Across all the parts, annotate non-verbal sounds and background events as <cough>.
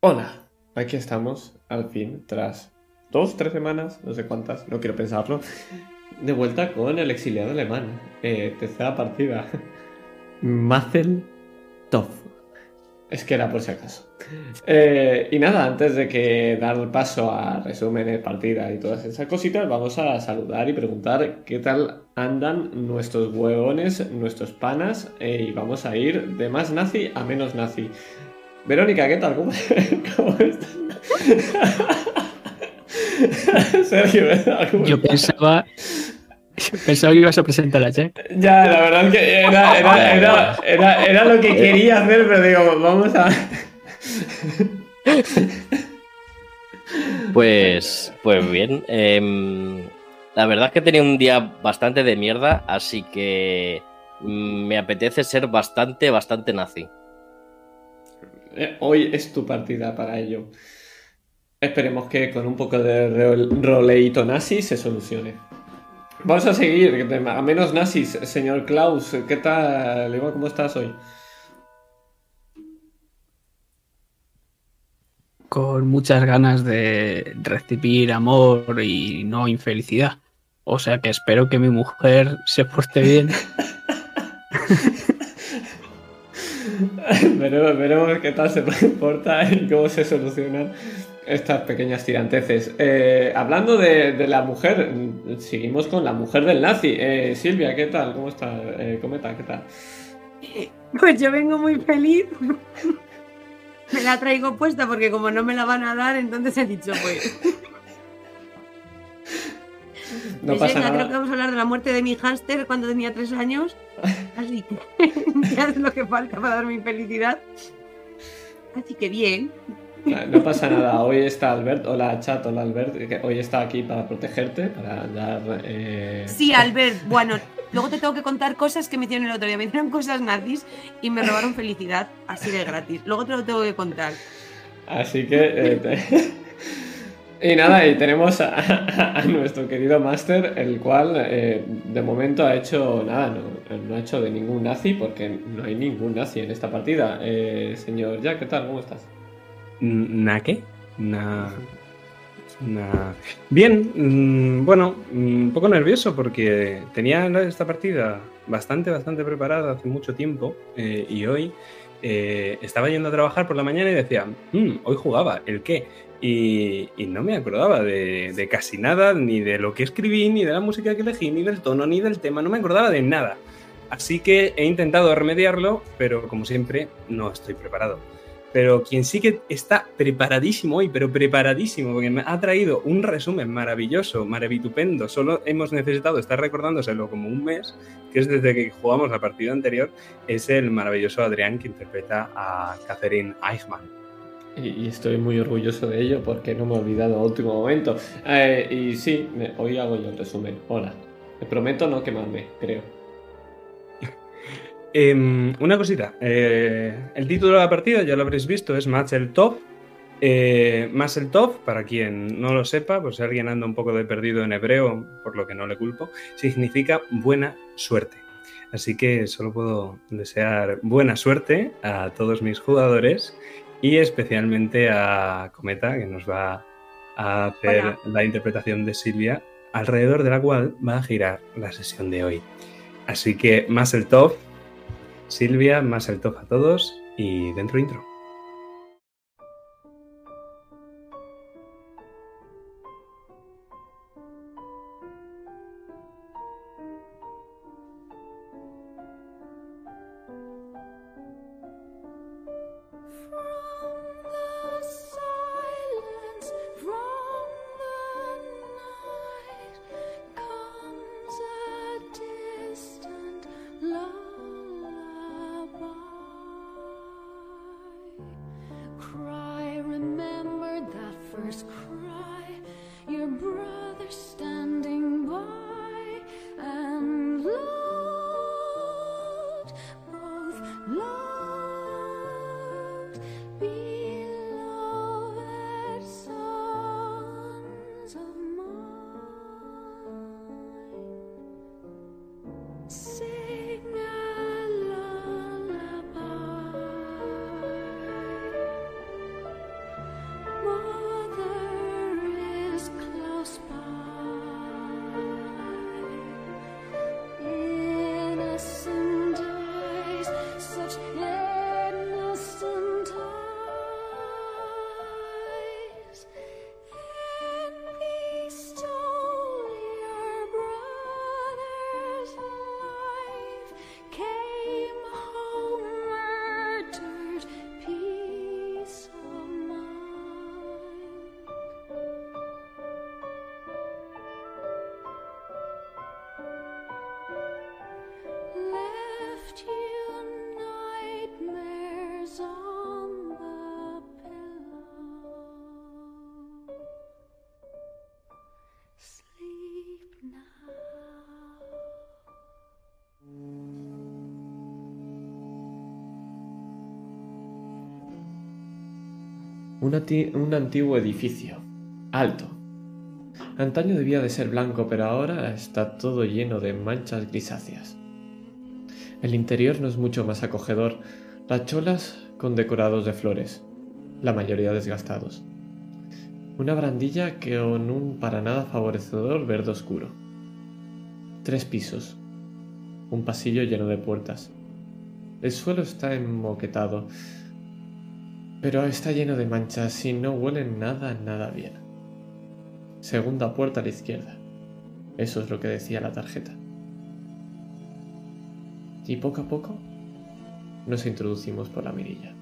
Hola, aquí estamos, al fin, tras dos, tres semanas, no sé cuántas, no quiero pensarlo, de vuelta con el exiliado alemán. Eh, tercera partida. <laughs> Mazel Tov. Es que era por si acaso. Eh, y nada, antes de que dar paso a resúmenes, partida y todas esas cositas, vamos a saludar y preguntar qué tal andan nuestros huevones, nuestros panas, eh, y vamos a ir de más nazi a menos nazi. Verónica, ¿qué tal? ¿Cómo, <laughs> cómo estás? <laughs> Sergio, ¿cómo Yo pensaba, Pensaba que ibas a presentar a Jack. Ya, la verdad es que era, era, era, era, lo que quería hacer, pero digo, vamos a. Pues, pues bien. Em, la verdad es que tenía un día bastante de mierda, así que mm, me apetece ser bastante, bastante nazi. Eh, hoy es tu partida para ello. Esperemos que con un poco de roleito nazi se solucione. Vamos a seguir, a menos nazis, señor Klaus. ¿Qué tal, ¿Cómo estás hoy? Con muchas ganas de recibir amor y no infelicidad. O sea que espero que mi mujer se porte bien. <laughs> <laughs> veremos, veremos qué tal se <laughs> porta y cómo se solucionan estas pequeñas tiranteces. Eh, hablando de, la mujer, seguimos con la mujer del nazi. Eh, Silvia, ¿qué tal? ¿Cómo está? Eh, Cometa, ¿qué tal? Pues yo vengo muy feliz. <laughs> me la traigo puesta porque como no me la van a dar, entonces he dicho pues... No pues pasa nada. Creo que vamos a hablar de la muerte de mi hámster cuando tenía tres años. <laughs> Así que <laughs> ya es lo que falta para dar mi felicidad. Así que bien. No pasa nada, hoy está Albert, hola chat, hola Albert, hoy está aquí para protegerte, para dar... Eh... Sí, Albert, bueno, luego te tengo que contar cosas que me hicieron el otro día, me hicieron cosas nazis y me robaron felicidad, así de gratis, luego te lo tengo que contar. Así que... Eh, <laughs> y nada, y tenemos a, nuestro querido Master, el cual eh, de momento ha hecho nada, no, no, ha hecho de ningún nazi, porque no hay ningún nazi en esta partida. Eh, señor Jack, ¿qué tal? ¿Cómo estás? ¿Na qué? Na... Bien, mm, bueno, mm, un poco nervioso porque tenía esta partida bastante, bastante preparada hace mucho tiempo eh, y hoy eh, estaba yendo a trabajar por la mañana y decía, mm, hoy jugaba, ¿el qué? Y, no me acordaba de, de, casi nada, ni de lo que escribí, ni de la música que elegí, ni del tono, ni del tema, no me acordaba de nada. Así que he intentado remediarlo, pero como siempre, no estoy preparado. Pero quien sí que está preparadísimo hoy, pero preparadísimo, porque me ha traído un resumen maravilloso, maravitupendo. Solo hemos necesitado estar recordándoselo como un mes, que es desde que jugamos la partida anterior, es el maravilloso Adrián que interpreta a Catherine Eichmann. Y, estoy muy orgulloso de ello porque no me he olvidado a último momento. Eh, y sí, hoy hago yo el resumen. Hola. Me prometo no quemarme, creo. <laughs> Em, una cosita, eh, el título de la partida ya lo habréis visto, es Match el Top. Eh, más el top, para quien no lo sepa, pues si alguien anda un poco de perdido en hebreo, por lo que no le culpo, significa buena suerte. Así que solo puedo desear buena suerte a todos mis jugadores y especialmente a Cometa, que nos va a hacer la interpretación de Silvia, alrededor de la cual va a girar la sesión de hoy. Así que más el top, Silvia, más el top a todos y dentro intro. Un antiguo edificio, alto. Antaño debía de ser blanco, pero ahora está todo lleno de manchas grisáceas. El interior no es mucho más acogedor, las cholas con decorados de flores, la mayoría desgastados. Una brandilla con un para nada favorecedor verde oscuro. Tres pisos. Un pasillo lleno de puertas. El suelo está enmoquetado, pero está lleno de manchas y no huele nada, nada bien. Segunda puerta a la izquierda. Eso es lo que decía la tarjeta. Y poco a poco nos introducimos por la mirilla.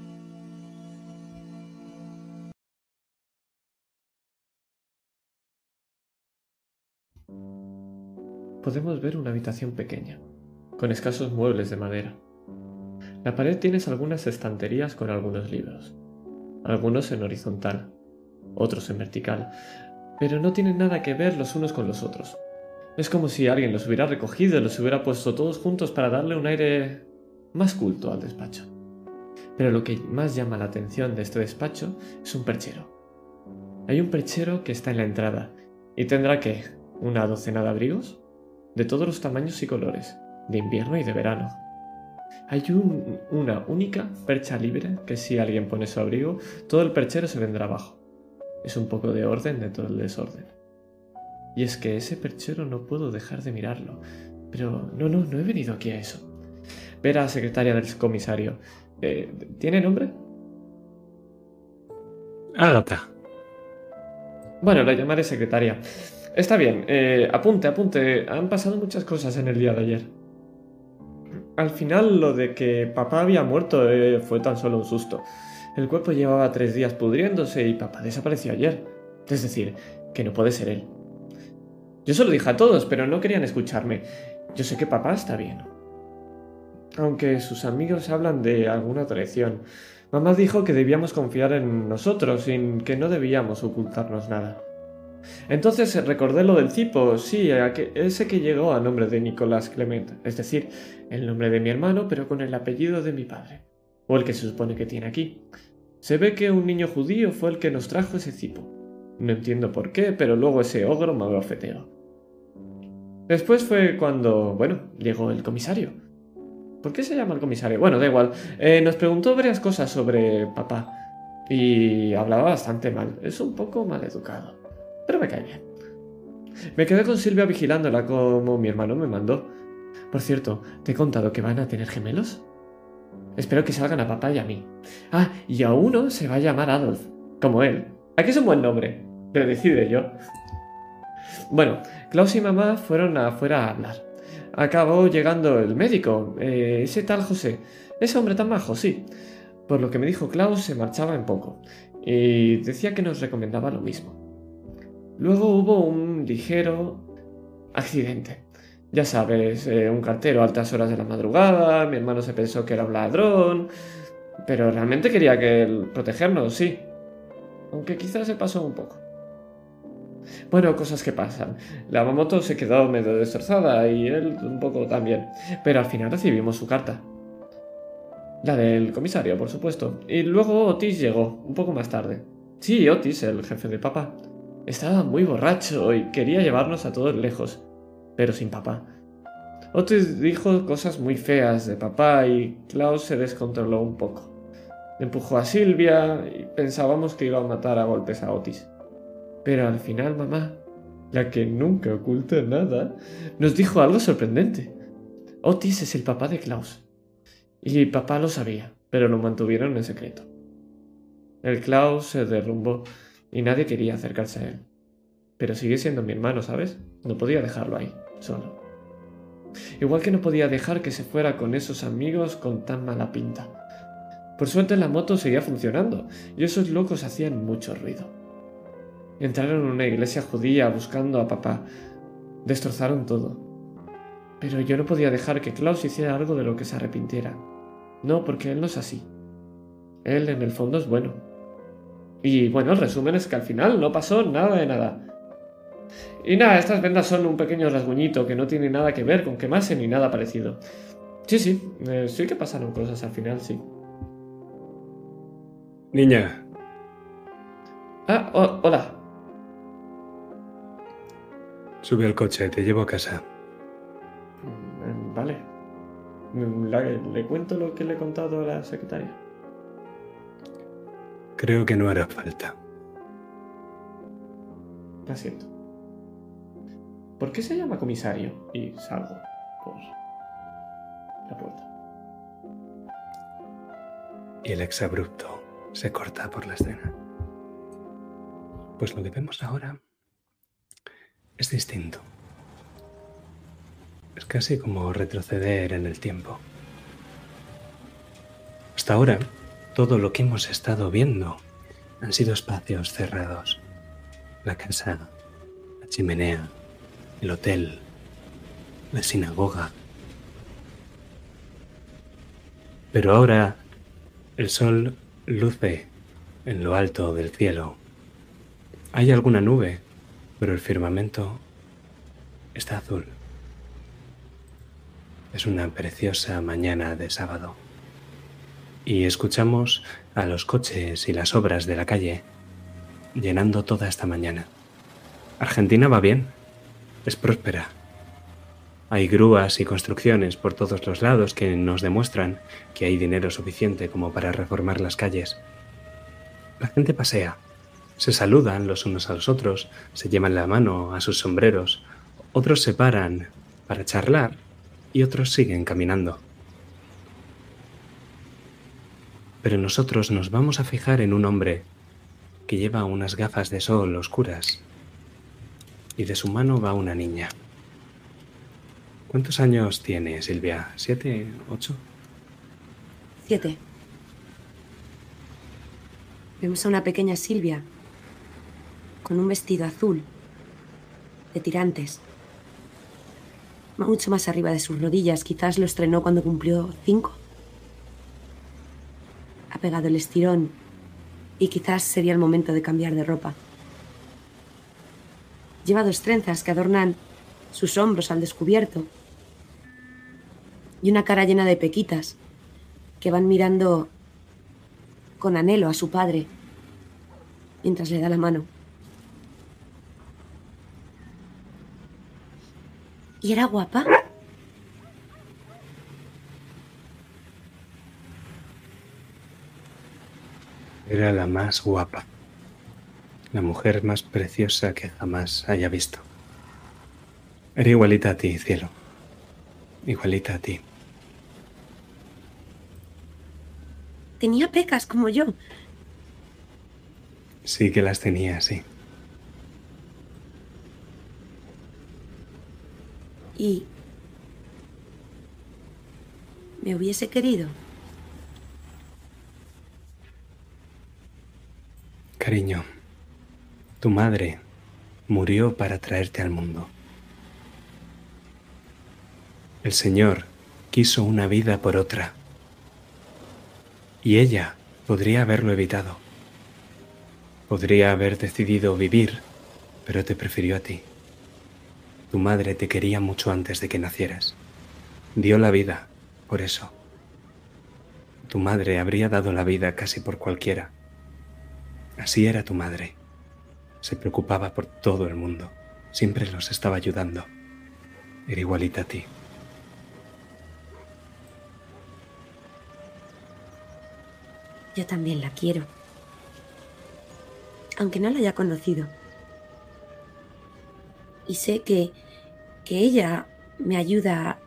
Podemos ver una habitación pequeña, con escasos muebles de madera. La pared tiene algunas estanterías con algunos libros algunos en horizontal, otros en vertical, pero no tienen nada que ver los unos con los otros. Es como si alguien los hubiera recogido y los hubiera puesto todos juntos para darle un aire más culto al despacho. Pero lo que más llama la atención de este despacho es un perchero. Hay un perchero que está en la entrada y tendrá que una docena de abrigos de todos los tamaños y colores, de invierno y de verano, hay una única percha libre que si alguien pone su abrigo, todo el perchero se vendrá abajo. Es un poco de orden de todo el desorden. Y es que ese perchero no puedo dejar de mirarlo. Pero no, no, no he venido aquí a eso. Ver a la secretaria del comisario. Eh, ¿Tiene nombre? Ágata. Bueno, la llamaré secretaria. Está bien, eh, apunte, apunte. Han pasado muchas cosas en el día de ayer. Al final lo de que papá había muerto eh, fue tan solo un susto. El cuerpo llevaba tres días pudriéndose y papá desapareció ayer. Es decir, que no puede ser él. Yo se lo dije a todos, pero no querían escucharme. Yo sé que papá está bien. Aunque sus amigos hablan de alguna traición. Mamá dijo que debíamos confiar en nosotros, sin que no debíamos ocultarnos nada. Entonces recordé lo del cipo, sí, ese que llegó a nombre de Nicolás Clement, es decir, el nombre de mi hermano, pero con el apellido de mi padre, o el que se supone que tiene aquí. Se ve que un niño judío fue el que nos trajo ese cipo. No entiendo por qué, pero luego ese ogro me abofeteó. Después fue cuando, bueno, llegó el comisario. ¿Por qué se llama el comisario? Bueno, da igual. Eh, nos preguntó varias cosas sobre papá. Y hablaba bastante mal. Es un poco mal educado pero me cae bien. Me quedé con Silvia vigilándola como mi hermano me mandó. Por cierto, ¿te he contado que van a tener gemelos? Espero que salgan a papá y a mí. Ah, y a uno se va a llamar Adolf, como él. Aquí es un buen nombre, pero decide yo. Bueno, Klaus y mamá fueron afuera a hablar. Acabó llegando el médico, eh, ese tal José. Ese hombre tan majo, sí. Por lo que me dijo Klaus, se marchaba en poco. Y decía que nos recomendaba lo mismo. Luego hubo un ligero accidente. Ya sabes, eh, un cartero a altas horas de la madrugada, mi hermano se pensó que era un ladrón, pero realmente quería que protegernos, sí. Aunque quizás se pasó un poco. Bueno, cosas que pasan. La moto se quedó medio destrozada y él un poco también. Pero al final recibimos su carta. La del comisario, por supuesto. Y luego Otis llegó, un poco más tarde. Sí, Otis, el jefe de papá. Estaba muy borracho y quería llevarnos a todos lejos, pero sin papá. Otis dijo cosas muy feas de papá y Klaus se descontroló un poco. Empujó a Silvia y pensábamos que iba a matar a golpes a Otis. Pero al final mamá, la que nunca oculta nada, nos dijo algo sorprendente. Otis es el papá de Klaus. Y papá lo sabía, pero lo mantuvieron en secreto. El Klaus se derrumbó y nadie quería acercarse a él. Pero sigue siendo mi hermano, ¿sabes? No podía dejarlo ahí, solo. Igual que no podía dejar que se fuera con esos amigos con tan mala pinta. Por suerte la moto seguía funcionando y esos locos hacían mucho ruido. Entraron en una iglesia judía buscando a papá. Destrozaron todo. Pero yo no podía dejar que Klaus hiciera algo de lo que se arrepintiera. No, porque él no es así. Él en el fondo es bueno. Y bueno, el resumen es que al final no pasó nada de nada. Y nada, estas vendas son un pequeño rasguñito que no tiene nada que ver con quemarse ni nada parecido. Sí, sí, eh, sí que pasaron cosas al final, sí. Niña, Ah, hola. Sube al coche, te llevo a casa. Mm, vale. Mm, ¿Le cuento lo que le he contado a la secretaria? Creo que no hará falta. Lo siento. ¿Por qué se llama comisario? Y salgo por la puerta. Y el exabrupto se corta por la escena. Pues lo que vemos ahora es distinto. Es casi como retroceder en el tiempo. Hasta ahora, todo lo que hemos estado viendo han sido espacios cerrados. La casa, la chimenea, el hotel, la sinagoga. Pero ahora el sol luce en lo alto del cielo. Hay alguna nube, pero el firmamento está azul. Es una preciosa mañana de sábado. Y escuchamos a los coches y las obras de la calle llenando toda esta mañana. Argentina va bien, es próspera. Hay grúas y construcciones por todos los lados que nos demuestran que hay dinero suficiente como para reformar las calles. La gente pasea, se saludan los unos a los otros, se llevan la mano a sus sombreros, otros se paran para charlar y otros siguen caminando. Pero nosotros nos vamos a fijar en un hombre que lleva unas gafas de sol oscuras y de su mano va una niña. ¿Cuántos años tiene Silvia? ¿Siete? ¿Ocho? Siete. Vemos a una pequeña Silvia con un vestido azul de tirantes mucho más arriba de sus rodillas. Quizás lo estrenó cuando cumplió cinco. Ha pegado el estirón y quizás sería el momento de cambiar de ropa. Lleva dos trenzas que adornan sus hombros al descubierto y una cara llena de pequitas que van mirando con anhelo a su padre mientras le da la mano. ¿Y era guapa? Era la más guapa, la mujer más preciosa que jamás haya visto. Era igualita a ti, cielo. Igualita a ti. Tenía pecas como yo. Sí que las tenía, sí. y me hubiese querido. Cariño, tu madre murió para traerte al mundo. El Señor quiso una vida por otra. Y ella podría haberlo evitado. Podría haber decidido vivir, pero te prefirió a ti. Tu madre te quería mucho antes de que nacieras. Dio la vida, por eso. Tu madre habría dado la vida casi por cualquiera. Así era tu madre. Se preocupaba por todo el mundo. Siempre los estaba ayudando. Era igualita a ti. Yo también la quiero. Aunque no la haya conocido y sé que, que ella me ayuda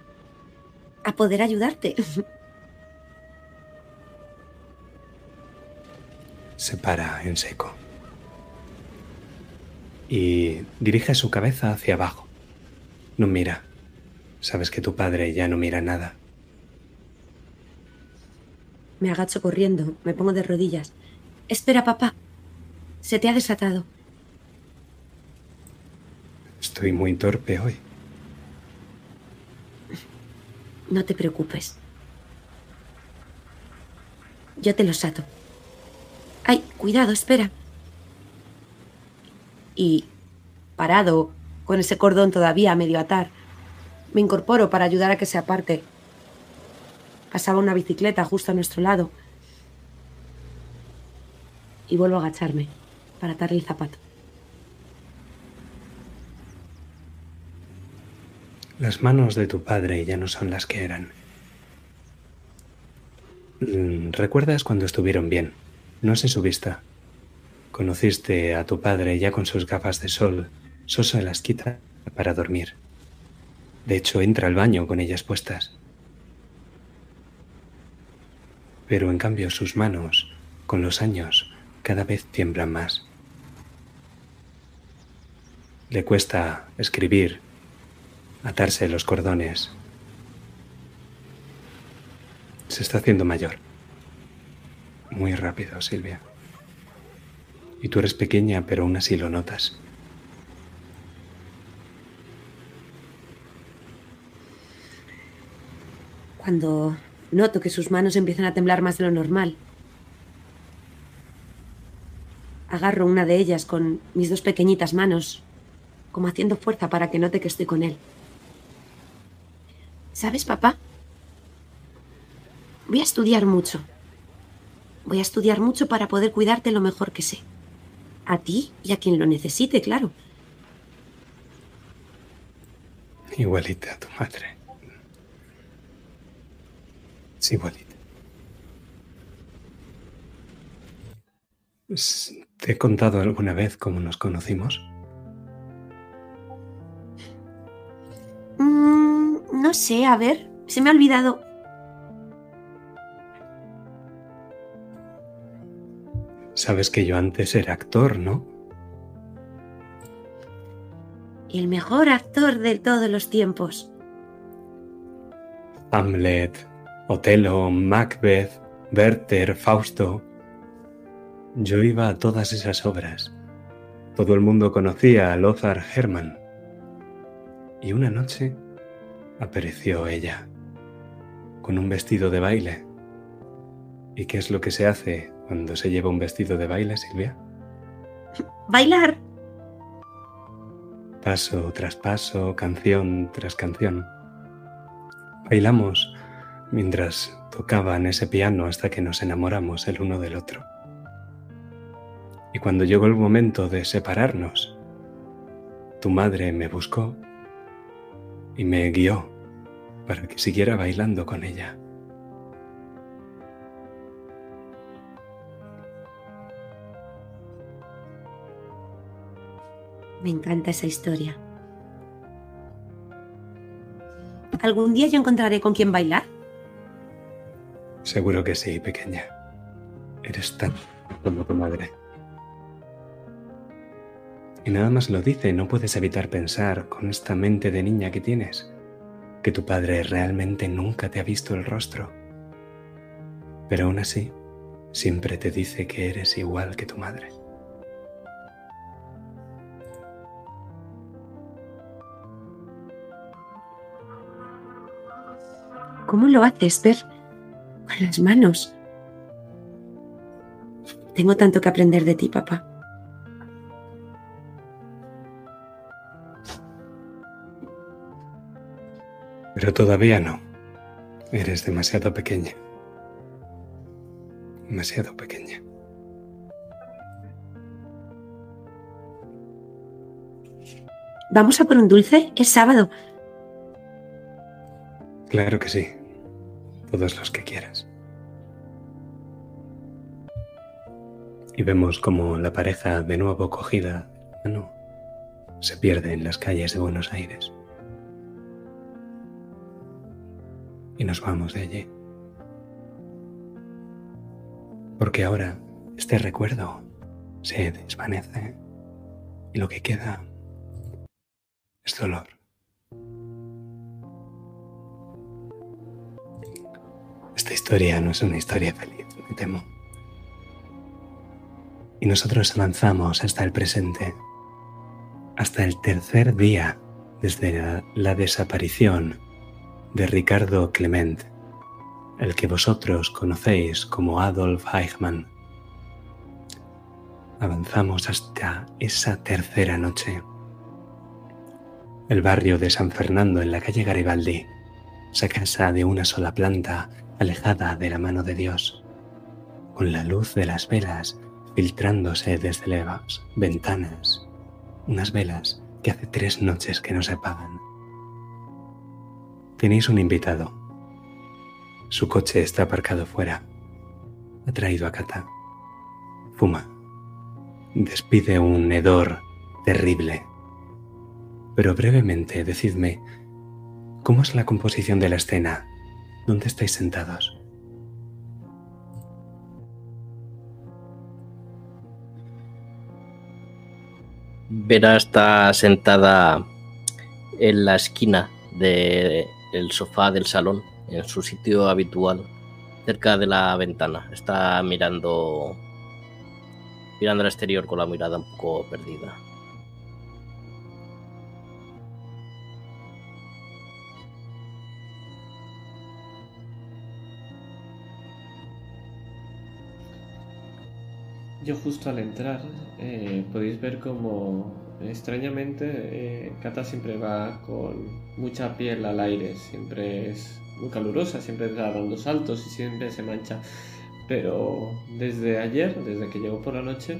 a poder ayudarte. <laughs> Se para en seco y dirige su cabeza hacia abajo. No mira. Sabes que tu padre ya no mira nada. Me agacho corriendo, me pongo de rodillas. Espera, papá. Se te ha desatado. Estoy muy torpe hoy. No te preocupes. Yo te los ato. ¡Ay, cuidado, espera! Y, parado, con ese cordón todavía a medio atar, me incorporo para ayudar a que se aparte. Pasaba una bicicleta justo a nuestro lado. Y vuelvo a agacharme. para atarle el zapato. Las manos de tu padre ya no son las que eran. Mm, ¿Recuerdas cuando estuvieron bien? No sé su vista. Conociste a tu padre ya con sus gafas de sol. Sosa las quita para dormir. De hecho, entra al baño con ellas puestas. Pero en cambio sus manos, con los años, cada vez tiemblan más. Le cuesta escribir, atarse los cordones. Se está haciendo mayor. Muy rápido, Silvia. Y tú eres pequeña, pero aún así lo notas. Cuando noto que sus manos empiezan a temblar más de lo normal, agarro una de ellas con mis dos pequeñitas manos, como haciendo fuerza para que note que estoy con él. ¿Sabes, papá? Voy a estudiar mucho. Voy a estudiar mucho para poder cuidarte lo mejor que sé. A ti y a quien lo necesite, claro. Igualita a tu madre. Es igualita. S- ¿Te he contado alguna vez cómo nos conocimos? Mm, no sé, a ver, se me ha olvidado. Sabes que yo antes era actor, ¿no? El mejor actor de todos los tiempos. Hamlet, Otelo, Macbeth, Werther, Fausto. Yo iba a todas esas obras. Todo el mundo conocía a Lothar Hermann. Y una noche apareció ella, con un vestido de baile. ¿Y qué es lo que se hace cuando se lleva un vestido de baile, Silvia? Bailar. Paso tras paso, canción tras canción. Bailamos mientras tocaban ese piano hasta que nos enamoramos el uno del otro. Y cuando llegó el momento de separarnos, tu madre me buscó y me guió para que siguiera bailando con ella. Me encanta esa historia. ¿Algún día yo encontraré con quién bailar? Seguro que sí, pequeña. Eres tan como tu madre. Y nada más lo dice, no puedes evitar pensar con esta mente de niña que tienes, que tu padre realmente nunca te ha visto el rostro. Pero aún así, siempre te dice que eres igual que tu madre. ¿Cómo lo haces, Ver? Con las manos. Tengo tanto que aprender de ti, papá. Pero todavía no. Eres demasiado pequeña. Demasiado pequeña. ¿Vamos a por un dulce? Es sábado. Claro que sí. Todos los que quieras. Y vemos como la pareja, de nuevo cogida, mano, se pierde en las calles de Buenos Aires. Y nos vamos de allí. Porque ahora este recuerdo se desvanece y lo que queda es dolor. Esta historia no es una historia feliz, me temo. Y nosotros avanzamos hasta el presente, hasta el tercer día desde la, desaparición de Ricardo Clement, el que vosotros conocéis como Adolf Eichmann. Avanzamos hasta esa tercera noche. El barrio de San Fernando en la calle Garibaldi, esa casa de una sola planta alejada de la mano de Dios, con la luz de las velas filtrándose desde las ventanas, unas velas que hace tres noches que no se apagan. Tenéis un invitado. Su coche está aparcado fuera. Ha traído a Kata. Fuma. Despide un hedor terrible. Pero brevemente, decidme, ¿cómo es la composición de la escena? ¿Dónde estáis sentados? Vera está sentada en la esquina del sofá del salón, en su sitio habitual, cerca de la ventana. Está mirando, mirando al exterior con la mirada un poco perdida. Yo justo al entrar eh, podéis ver como extrañamente eh, Kata siempre va con mucha piel al aire, siempre es muy calurosa, siempre está dando saltos y siempre se mancha. Pero desde ayer, desde que llegó por la noche,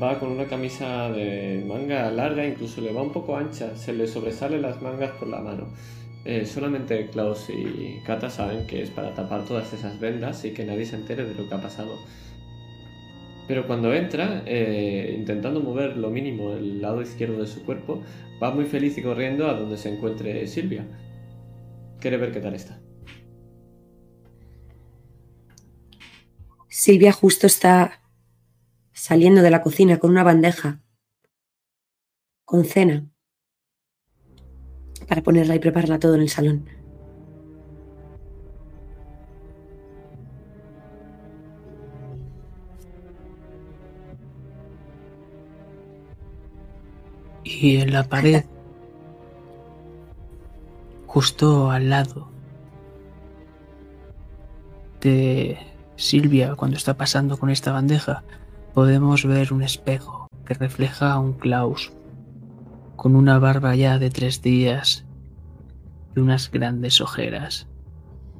va con una camisa de manga larga, incluso le va un poco ancha, se le sobresalen las mangas por la mano. Eh, solamente Klaus y Kata saben que es para tapar todas esas vendas y que nadie se entere de lo que ha pasado. Pero cuando entra, eh, intentando mover lo mínimo el lado izquierdo de su cuerpo, va muy feliz y corriendo a donde se encuentre Silvia. Quiere ver qué tal está. Silvia justo está saliendo de la cocina con una bandeja con cena para ponerla y prepararla todo en el salón. Y en la pared, justo al lado de Silvia, cuando está pasando con esta bandeja, podemos ver un espejo que refleja a un Klaus con una barba ya de tres días y unas grandes ojeras.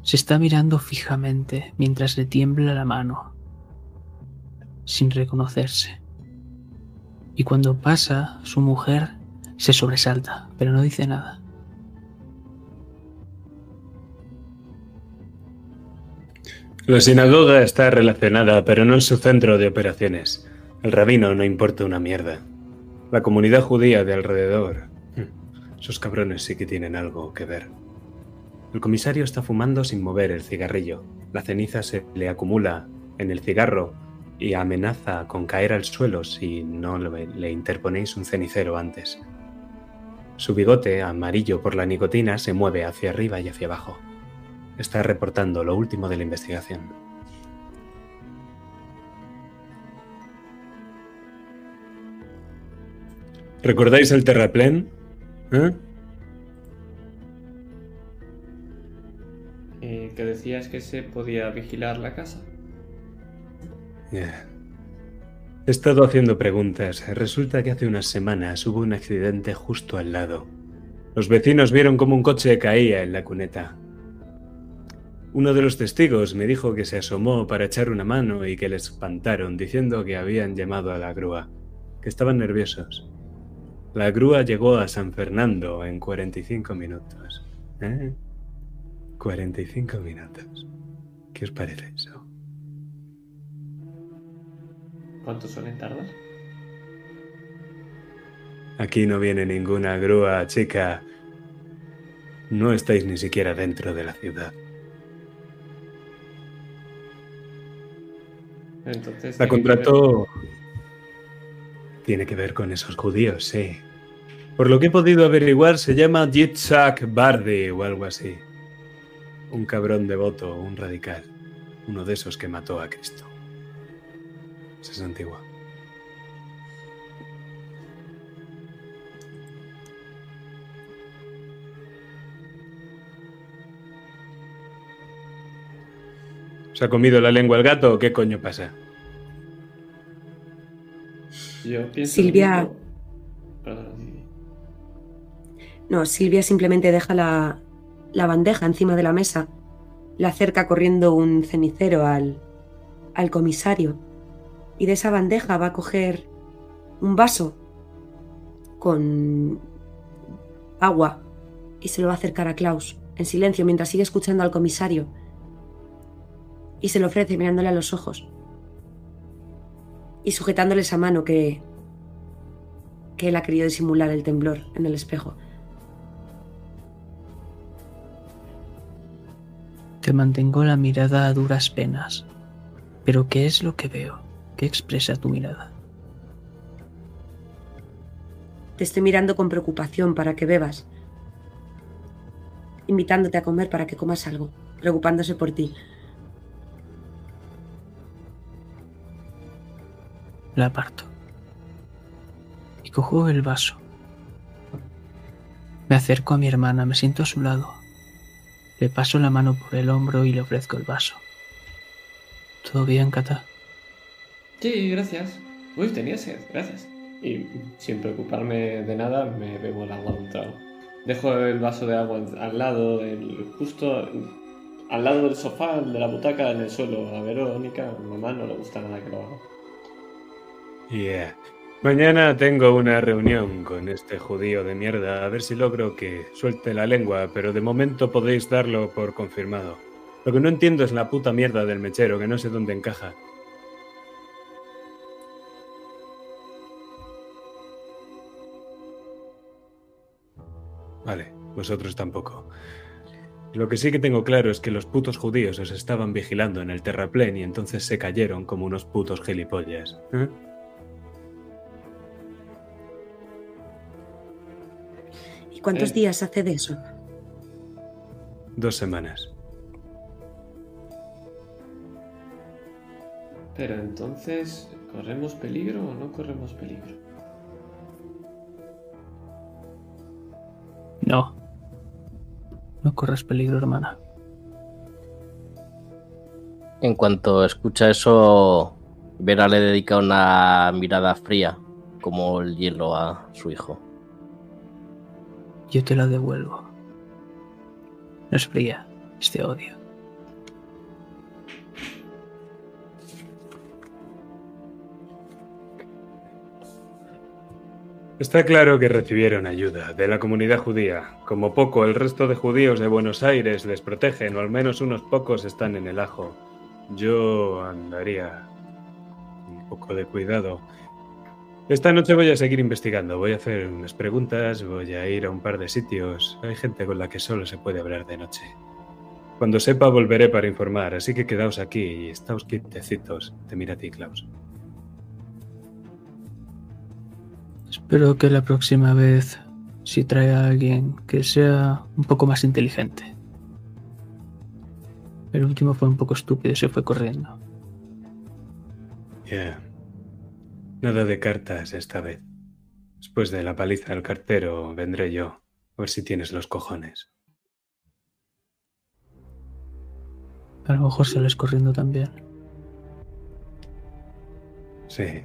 Se está mirando fijamente mientras le tiembla la mano, sin reconocerse. Y cuando pasa, su mujer se sobresalta, pero no dice nada. La sinagoga está relacionada, pero no es su centro de operaciones. El rabino no importa una mierda. La comunidad judía de alrededor. hm, Esos cabrones sí que tienen algo que ver. El comisario está fumando sin mover el cigarrillo. La ceniza se le acumula en el cigarro y amenaza con caer al suelo si no le, interponéis un cenicero antes. Su bigote, amarillo por la nicotina, se mueve hacia arriba y hacia abajo. Está reportando lo último de la investigación. ¿Recordáis el terraplén? ¿Eh? Eh, que decías que se podía vigilar la casa. He estado haciendo preguntas. Resulta que hace unas semanas hubo un accidente justo al lado. Los vecinos vieron cómo un coche caía en la cuneta. Uno de los testigos me dijo que se asomó para echar una mano y que les espantaron diciendo que habían llamado a la grúa, que estaban nerviosos. La grúa llegó a San Fernando en 45 minutos. ¿Eh? 45 minutos. ¿Qué os parece eso? ¿Cuánto suelen tardar? Aquí no viene ninguna grúa, chica. No estáis ni siquiera dentro de la ciudad. Entonces. La contrató. Tiene que ver con esos judíos, sí. Por lo que he podido averiguar, se llama Yitzhak Bardi o algo así. Un cabrón devoto, un radical. Uno de esos que mató a Cristo. Esa es antigua. ¿Se ha comido la lengua el gato o qué coño pasa? Yo pienso Silvia-. No, Silvia simplemente deja la, la bandeja encima de la mesa, le acerca corriendo un cenicero al, al comisario y de esa bandeja va a coger un vaso con agua y se lo va a acercar a Klaus en silencio mientras sigue escuchando al comisario y se lo ofrece mirándole a los ojos y sujetándole esa mano que que él ha querido disimular el temblor en el espejo. Te mantengo la mirada a duras penas. Pero ¿qué es lo que veo? ¿Qué expresa tu mirada? Te estoy mirando con preocupación para que bebas, invitándote a comer para que comas algo, preocupándose por ti. La aparto. Y cojo el vaso. Me acerco a mi hermana, me siento a su lado. Le paso la mano por el hombro y le ofrezco el vaso. ¿Todo bien, Kata? Sí, gracias. Uy, tenía sed, gracias. Y sin preocuparme de nada, me bebo el agua de un trago. Dejo el vaso de agua al lado, del, justo al lado del sofá, de la butaca, en el suelo. A Verónica, a mi mamá no le gusta nada que lo haga. Yeah. Mañana tengo una reunión con este judío de mierda, a ver si logro que suelte la lengua, pero de momento podéis darlo por confirmado. Lo que no entiendo es la puta mierda del mechero, que no sé dónde encaja. Vale, vosotros tampoco. Lo que sí que tengo claro es que los putos judíos os estaban vigilando en el terraplén y entonces se cayeron como unos putos gilipollas. ¿eh? ¿Y cuántos Eh. días hace de eso? Dos semanas. Pero entonces, ¿corremos peligro o no corremos peligro? No. No corres peligro, hermana. En cuanto escucha eso, Vera le dedica una mirada fría, como el hielo a su hijo. Yo te la devuelvo. No es fría, es de odio. Está claro que recibieron ayuda de la comunidad judía. Como poco, el resto de judíos de Buenos Aires les protegen, o al menos unos pocos están en el ajo. Yo andaría un poco de cuidado. Esta noche voy a seguir investigando, voy a hacer unas preguntas, voy a ir a un par de sitios. Hay gente con la que solo se puede hablar de noche. Cuando sepa volveré para informar, así que quedaos aquí y estáos quietecitos. Te mira a ti, Klaus. Espero que la próxima vez, si trae a alguien, que sea un poco más inteligente. El último fue un poco estúpido y se fue corriendo. Ya. Nada de cartas esta vez. Después de la paliza del cartero, vendré yo. A ver si tienes los cojones. A lo mejor sales corriendo también. Sí.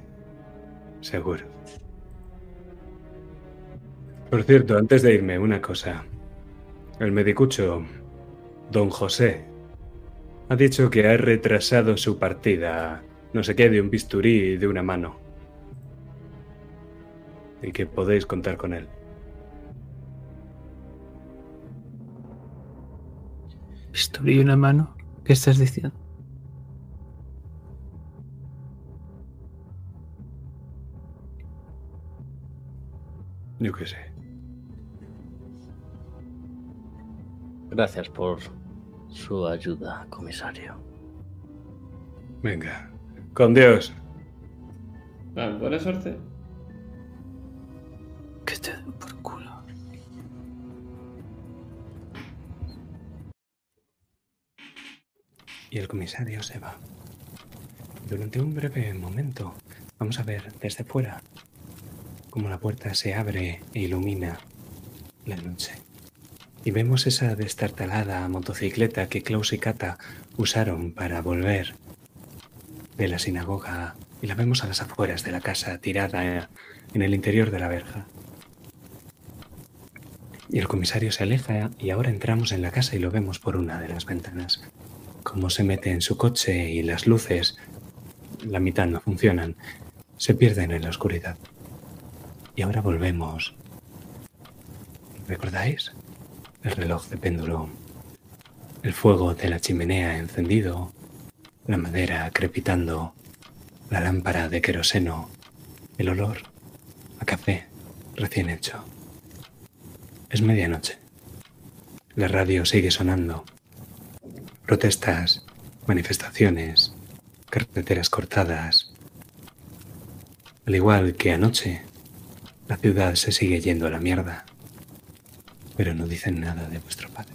Seguro. Por cierto, antes de irme, una cosa. El medicucho, don José, ha dicho que ha retrasado su partida. No sé qué, de un bisturí y de una mano. Y que podéis contar con él. Bisturí y una mano. ¿Qué estás diciendo? Yo qué sé. Gracias por su ayuda, comisario. Venga. Con Dios. Buena suerte. Que te den por culo. Y el comisario se va. Durante un breve momento vamos a ver desde fuera cómo la puerta se abre e ilumina la noche. Y vemos esa destartalada motocicleta que Klaus y Kata usaron para volver de la sinagoga y la vemos a las afueras de la casa tirada en el interior de la verja. Y el comisario se aleja y ahora entramos en la casa y lo vemos por una de las ventanas. Cómo se mete en su coche y las luces la mitad no funcionan, se pierden en la oscuridad. Y ahora volvemos. ¿Recordáis? El reloj de péndulo, el fuego de la chimenea encendido, la madera crepitando, la lámpara de queroseno, el olor a café recién hecho. Es medianoche. La radio sigue sonando. Protestas, manifestaciones, carreteras cortadas. Al igual que anoche, la ciudad se sigue yendo a la mierda, pero no dicen nada de vuestro padre.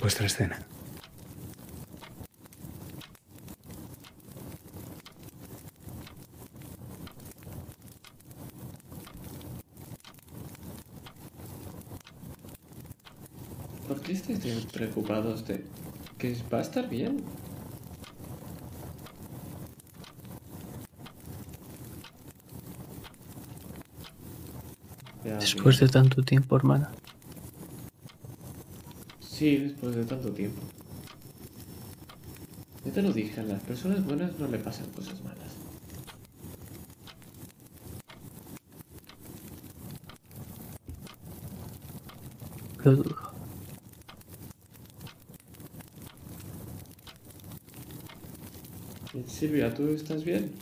Vuestra escena. ¿Por qué estáis preocupados de que va a estar bien? Después de tanto tiempo, hermana. Sí, después de tanto tiempo. Ya te lo dije, a las personas buenas no le pasan cosas malas. Lo dudo. Silvia, ¿tú estás bien?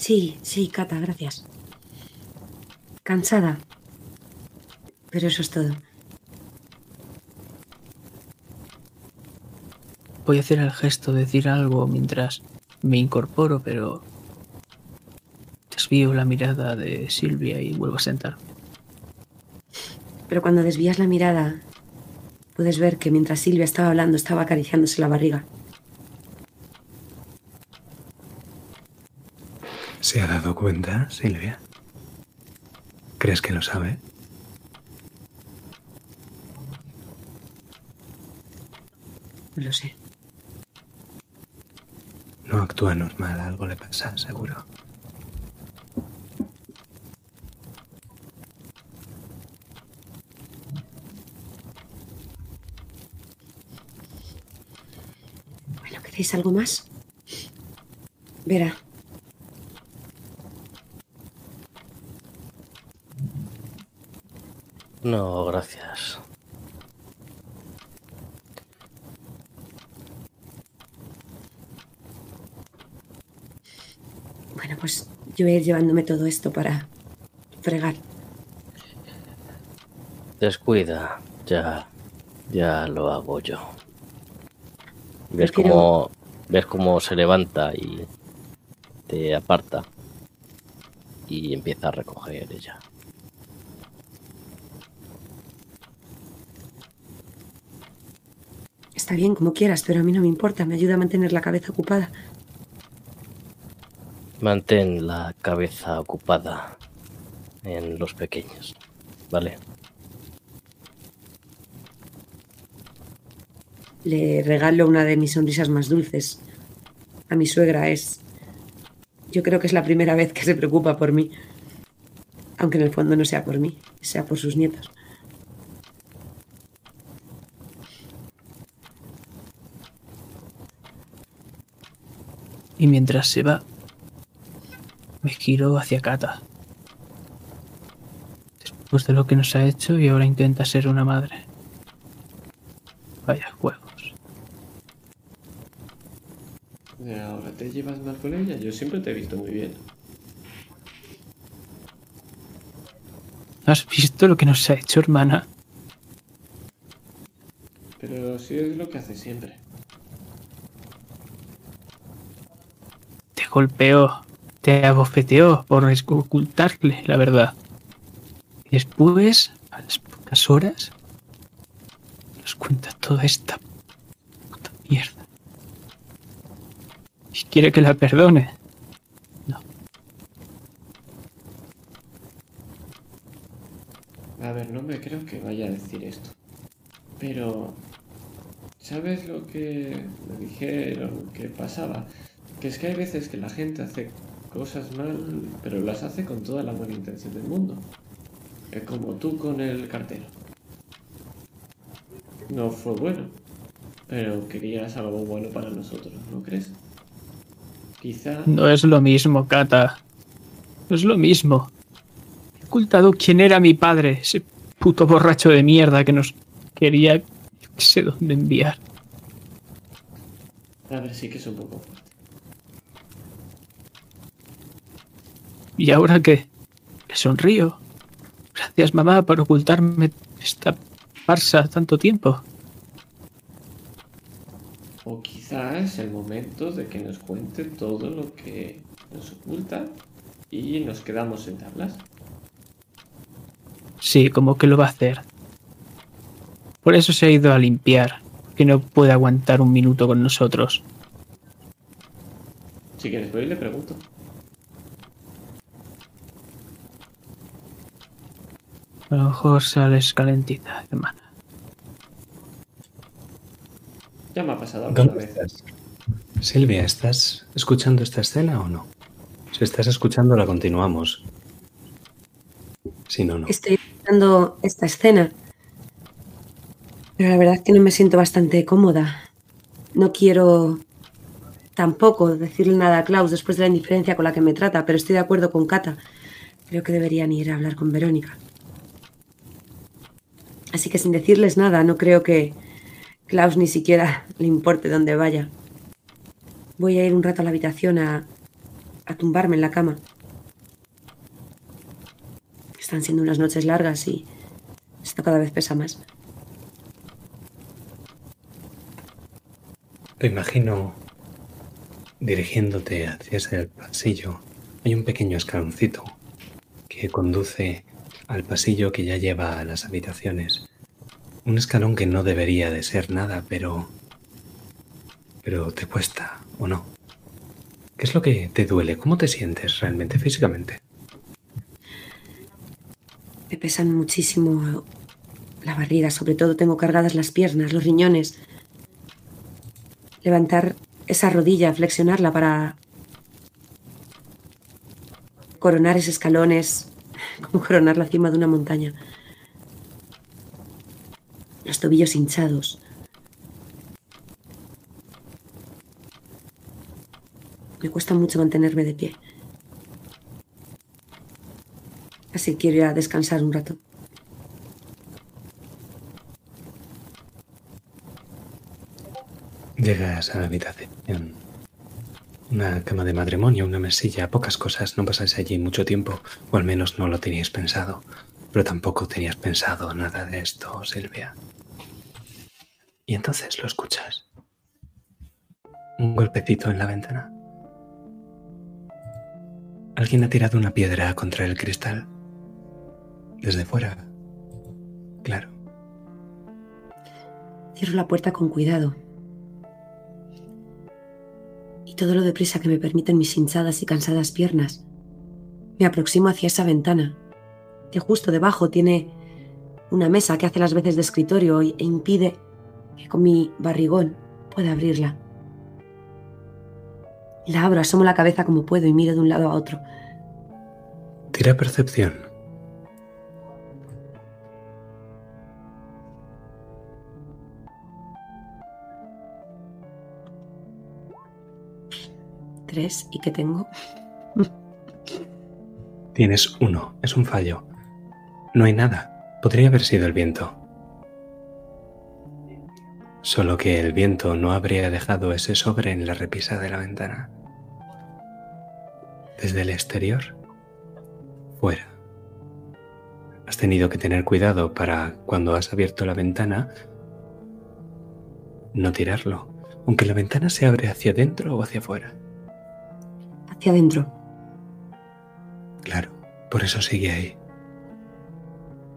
Sí, sí, Cata, gracias. Cansada. Pero eso es todo. Voy a hacer el gesto de decir algo mientras me incorporo, pero desvío la mirada de Silvia y vuelvo a sentarme. Pero cuando desvías la mirada, puedes ver que mientras Silvia estaba hablando, estaba acariciándose la barriga. ¿Se ha dado cuenta, Silvia? ¿Crees que lo sabe? Lo sé. No actúa normal, algo le pasa, seguro. Bueno, ¿queréis algo más? Verá, No, gracias. bueno, pues yo voy a ir llevándome todo esto para fregar. Descuida, ya, ya lo hago yo. Ves Prefiero- cómo, ves cómo se levanta y te aparta y empieza a recoger ella. Está bien, como quieras, pero a mí no me importa. Me ayuda a mantener la cabeza ocupada. Mantén la cabeza ocupada en los pequeños, ¿vale? Le regalo una de mis sonrisas más dulces. A mi suegra es... Yo creo que es la primera vez que se preocupa por mí. Aunque en el fondo no sea por mí, sea por sus nietos. Y mientras se va, me giro hacia Kata. Después de lo que nos ha hecho y ahora intenta ser una madre. Vaya juegos. Ahora te llevas mal con ella. Yo siempre te he visto muy bien. ¿Has visto lo que nos ha hecho, hermana? Pero sí es lo que hace siempre. Golpeó, te abofeteó por ocultarle la verdad. Y después, a las pocas horas, nos cuenta toda esta puta mierda. Y quiere que la perdone. No, A ver, no me creo que vaya a decir esto. Pero... ¿Sabes lo que me dijeron que pasaba? Que es que hay veces que la gente hace cosas mal, pero las hace con toda la buena intención del mundo. Es como tú con el cartero. no fue bueno. Pero querías algo bueno para nosotros, ¿no crees? Quizá... No es lo mismo, Kata. No es lo mismo. He ocultado quién era mi padre, ese puto borracho de mierda que nos quería... No sé dónde enviar. A ver, sí que es un poco fuerte. ¿Y ahora qué? Le sonrío. Gracias, mamá, por ocultarme esta farsa tanto tiempo. O quizá es el momento de que nos cuente todo lo que nos oculta y nos quedamos en tablas. Sí, como que lo va a hacer. Por eso se ha ido a limpiar, que no puede aguantar un minuto con nosotros. Si quieres, voy y le pregunto. A lo mejor sales calentita, hermana. Ya me ha pasado alguna ¿Dónde vez. estás? Silvia, ¿estás escuchando esta escena o no? Si estás escuchando, la continuamos. Si no, no. Estoy escuchando esta escena. Pero la verdad es que no me siento bastante cómoda. No quiero tampoco decirle nada a Klaus después de la indiferencia con la que me trata, pero estoy de acuerdo con Kata. Creo que deberían ir a hablar con Verónica. Así que sin decirles nada, no creo que Klaus ni siquiera le importe dónde vaya. Voy a ir un rato a la habitación a, a tumbarme en la cama. Están siendo unas noches largas y esto cada vez pesa más. Te imagino dirigiéndote hacia ese pasillo. Hay un pequeño escaloncito que conduce al pasillo que ya lleva a las habitaciones. Un escalón que no debería de ser nada, pero... Pero te cuesta, ¿o no? ¿Qué es lo que te duele? ¿Cómo te sientes realmente físicamente? Me pesan muchísimo la barriga, sobre todo tengo cargadas las piernas, los riñones. Levantar esa rodilla, flexionarla para coronar ese escalón es <laughs> como coronar la cima de una montaña. Los tobillos hinchados. Me cuesta mucho mantenerme de pie. Así quiero ir descansar un rato. Llegas a la habitación. Una cama de matrimonio, una mesilla, pocas cosas. No pasáis allí mucho tiempo, o al menos no lo teníais pensado. Pero tampoco tenías pensado nada de esto, Silvia. Y entonces lo escuchas. Un golpecito en la ventana. Alguien ha tirado una piedra contra el cristal. Desde fuera. Claro. Cierro la puerta con cuidado. Todo lo deprisa que me permiten mis hinchadas y cansadas piernas. Me aproximo hacia esa ventana, que justo debajo tiene una mesa que hace las veces de escritorio e impide que con mi barrigón pueda abrirla. La abro, asomo la cabeza como puedo y miro de un lado a otro. Tira percepción. Tres, ¿y qué tengo? Tienes uno. Es un fallo. No hay nada. Podría haber sido el viento. Solo que el viento no habría dejado ese sobre en la repisa de la ventana. Desde el exterior, fuera. Has tenido que tener cuidado para cuando has abierto la ventana no tirarlo, aunque la ventana se abre hacia adentro o hacia afuera. Hacia adentro. Claro, por eso sigue ahí.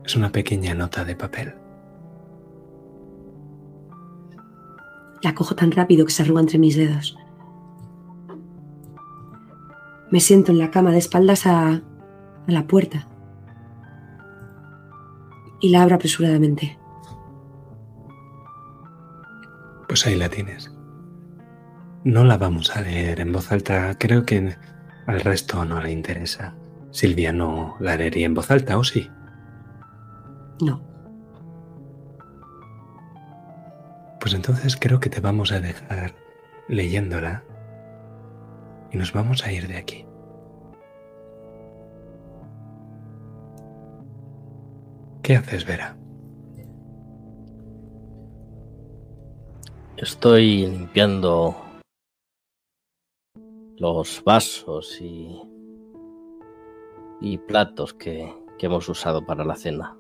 Es una pequeña nota de papel. La cojo tan rápido que se arruga entre mis dedos. Me siento en la cama de espaldas a, a la puerta. Y la abro apresuradamente. Pues ahí la tienes. No la vamos a leer en voz alta. Creo que al resto no le interesa. Silvia no la leería en voz alta, ¿o sí? No. Pues entonces creo que te vamos a dejar leyéndola y nos vamos a ir de aquí. ¿Qué haces, Vera? Estoy limpiando los vasos y, y platos que, que hemos usado para la cena.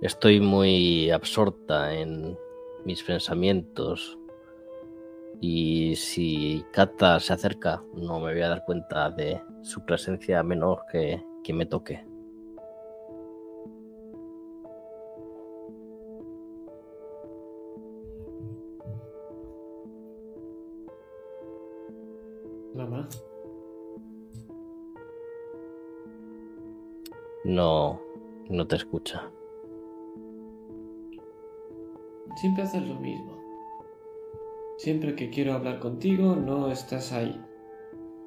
Estoy muy absorta en mis pensamientos y si Kata se acerca no me voy a dar cuenta de su presencia menor que, que me toque. No, no te escucha. siempre haces lo mismo. Siempre que quiero hablar contigo, no estás ahí.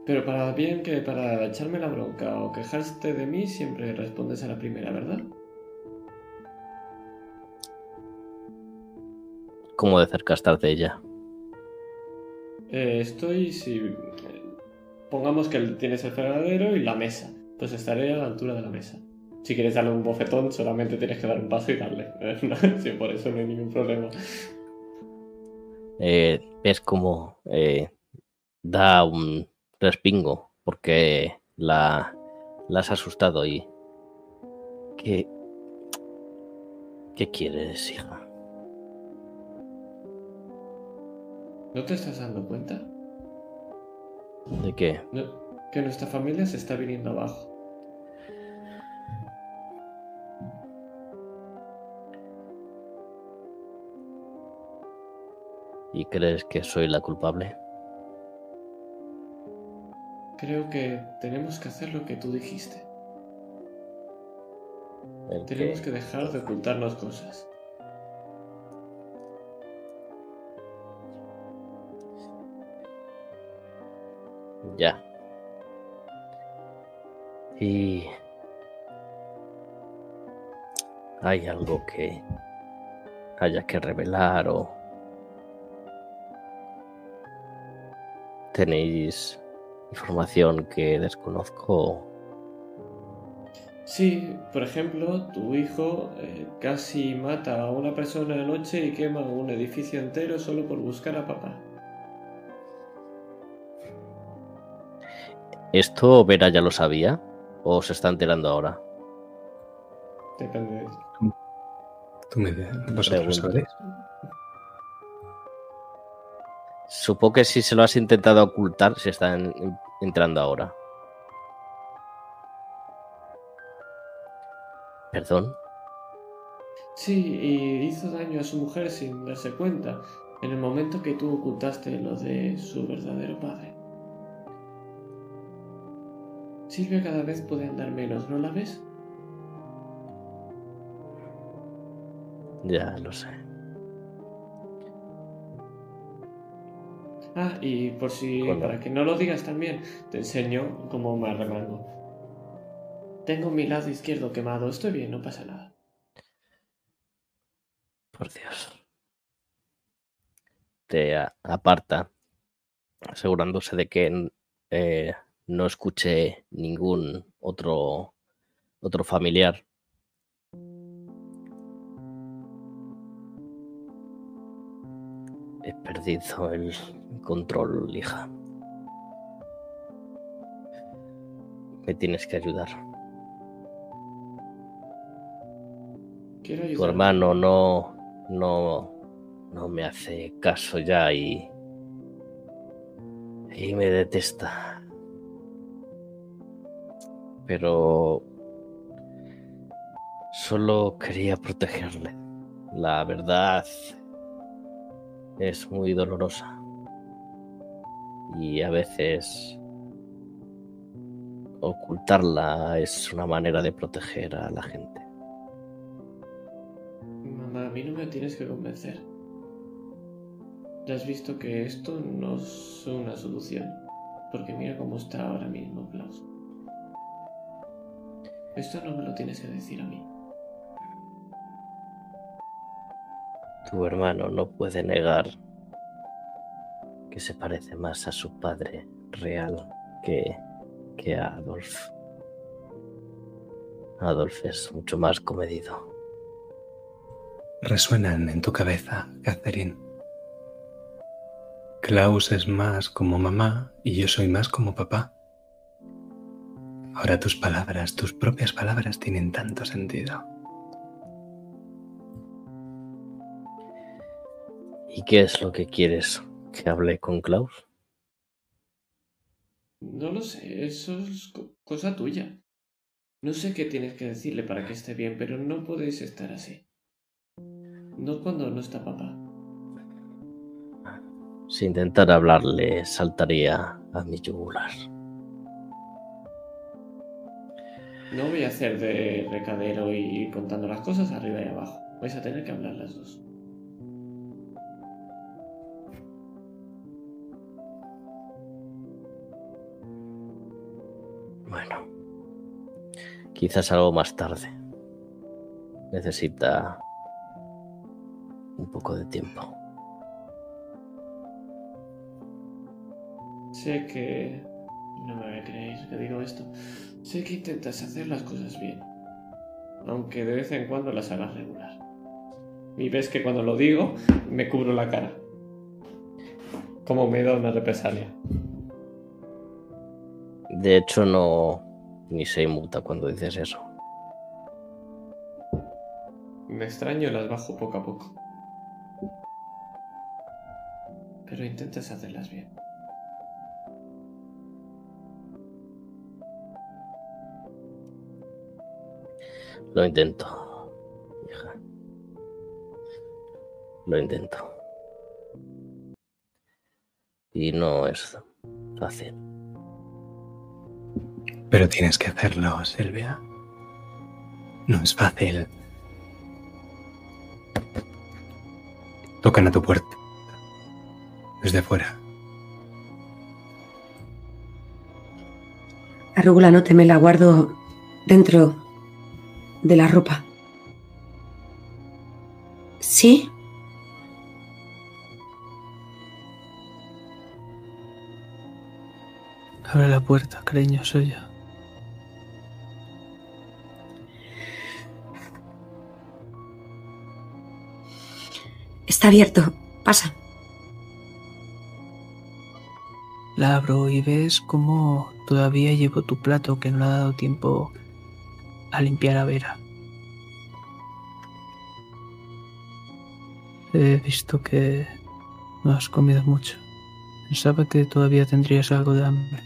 Pero para bien que para echarme la bronca o quejarte de mí, siempre respondes a la primera, ¿verdad? ¿Cómo de cerca estás de ella? Eh, estoy si... eh, Pongamos que tienes el fregadero y la mesa. Pues estaré a la altura de la mesa. Si quieres darle un bofetón, solamente tienes que dar un paso y darle. <laughs> sí, por eso no hay ningún problema. Eh, ves cómo eh, da un respingo porque la, la has asustado y... ¿Qué, ¿Qué quieres, hija? ¿No te estás dando cuenta? ¿De qué? Que nuestra familia se está viniendo abajo. ¿Y crees que soy la culpable? Creo que tenemos que hacer lo que tú dijiste. Tenemos que- que dejar de ocultarnos cosas. Ya. Y... ¿Hay algo que haya que revelar o... ¿Tenéis información que desconozco? Sí, por ejemplo, tu hijo eh, casi mata a una persona anoche y quema un edificio entero solo por buscar a papá. ¿Esto Vera ya lo sabía? ¿O se está enterando ahora? Depende de Tú me vosotros Pregunto. sabréis. Supongo que si se lo has intentado ocultar, se está en- entrando ahora. ¿Perdón? Sí, y hizo daño a su mujer sin darse cuenta, en el momento que tú ocultaste lo de su verdadero padre. Silvia cada vez puede andar menos, ¿no la ves? Ya lo sé. Ah, y por si, para que no lo digas también, te enseño cómo me arremango. Tengo mi lado izquierdo quemado, estoy bien, no pasa nada. Por Dios. Te aparta, asegurándose de que eh, no escuche ningún otro, otro familiar. He perdido el control, hija. Me tienes que ayudar. Quiero Tu ayudar. hermano no, no, no me hace caso ya y, y me detesta. Pero solo quería protegerle. La verdad es muy dolorosa y a veces ocultarla es una manera de proteger a la gente. Mamá, a mí no me tienes que convencer. Ya has visto que esto no es una solución. Porque mira cómo está ahora mismo Klaus. Esto no me lo tienes que decir a mí. Tu hermano no puede negar que se parece más a su padre real que, que a Adolf. Adolf es mucho más comedido. Resuenan en tu cabeza, Catherine. Klaus es más como mamá y yo soy más como papá. Ahora tus palabras, tus propias palabras tienen tanto sentido. ¿Y qué es lo que quieres que hable con Klaus? No lo sé, eso es co- cosa tuya. No sé qué tienes que decirle para que esté bien, pero no podéis estar así. No cuando no está papá. Si intentara hablarle, saltaría a mi yugular. No voy a hacer de recadero y contando las cosas arriba y abajo. Vais a tener que hablar las dos. Bueno, quizás algo más tarde. Necesita un poco de tiempo. Sé que... No me voy a creer que digo esto. Sé que intentas hacer las cosas bien. Aunque de vez en cuando las hagas regular. Y ves que cuando lo digo, me cubro la cara. Como me da una represalia. De hecho, no ni se inmuta cuando dices eso. Me extraño y las bajo poco a poco. Pero intentas hacerlas bien. Lo intento, hija. Lo intento. Y no es fácil. Pero tienes que hacerlo, Silvia. No es fácil. Tocan a tu puerta. Desde fuera. La rúgula no te me la guardo dentro de la ropa. ¿Sí? Abre la puerta, cariño, soy yo. Está abierto. Pasa. La abro y ves cómo todavía llevo tu plato que no le ha dado tiempo a limpiar a Vera. He visto que no has comido mucho. Pensaba que todavía tendrías algo de hambre.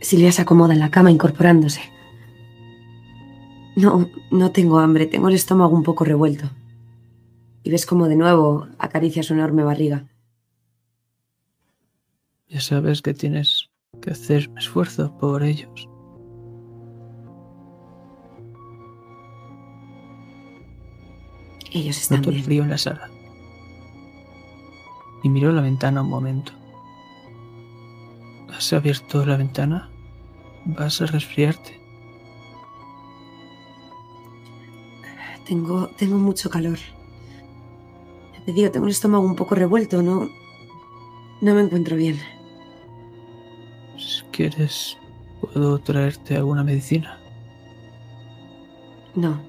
Silvia se acomoda en la cama incorporándose. No, no tengo hambre, tengo el estómago un poco revuelto. Y ves como de nuevo acaricia su enorme barriga. Ya sabes que tienes que hacer un esfuerzo por ellos. Ellos están Noto el frío en la sala. Y miro la ventana un momento. ¿Has abierto la ventana? ¿Vas a resfriarte? Tengo, tengo mucho calor. Te digo, tengo el estómago un poco revuelto, no. No me encuentro bien. Quieres, puedo traerte alguna medicina. No.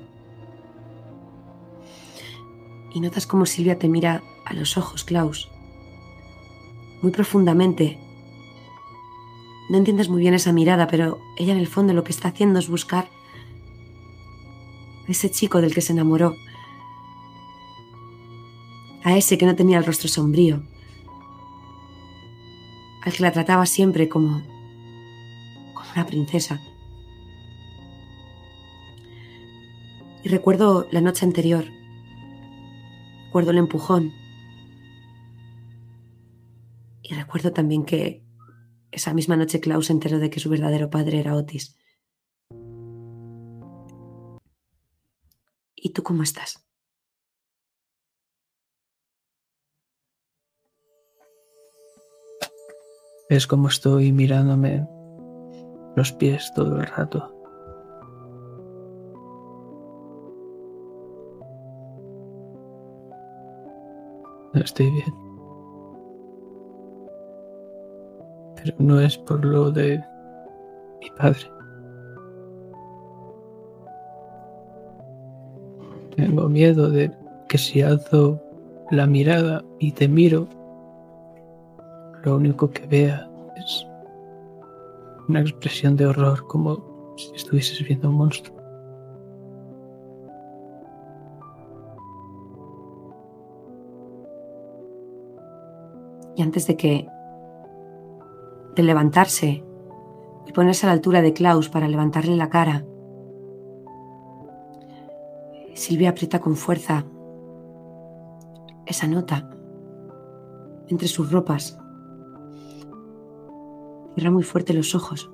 Y notas como Silvia te mira a los ojos, Klaus. Muy profundamente. No entiendes muy bien esa mirada, pero ella en el fondo lo que está haciendo es buscar a ese chico del que se enamoró. A ese que no tenía el rostro sombrío. Al que la trataba siempre como. Una princesa. Y recuerdo la noche anterior. Recuerdo el empujón. Y recuerdo también que esa misma noche Klaus se enteró de que su verdadero padre era Otis. ¿Y tú cómo estás? ¿Ves cómo estoy mirándome los pies todo el rato. Estoy bien. Pero no es por lo de mi padre. Tengo miedo de que si alzo la mirada y te miro, lo único que vea es una expresión de horror como si estuvieses viendo un monstruo. Y antes de que... de levantarse y ponerse a la altura de Klaus para levantarle la cara, Silvia aprieta con fuerza esa nota entre sus ropas. Cierra muy fuerte los ojos.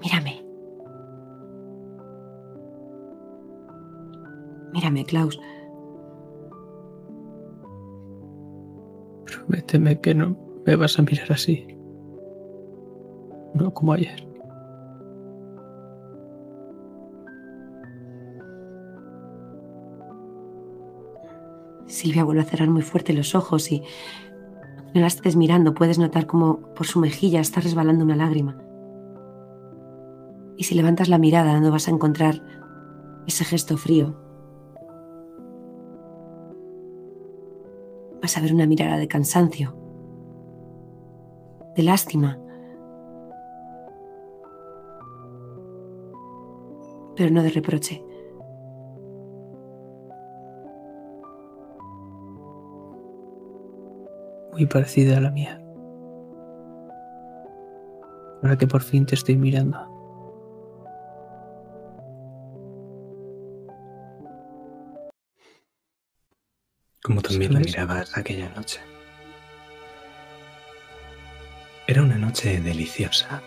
Mírame. Mírame, Klaus. Prométeme que no me vas a mirar así. No como ayer. Silvia vuelve a cerrar muy fuerte los ojos y no la estés mirando, puedes notar como por su mejilla está resbalando una lágrima. Y si levantas la mirada no vas a encontrar ese gesto frío. Vas a ver una mirada de cansancio, de lástima, pero no de reproche. Muy parecida a la mía. Ahora que por fin te estoy mirando. Como también ¿Sabes? mirabas aquella noche. Era una noche deliciosa.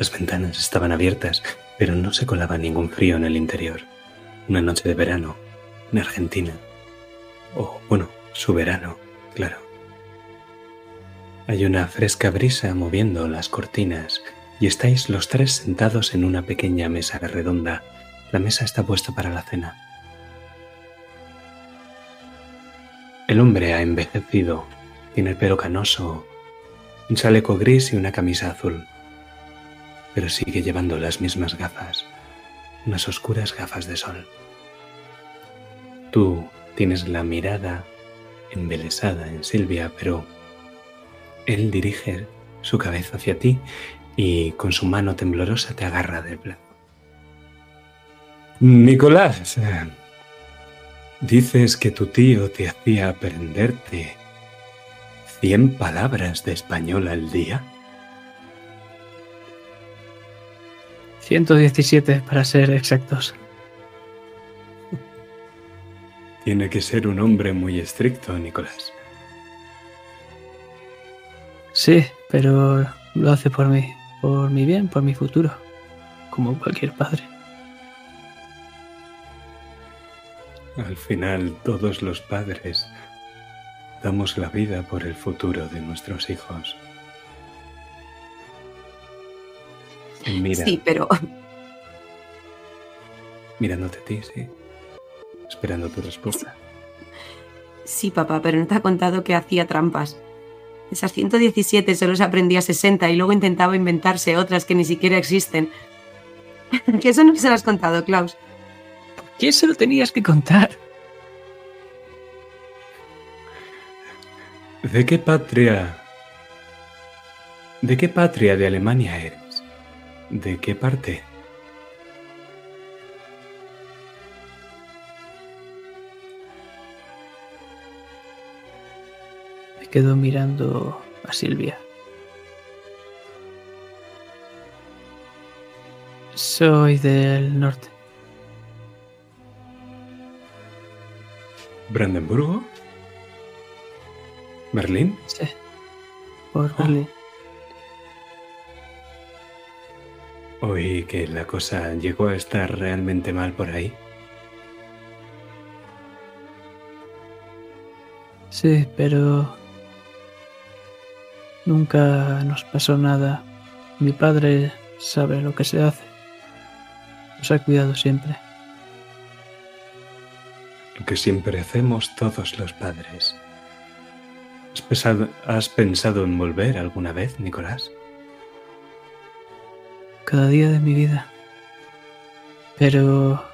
Las ventanas estaban abiertas, pero no se colaba ningún frío en el interior. Una noche de verano, en Argentina. O, bueno, su verano, claro. Hay una fresca brisa moviendo las cortinas y estáis los tres sentados en una pequeña mesa redonda. La mesa está puesta para la cena. El hombre ha envejecido, tiene el pelo canoso, un chaleco gris y una camisa azul, pero sigue llevando las mismas gafas, unas oscuras gafas de sol. Tú tienes la mirada embelesada en Silvia, pero él dirige su cabeza hacia ti y con su mano temblorosa te agarra del brazo. Nicolás, eh, dices que tu tío te hacía aprenderte cien palabras de español al día. 117 para ser exactos. Tiene que ser un hombre muy estricto, Nicolás. Sí, pero lo hace por mí, por mi bien, por mi futuro, como cualquier padre. Al final, todos los padres damos la vida por el futuro de nuestros hijos. Mira, Sí, pero mirándote a ti, sí. Esperando tu respuesta. sí, papá, pero no te ha contado que hacía trampas. Esas 117 solo se aprendía 60 y luego intentaba inventarse otras que ni siquiera existen. <laughs> que eso no se lo has contado, Klaus. ¿Quién se lo tenías que contar? ¿De qué patria? ¿De qué patria de Alemania eres? ¿De qué parte? Me quedo mirando a Silvia. Soy del norte. ¿Brandenburgo? ¿Berlín? Sí. Por Berlín. Oí que la cosa llegó a estar realmente mal por ahí. Sí, pero nunca nos pasó nada. Mi padre sabe lo que se hace. Nos ha cuidado siempre. Lo que siempre hacemos todos los padres. ¿Has pensado, ¿Has pensado en volver alguna vez, Nicolás? Cada día de mi vida. Pero...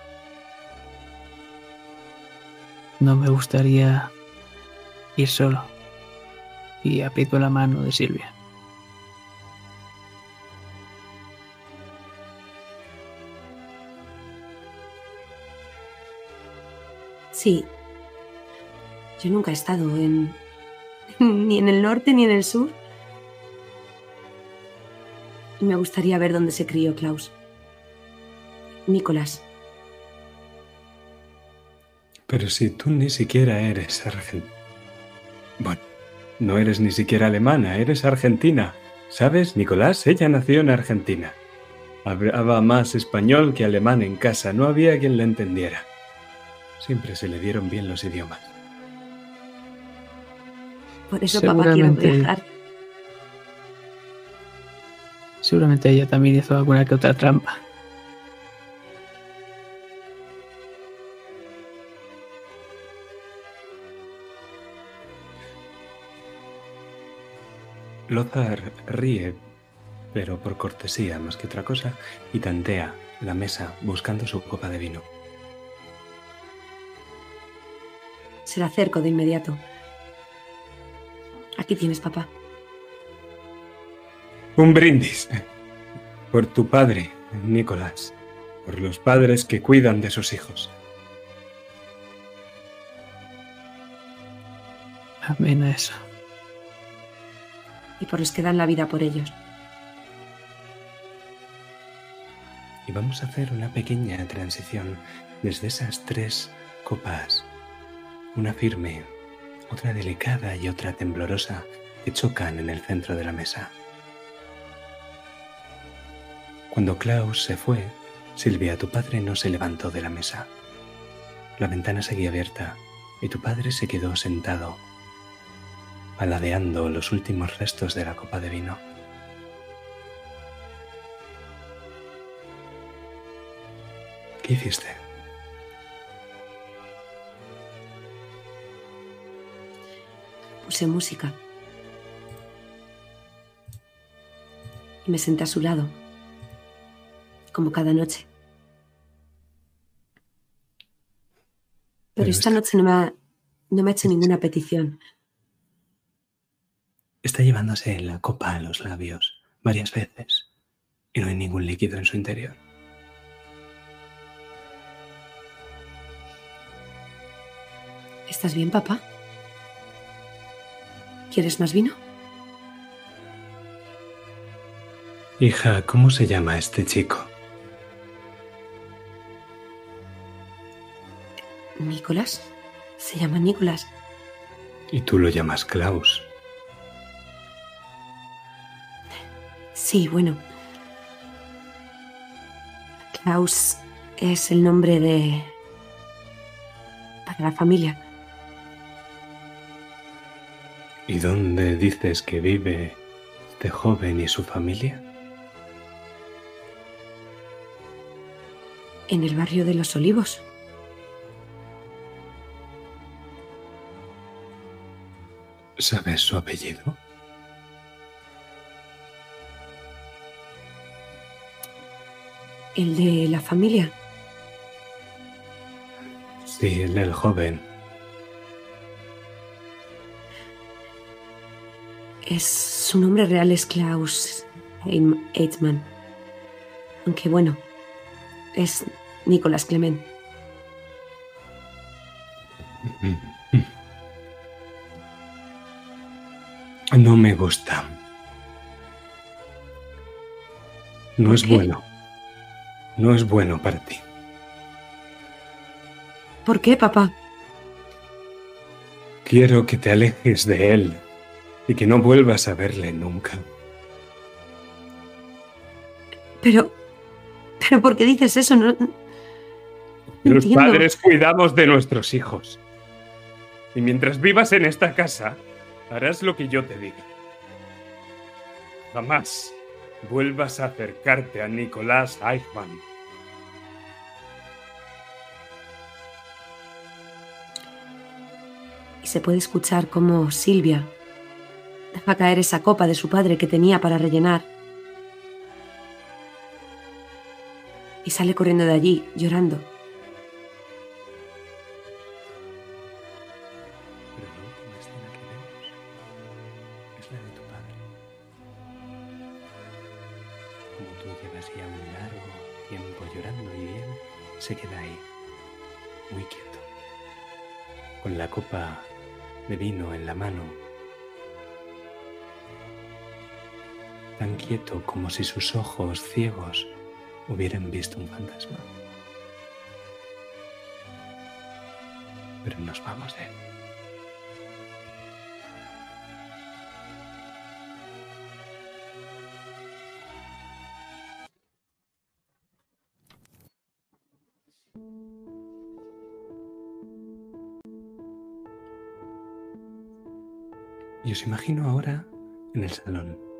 No me gustaría ir solo. Y aprieto la mano de Silvia. Sí. Yo nunca he estado en... <laughs> ni en el norte ni en el sur. Y me gustaría ver dónde se crió Klaus. Nicolás. Pero si tú ni siquiera eres argentina. Bueno, no eres ni siquiera alemana, eres argentina. ¿Sabes, Nicolás? Ella nació en Argentina. Hablaba más español que alemán en casa, no había quien la entendiera. Siempre se le dieron bien los idiomas. Por eso papá quiere viajar. Seguramente ella también hizo alguna que otra trampa. Lothar ríe, pero por cortesía más que otra cosa, y tantea la mesa buscando su copa de vino. Se la acerco de inmediato. Aquí tienes, papá. Un brindis. Por tu padre, Nicolás. Por los padres que cuidan de sus hijos. Amén a eso. Y por los que dan la vida por ellos. Y vamos a hacer una pequeña transición desde esas tres copas una firme, otra delicada y otra temblorosa que chocan en el centro de la mesa. Cuando Klaus se fue, Silvia, tu padre no se levantó de la mesa. La ventana seguía abierta y tu padre se quedó sentado, paladeando los últimos restos de la copa de vino. ¿Qué hiciste? puse música. Y me senté a su lado, como cada noche. Pero, esta noche no me, ha, no me ha hecho ninguna petición. Está llevándose la copa a los labios varias veces y no hay ningún líquido en su interior. ¿Estás bien, papá? ¿Quieres más vino? Hija, ¿cómo se llama este chico? Nicolás. Se llama Nicolás. ¿Y tú lo llamas Klaus? Sí, bueno. Klaus es el nombre de... para la familia. ¿Y dónde dices que vive este joven y su familia? En el barrio de los Olivos. ¿Sabes su apellido? ¿El de la familia? Sí, el del joven. Es, su nombre real es Klaus Eitman. Aunque bueno, es Nicolás Clement. <laughs> No me gusta. No es bueno. No es bueno para ti. ¿Por qué, papá? Quiero que te alejes de él y que no vuelvas a verle nunca. Pero... ¿Pero por qué dices eso? No, Los padres cuidamos de nuestros hijos. Y mientras vivas en esta casa, harás lo que yo te diga. Jamás vuelvas a acercarte a Nicolás Eichmann. se puede escuchar cómo Silvia deja caer esa copa de su padre que tenía para rellenar y sale corriendo de allí llorando. Quieto como si sus ojos ciegos hubieran visto un fantasma. Pero nos vamos de él. Y os imagino ahora en el salón.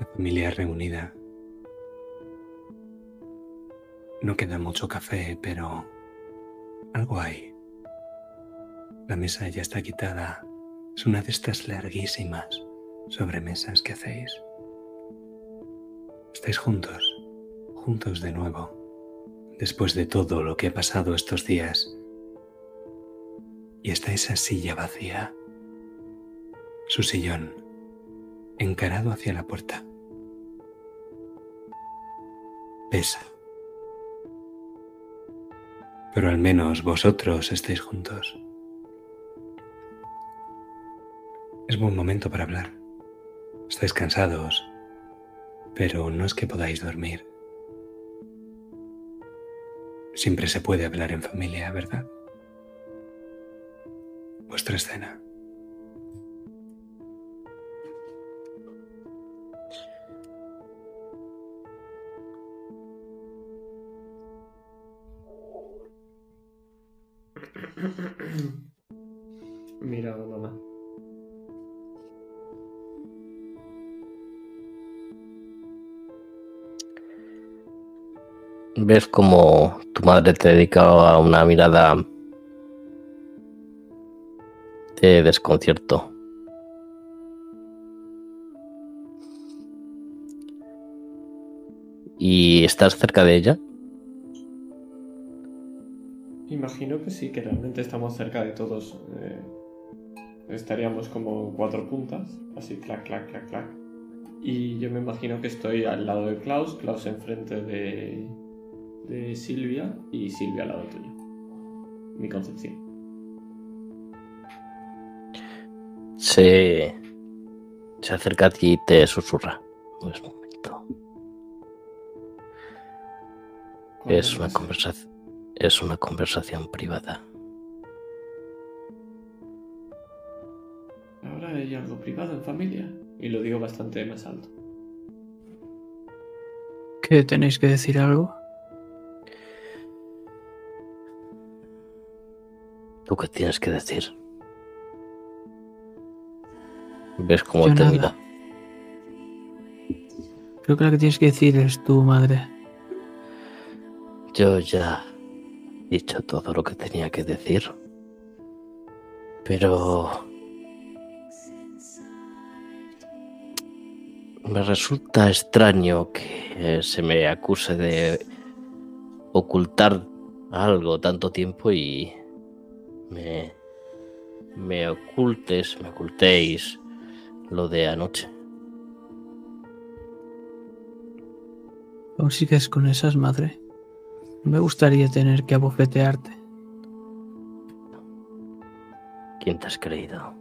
La familia reunida. No queda mucho café, pero algo hay. La mesa ya está quitada. Es una de estas larguísimas sobremesas que hacéis. Estáis juntos, juntos de nuevo, después de todo lo que ha pasado estos días. Y está esa silla vacía, su sillón, encarado hacia la puerta. Pesa. Pero al menos vosotros estáis juntos. Es buen momento para hablar. Estáis cansados, pero no es que podáis dormir. Siempre se puede hablar en familia, ¿verdad? Vuestra escena. <clears throat> Mira, mamá. Ves como tu madre te dedicaba una mirada de desconcierto. ¿Y estás cerca de ella? Imagino que sí, que realmente estamos cerca de todos. eh, estaríamos como cuatro puntas, así clac, clac, clac, clac. Y yo me imagino que estoy al lado de Klaus, Klaus enfrente de, de Silvia y Silvia al lado tuyo. Mi concepción. Se, se acerca a ti y te susurra. Es momento. Es una, conversación, es una conversación privada. Ahora hay algo privado en familia. Y lo digo bastante más alto. ¿Qué tenéis que decir algo? ¿Tú qué tienes que decir? ¿Ves cómo Yo te nada. mira? Creo que la que tienes que decir es tu madre. Yo ya dicho todo lo que tenía que decir. Pero... Me resulta extraño que se me acuse de ocultar algo tanto tiempo y me, me ocultes, me ocultéis lo de anoche. ¿Aún sigues con esas, madre? Me gustaría tener que abofetearte. ¿Quién te has creído?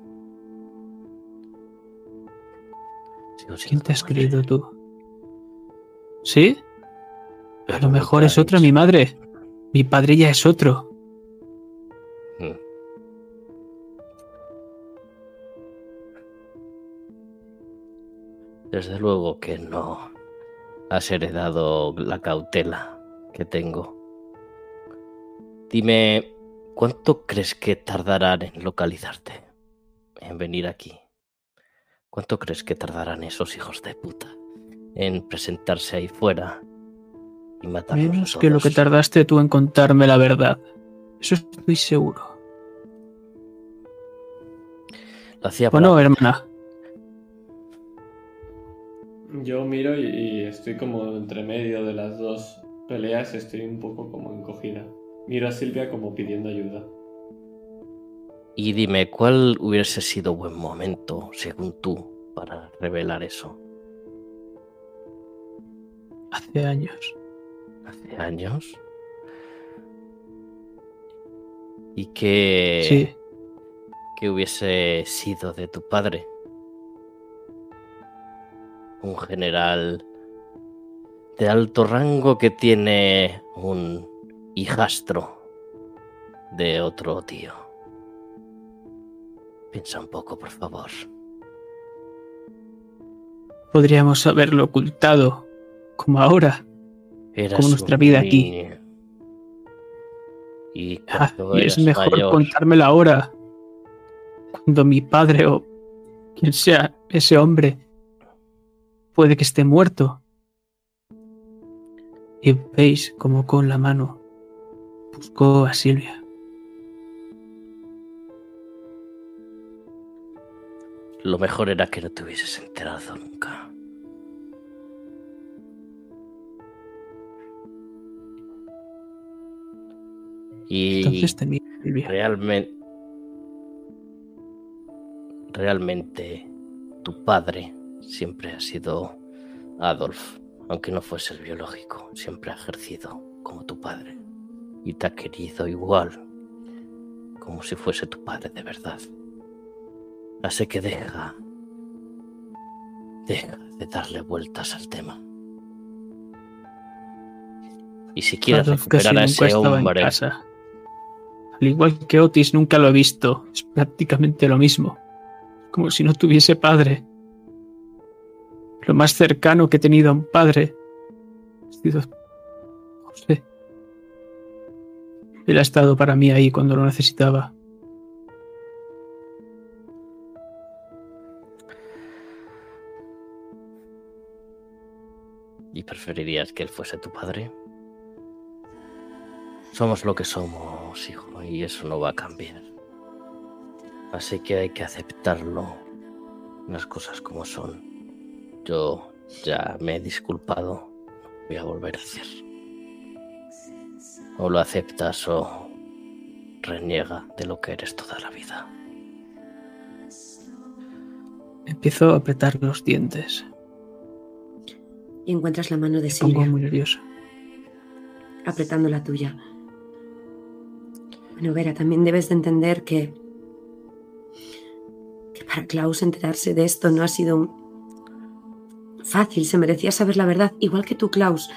¿Quién te has madre, creído tú? ¿Sí? A lo mejor es otra mi madre. Mi padre ya es otro. Mm. Desde luego que no has heredado la cautela que tengo. Dime, ¿cuánto crees que tardarán en localizarte? En venir aquí. ¿Cuánto crees que tardarán esos hijos de puta en presentarse ahí fuera y matarnos a Menos que lo que todos? tardaste tú en contarme la verdad. Eso estoy seguro. Lo hacía Bueno, para- hermana. Yo miro y, y estoy como entre medio de las dos peleas, estoy un poco como encogida. Miro a Silvia como pidiendo ayuda. Y dime, ¿cuál hubiese sido buen momento, según tú, para revelar eso? Hace años. ¿Hace años? ¿Y qué, Sí. qué hubiese sido de tu padre? Un general de alto rango que tiene un hijastro de otro tío. Piensa un poco, por favor. Podríamos haberlo ocultado. Como ahora. Eras Como nuestra vida aquí. Y Ah, y es mejor mayor, contármelo ahora. Cuando mi padre o quien sea ese hombre puede que esté muerto. Y veis como con la mano buscó a Silvia. lo mejor era que no te hubieses enterado nunca. Y Entonces tenía a Silvia. realmente, realmente tu padre siempre ha sido Adolf, aunque no fuese el biológico, siempre ha ejercido como tu padre y te ha querido igual, como si fuese tu padre de verdad. Así que deja, deja de darle vueltas al tema. Y si quieres Adolf recuperar a ese en hombre, casa. Al igual que Otis nunca lo he visto. Es prácticamente lo mismo. Como si no tuviese padre. Lo más cercano que he tenido a un padre José. Él ha estado para mí ahí cuando lo necesitaba. ¿Y preferirías que él fuese tu padre? Somos lo que somos, hijo, y eso no va a cambiar. Así que hay que aceptarlo, las cosas como son. Yo ya me he disculpado, no voy a volver a hacer. O lo aceptas o reniega de lo que eres toda la vida. Empiezo a apretar los dientes. Y encuentras la mano de Silvia muy nerviosa. apretando la tuya. Bueno, Vera, también debes de entender que, que para Klaus enterarse de esto no ha sido un- fácil. Se merecía saber la verdad, igual que tú, Klaus.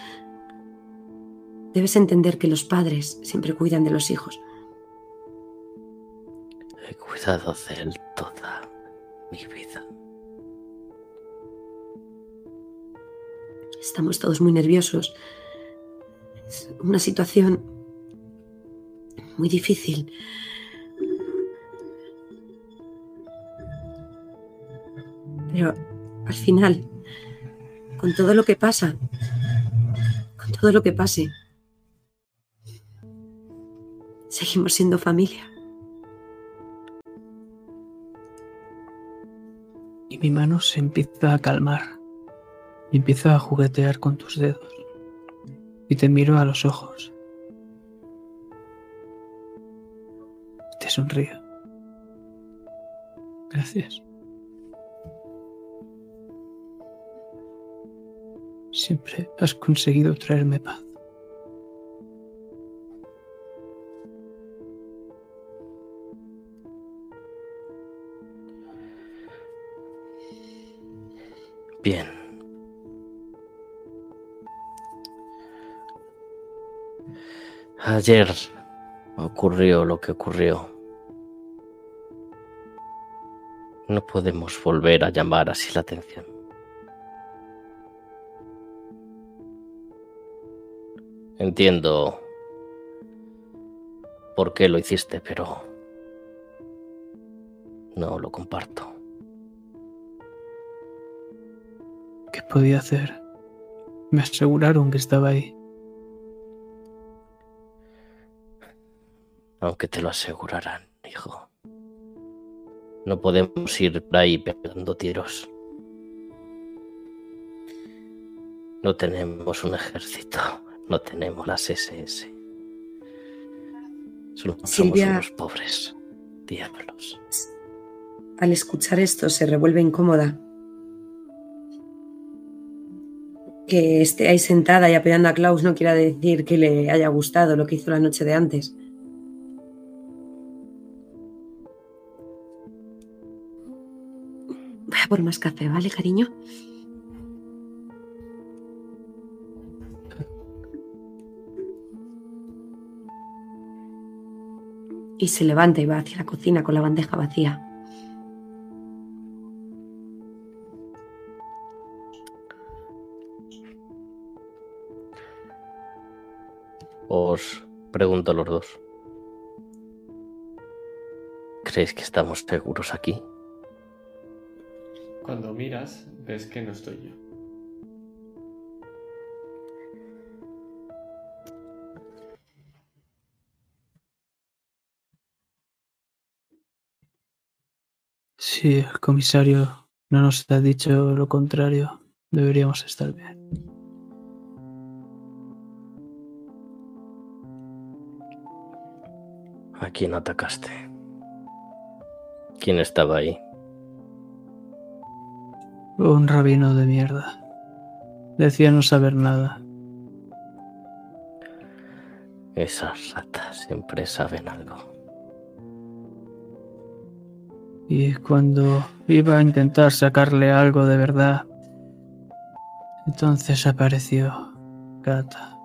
Debes entender que los padres siempre cuidan de los hijos. He cuidado de él toda mi vida. Estamos todos muy nerviosos. Es una situación muy difícil. Pero al final, con todo lo que pasa, con todo lo que pase, seguimos siendo familia. Y mi mano se empieza a calmar. Y empiezo a juguetear con tus dedos. Y te miro a los ojos. Te sonrío. Gracias. Siempre has conseguido traerme paz. Bien. Ayer ocurrió lo que ocurrió. No podemos volver a llamar así la atención. Entiendo por qué lo hiciste, pero no lo comparto. ¿Qué podía hacer? Me aseguraron que estaba ahí. Aunque te lo aseguraran, hijo. No podemos ir por ahí pegando tiros. No tenemos un ejército, no tenemos las SS. Solo somos Silvia- unos pobres diablos. Al escuchar esto se revuelve incómoda. Que esté ahí sentada y apoyando a Klaus no quiera decir que le haya gustado lo que hizo la noche de antes. Voy a por más café, ¿vale, cariño? Y se levanta y va hacia la cocina con la bandeja vacía. Os pregunto a los dos. ¿Creéis que estamos seguros aquí? Cuando miras, ves que no estoy yo. Si el comisario no nos ha dicho lo contrario, deberíamos estar bien. ¿A quién atacaste? ¿Quién estaba ahí? Un rabino de mierda. Decía no saber nada. Esas ratas siempre saben algo. Y cuando iba a intentar sacarle algo de verdad, entonces apareció Kata.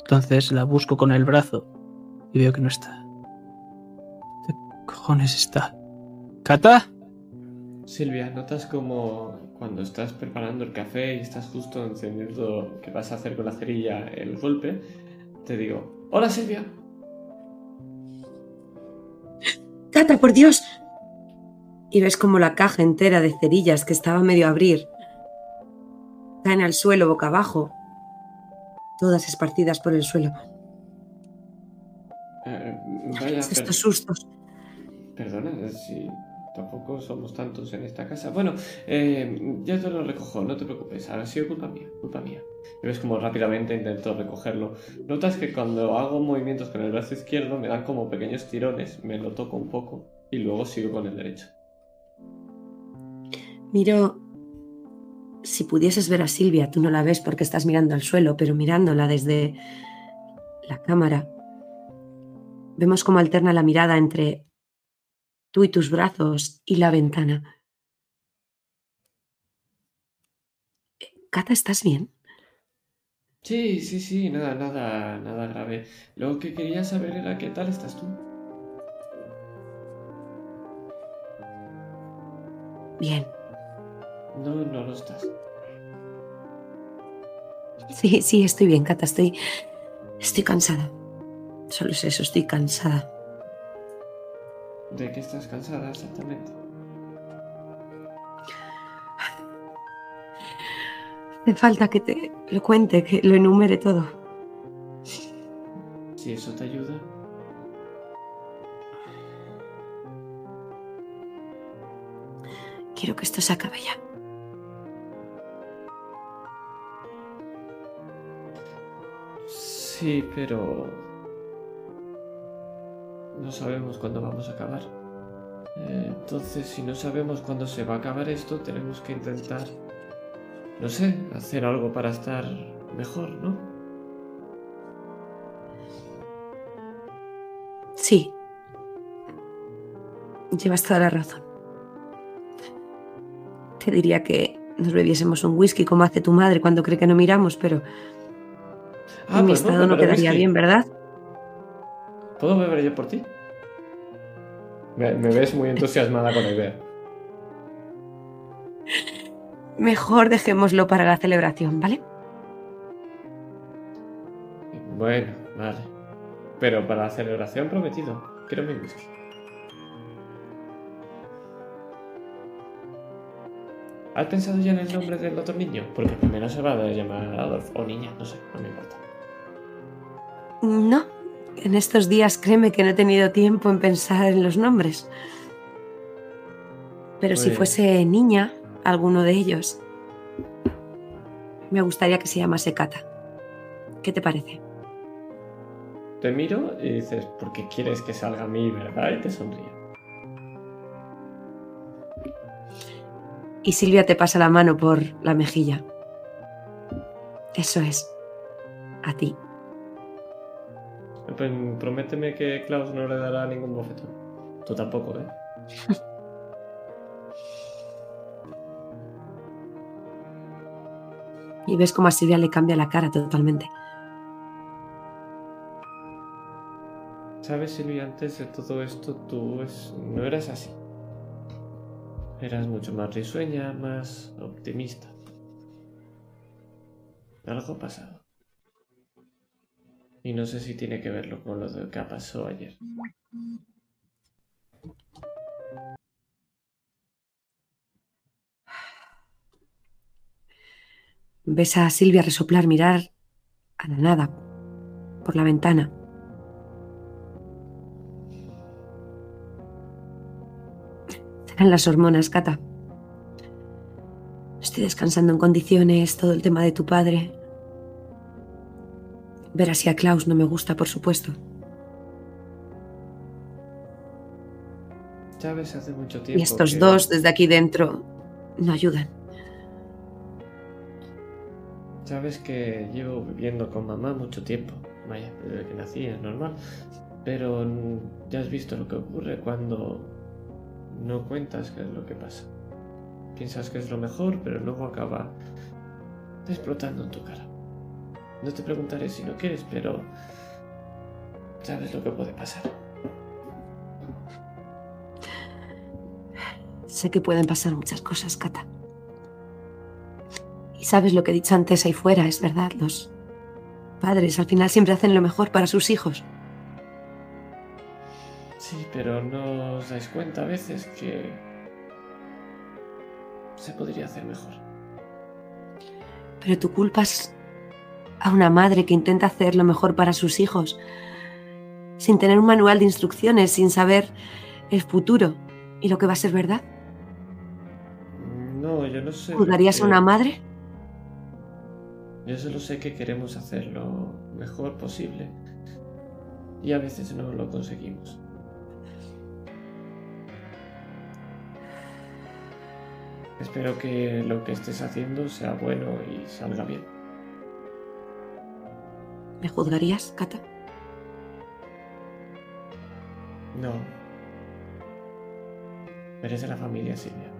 Entonces la busco con el brazo y veo que no está. ¿Qué cojones está? ¿Kata? Silvia, notas como cuando estás preparando el café y estás justo encendiendo que vas a hacer con la cerilla el golpe, te digo, hola Silvia. ¡Cata, por Dios! Y ves como la caja entera de cerillas que estaba medio a abrir caen al suelo boca abajo, todas esparcidas por el suelo. Eh, vaya, Estos per- sustos. perdona, si tampoco somos tantos en esta casa. Bueno, eh, ya te lo recojo, no te preocupes, ha sido culpa mía, culpa mía. Y ves como rápidamente intento recogerlo. Notas que cuando hago movimientos con el brazo izquierdo me dan como pequeños tirones, me lo toco un poco y luego sigo con el derecho. Miro. Si pudieses ver a Silvia, tú no la ves porque estás mirando al suelo, pero mirándola desde la cámara, vemos cómo alterna la mirada entre tú y tus brazos y la ventana. Cata, ¿estás bien? Sí, sí, sí, nada, nada, nada grave. Lo que quería saber era qué tal estás tú. Bien. No, no lo estás. Sí, sí, estoy bien, Cata, estoy. Estoy cansada. Solo es eso, estoy cansada. ¿De qué estás cansada exactamente? Hace falta que te lo cuente, que lo enumere todo. Si eso te ayuda. Quiero que esto se acabe ya. Sí, pero... No sabemos cuándo vamos a acabar. Eh, Entonces, si no sabemos cuándo se va a acabar esto, tenemos que intentar... No sé, hacer algo para estar mejor, ¿no? Sí. Llevas toda la razón. Te diría que nos bebiésemos un whisky como hace tu madre cuando cree que no miramos, pero en mi pues estado no beber quedaría whisky. bien, ¿verdad? ¿Puedo beber yo por ti? Me, me ves muy entusiasmada con la idea. Mejor dejémoslo para la celebración, ¿vale? Bueno, vale. Pero para la celebración prometido. Quiero mi whisky. ¿Has pensado ya en el nombre del otro niño? Porque primero se va a llamar Adolf o niña, no sé, no me importa. No. En estos días créeme que no he tenido tiempo en pensar en los nombres. Pero si Pues- fuese niña, alguno de ellos, me gustaría que se llamase Kata. ¿Qué te parece? Te miro y dices, porque quieres que salga a mí, ¿verdad? Y te sonríe. Y Silvia te pasa la mano por la mejilla. Eso es. A ti. Pues, prométeme que Klaus no le dará ningún bofetón. Tú tampoco, ¿eh? <laughs> Y ves cómo a Silvia le cambia la cara totalmente. Sabes, Silvia, antes de todo esto tú es- no eras así. Eras mucho más risueña, más optimista. Algo pasado. Y no sé si tiene que verlo con lo que pasó ayer. Ves a Silvia resoplar, mirar a la nada, por la ventana. Serán las hormonas, Cata. Estoy descansando en condiciones, todo el tema de tu padre. Ver así a Klaus no me gusta, por supuesto. Sabes, hace mucho tiempo. Y estos que- dos desde aquí dentro no ayudan. Sabes que llevo viviendo con mamá mucho tiempo. Vaya, desde que nací es normal. Pero mm, ya has visto lo que ocurre cuando no cuentas qué es lo que pasa. Piensas que es lo mejor, pero luego acaba explotando en tu cara. No te preguntaré si no quieres, pero sabes lo que puede pasar. Sé que pueden pasar muchas cosas, Cata. Y sabes lo que he dicho antes ahí fuera, es verdad. Los padres al final siempre hacen lo mejor para sus hijos. Sí, pero no os dais cuenta a veces que se podría hacer mejor. Pero tú culpas a una madre que intenta hacer lo mejor para sus hijos, sin tener un manual de instrucciones, sin saber el futuro y lo que va a ser verdad. No, yo no sé. ¿Juzgarías a que- una madre? Yo solo sé que queremos hacer lo mejor posible. Y a veces no lo conseguimos. Espero que lo que estés haciendo sea bueno y salga bien. ¿Me juzgarías, Cata? No. Eres de la familia Silvia.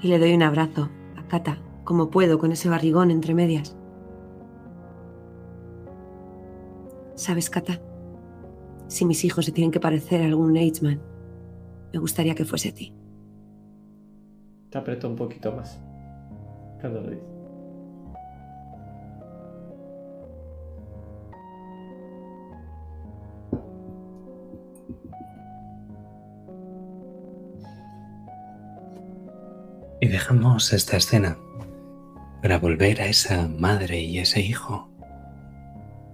Y le doy un abrazo a Cata, como puedo, con ese barrigón entre medias. ¿Sabes, Cata? Si mis hijos se tienen que parecer a algún Eichmann, me gustaría que fuese a ti. Te apretó un poquito más. Cuando lo dice. Y dejamos esta escena para volver a esa madre y ese hijo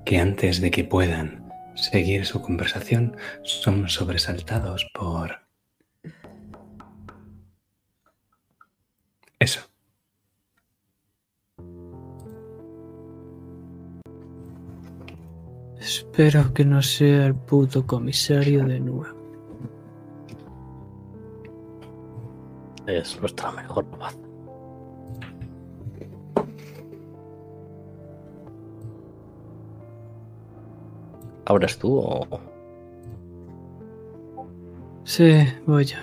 que antes de que puedan seguir su conversación son sobresaltados por eso. Espero que no sea el puto comisario de nuevo. Es nuestra mejor paz. ¿Abres tú o.? Sí, voy yo.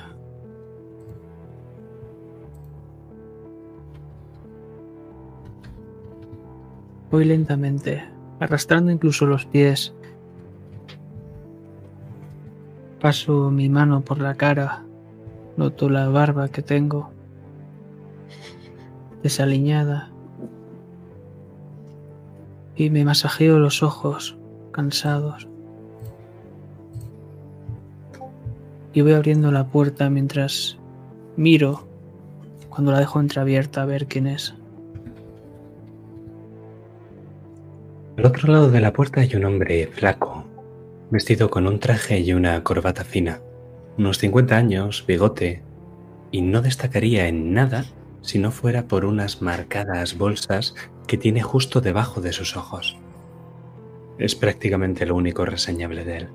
Voy lentamente, arrastrando incluso los pies. Paso mi mano por la cara, noto la barba que tengo, desaliñada, y me masajeo los ojos, cansados. y voy abriendo la puerta mientras miro cuando la dejo entreabierta a ver quién es. Al otro lado de la puerta hay un hombre flaco, vestido con un traje y una corbata fina, unos 50 años, bigote, y no destacaría en nada si no fuera por unas marcadas bolsas que tiene justo debajo de sus ojos. Es prácticamente lo único reseñable de él.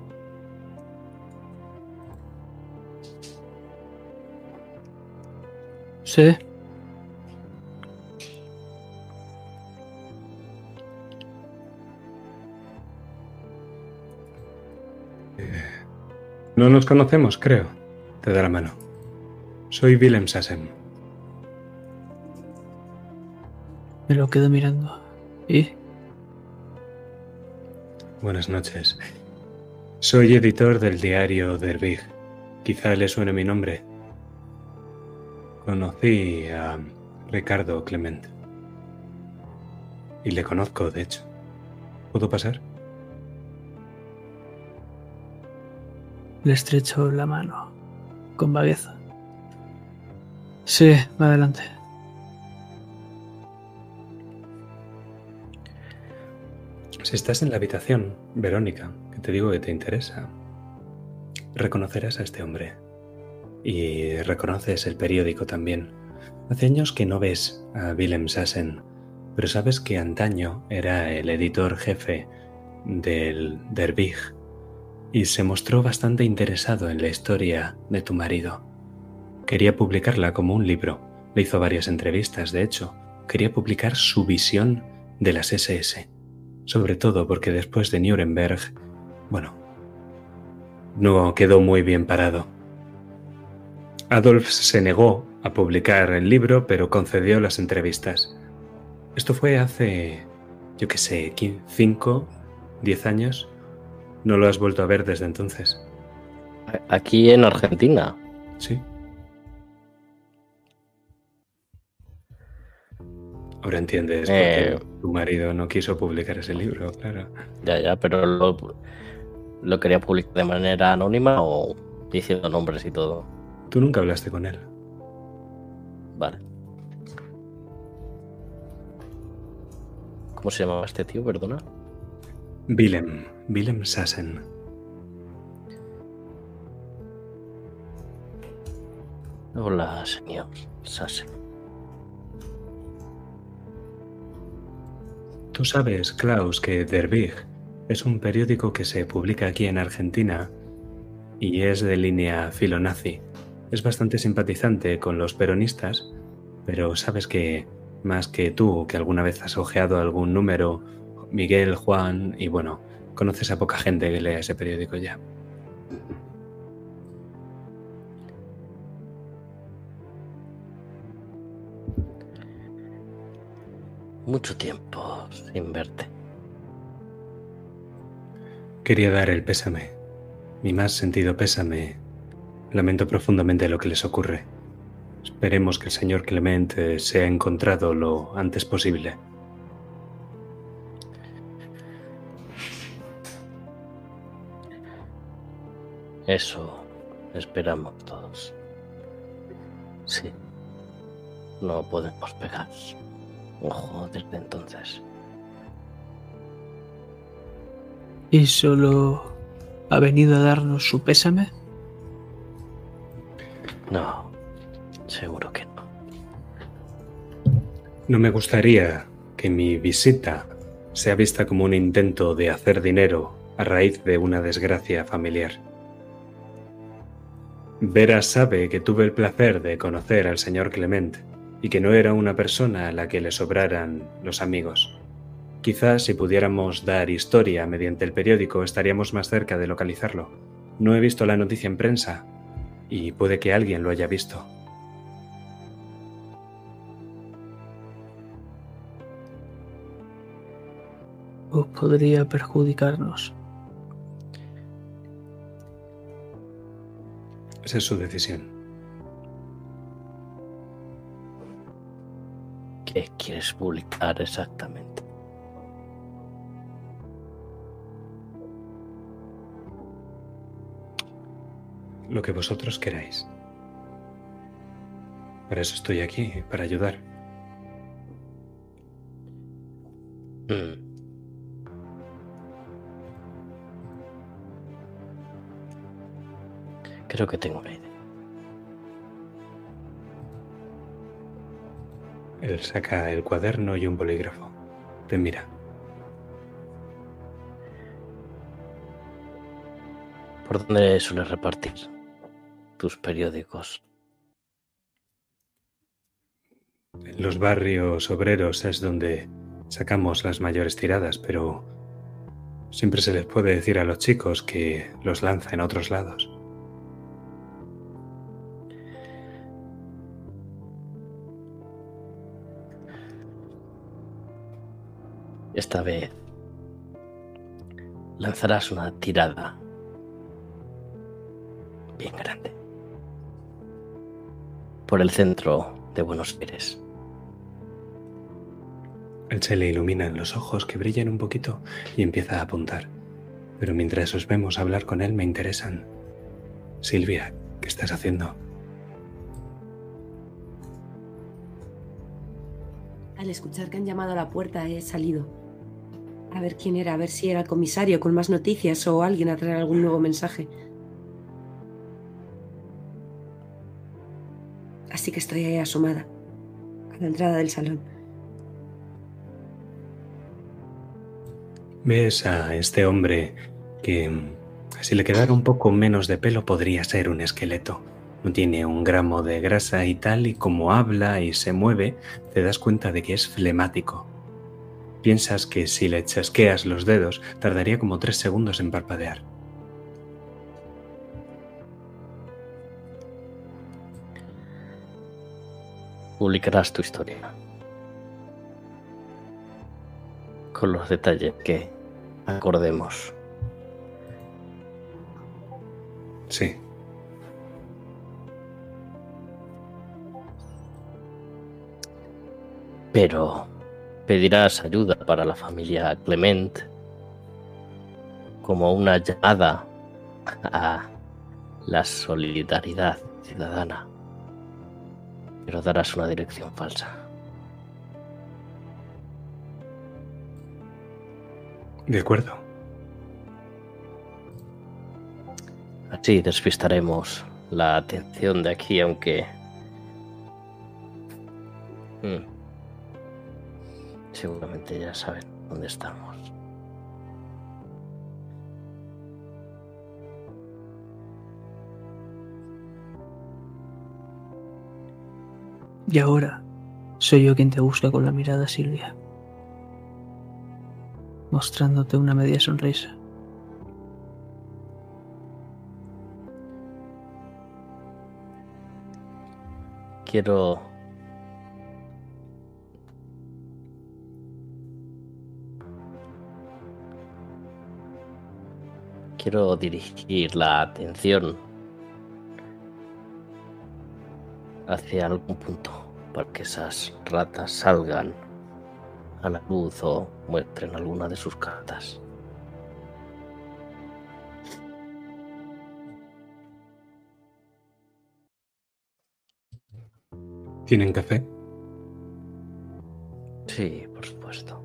Sí. No nos conocemos, creo. Te da la mano. Soy Willem Sassen. Me lo quedo mirando. ¿Y? Buenas noches. Soy editor del diario Derbig. Quizá le suene mi nombre. Conocí a Ricardo Clement. Y le conozco, de hecho. ¿Puedo pasar? Le estrecho la mano. Con vagueza. Sí, adelante. Si estás en la habitación, Verónica, que te digo que te interesa, reconocerás a este hombre. Y reconoces el periódico también. Hace años que no ves a Willem Sassen, pero sabes que antaño era el editor jefe del Der Big y se mostró bastante interesado en la historia de tu marido. Quería publicarla como un libro. Le hizo varias entrevistas, de hecho. Quería publicar su visión de las SS. Sobre todo porque después de Nuremberg, bueno, no quedó muy bien parado. Adolf se negó a publicar el libro, pero concedió las entrevistas. Esto fue hace, yo qué sé, 5, 10 años. No lo has vuelto a ver desde entonces. Aquí en Argentina. Sí. Ahora entiendes por qué Eh. tu marido no quiso publicar ese libro, claro. Ya, ya, pero lo, lo quería publicar de manera anónima o diciendo nombres y todo. Tú nunca hablaste con él. Vale. ¿Cómo se llamaba este tío? Perdona. Willem, Willem Sassen. Hola, señor Sassen. Tú sabes, Klaus, que Der Big es un periódico que se publica aquí en Argentina y es de línea filonazi. Es bastante simpatizante con los peronistas, pero sabes que más que tú, que alguna vez has ojeado algún número, Miguel, Juan, y bueno, conoces a poca gente que lea ese periódico ya. Mucho tiempo sin verte. Quería dar el pésame, mi más sentido pésame. Lamento profundamente lo que les ocurre. Esperemos que el señor Clement eh, sea encontrado lo antes posible. Eso esperamos todos. Sí. No podemos pegar. Ojo desde entonces. ¿Y solo ha venido a darnos su pésame? No, seguro que no. No me gustaría que mi visita sea vista como un intento de hacer dinero a raíz de una desgracia familiar. Vera sabe que tuve el placer de conocer al señor Clement y que no era una persona a la que le sobraran los amigos. Quizás si pudiéramos dar historia mediante el periódico estaríamos más cerca de localizarlo. No he visto la noticia en prensa y puede que alguien lo haya visto. ¿O podría perjudicarnos? Esa es su decisión. ¿Qué quieres publicar exactamente? Lo que vosotros queráis. Para eso estoy aquí, para ayudar. Mm. Creo que tengo una idea. Él saca el cuaderno y un bolígrafo. Te mira. ¿Por dónde sueles repartir tus periódicos? En los barrios obreros es donde sacamos las mayores tiradas, pero siempre se les puede decir a los chicos que los lanza en otros lados. Esta vez lanzarás una tirada bien grande por el centro de Buenos Aires. Él se le iluminan los ojos que brillan un poquito y empieza a apuntar. Pero mientras os vemos hablar con él me interesan. Silvia, ¿qué estás haciendo? Al escuchar que han llamado a la puerta he salido. A ver quién era, a ver si era el comisario con más noticias o alguien a traer algún nuevo mensaje. Así que estoy ahí asomada, a la entrada del salón. Ves a este hombre que, si le quedara un poco menos de pelo, podría ser un esqueleto. No tiene un gramo de grasa y tal, y como habla y se mueve, te das cuenta de que es flemático. Piensas que si le chasqueas los dedos, tardaría como tres segundos en parpadear. Publicarás tu historia. Con los detalles que acordemos. Sí. Pero pedirás ayuda para la familia Clement como una llamada a la solidaridad ciudadana. Pero darás una dirección falsa. De acuerdo. Así despistaremos la atención de aquí, aunque... Hmm. Seguramente ya saben dónde estamos. Y ahora soy yo quien te busca con la mirada, Silvia, mostrándote una media sonrisa. Quiero quiero dirigir la atención hacia algún punto para que esas ratas salgan a la luz o muestren alguna de sus cartas. ¿Tienen café? Sí, por supuesto.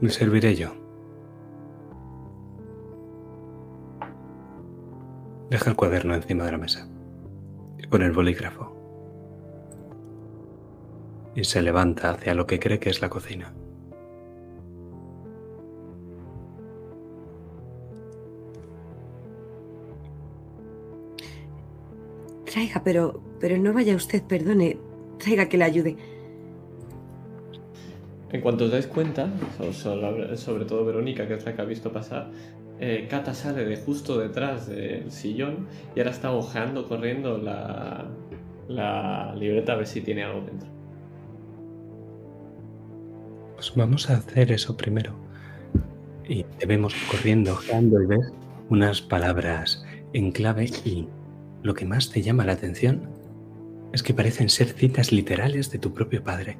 Le serviré yo. Deja el cuaderno encima de la mesa. Y pone el bolígrafo. Y se levanta hacia lo que cree que es la cocina. Traiga, pero, pero no vaya usted, perdone. Traiga que le ayude. En cuanto os dais cuenta, so- so- sobre todo Verónica, que es la que ha visto pasar, eh, Cata sale de justo detrás del sillón y ahora está ojeando, corriendo la, libreta a ver si tiene algo dentro. Pues vamos a hacer eso primero. Y te vemos corriendo, ojeando y ves unas palabras en clave y lo que más te llama la atención es que parecen ser citas literales de tu propio padre.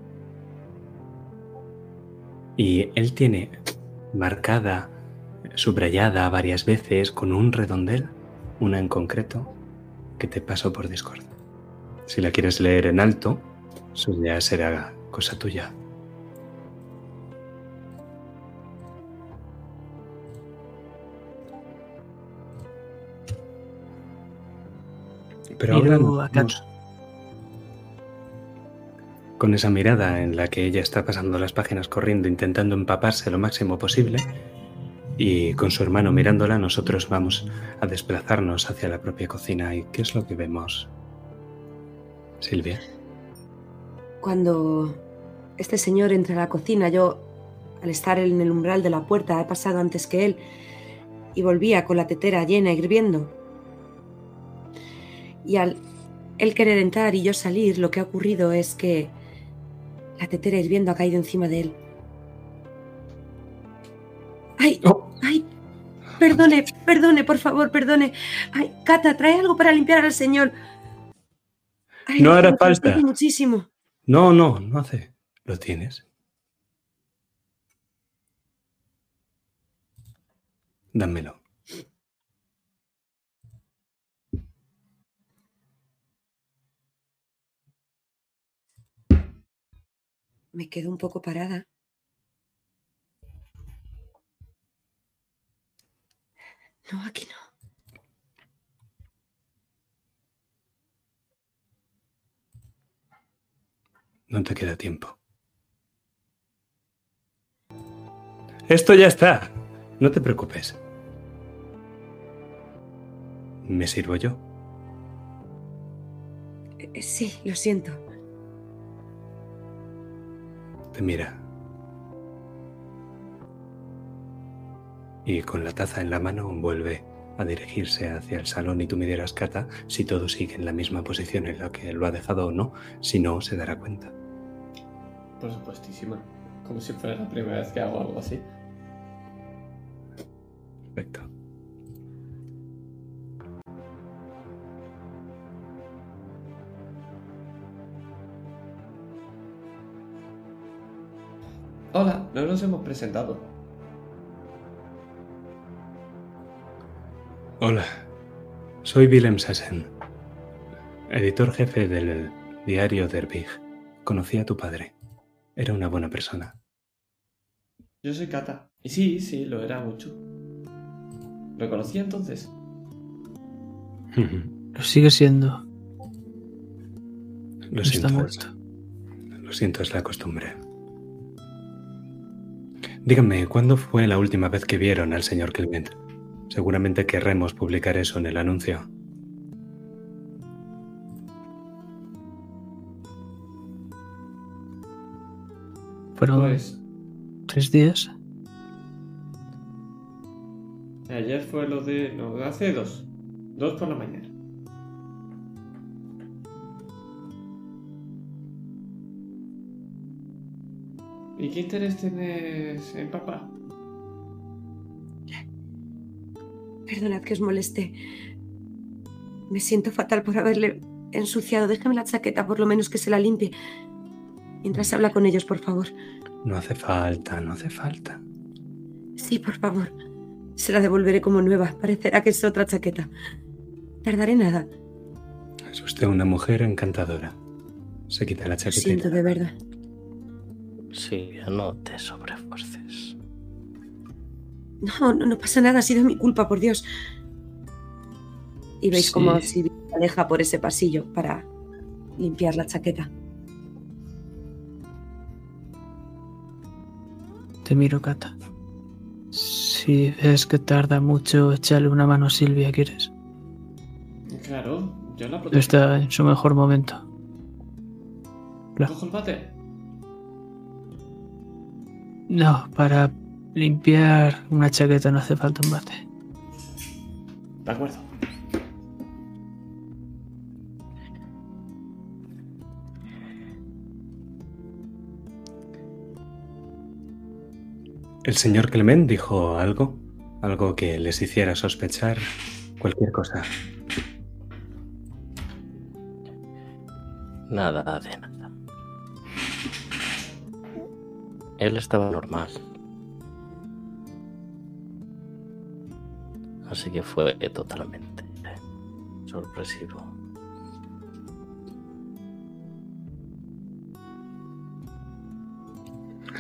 Y él tiene marcada, subrayada varias veces con un redondel, una en concreto, que te paso por Discord. Si la quieres leer en alto, eso ya será cosa tuya. Pero ahora nos con esa mirada en la que ella está pasando las páginas corriendo, intentando empaparse lo máximo posible, y con su hermano mirándola, nosotros vamos a desplazarnos hacia la propia cocina. ¿Y qué es lo que vemos? Silvia. Cuando este señor entra a la cocina, yo, al estar en el umbral de la puerta, he pasado antes que él y volvía con la tetera llena hirviendo. Y al él querer entrar y yo salir, lo que ha ocurrido es que la tetera hirviendo ha caído encima de él. ¡Ay! Oh. ¡Ay! Perdone, perdone, por favor, perdone. Ay, Cata, trae algo para limpiar al señor. Ay, No hará falta. Muchísimo. No, no, no hace. ¿Lo tienes? Dámelo. Me quedo un poco parada. No, aquí no. No te queda tiempo. Esto ya está. No te preocupes. ¿Me sirvo yo? Eh, Sí, lo siento. Te mira. Y con la taza en la mano vuelve a dirigirse hacia el salón y tú me dirás, Cata, si todo sigue en la misma posición en la que lo ha dejado o no. Si no, se dará cuenta. Por supuestísima. Como si fuera la primera vez que hago algo así. Perfecto. Hola, no nos hemos presentado. Hola, soy Willem Sassen, editor jefe del diario Der Big. Conocí a tu padre. Era una buena persona. Yo soy Kata. Y sí, sí, lo era mucho. ¿Lo conocía entonces? Lo sigue siendo. Lo Está siento. muerto. Lo siento, es la costumbre. Díganme, ¿cuándo fue la última vez que vieron al señor Clement? Seguramente querremos publicar eso en el anuncio. Fueron Pues tres días. ayer fue lo de... No, hace dos. Dos por la mañana. ¿Y qué interés tienes en papá? Perdonad que os moleste. Me siento fatal por haberle ensuciado. Déjame la chaqueta, por lo menos que se la limpie. Mientras habla con ellos, por favor. No hace falta, no hace falta. Sí, por favor. Se la devolveré como nueva. Parecerá que es otra chaqueta. Tardaré nada. Es usted una mujer encantadora. Se quita la chaqueta. siento, de verdad. Silvia, no te sobrefuerces. No, no, no pasa nada. Ha sido mi culpa, por Dios. Y veis Sí. cómo Silvia se aleja por ese pasillo para limpiar la chaqueta. Te miro, Cata. Si ves que tarda mucho, échale una mano a Silvia, ¿quieres? Claro, yo la protejo. Está en su mejor momento. Claro. ¿Cojo el bate? No, para limpiar una chaqueta no hace falta un bate. De acuerdo. ¿El señor Clement dijo algo? Algo que les hiciera sospechar cualquier cosa. Nada de nada. Él estaba normal. Así que fue totalmente sorpresivo.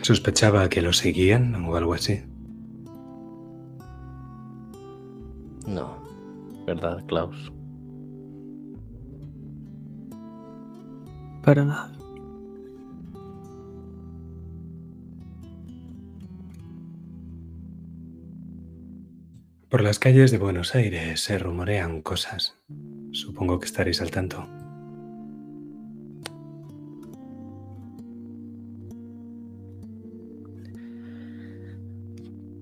¿Sospechaba que lo seguían o algo así? No, ¿verdad, Klaus? Para nada. Por las calles de Buenos Aires se rumorean cosas. Supongo que estaréis al tanto.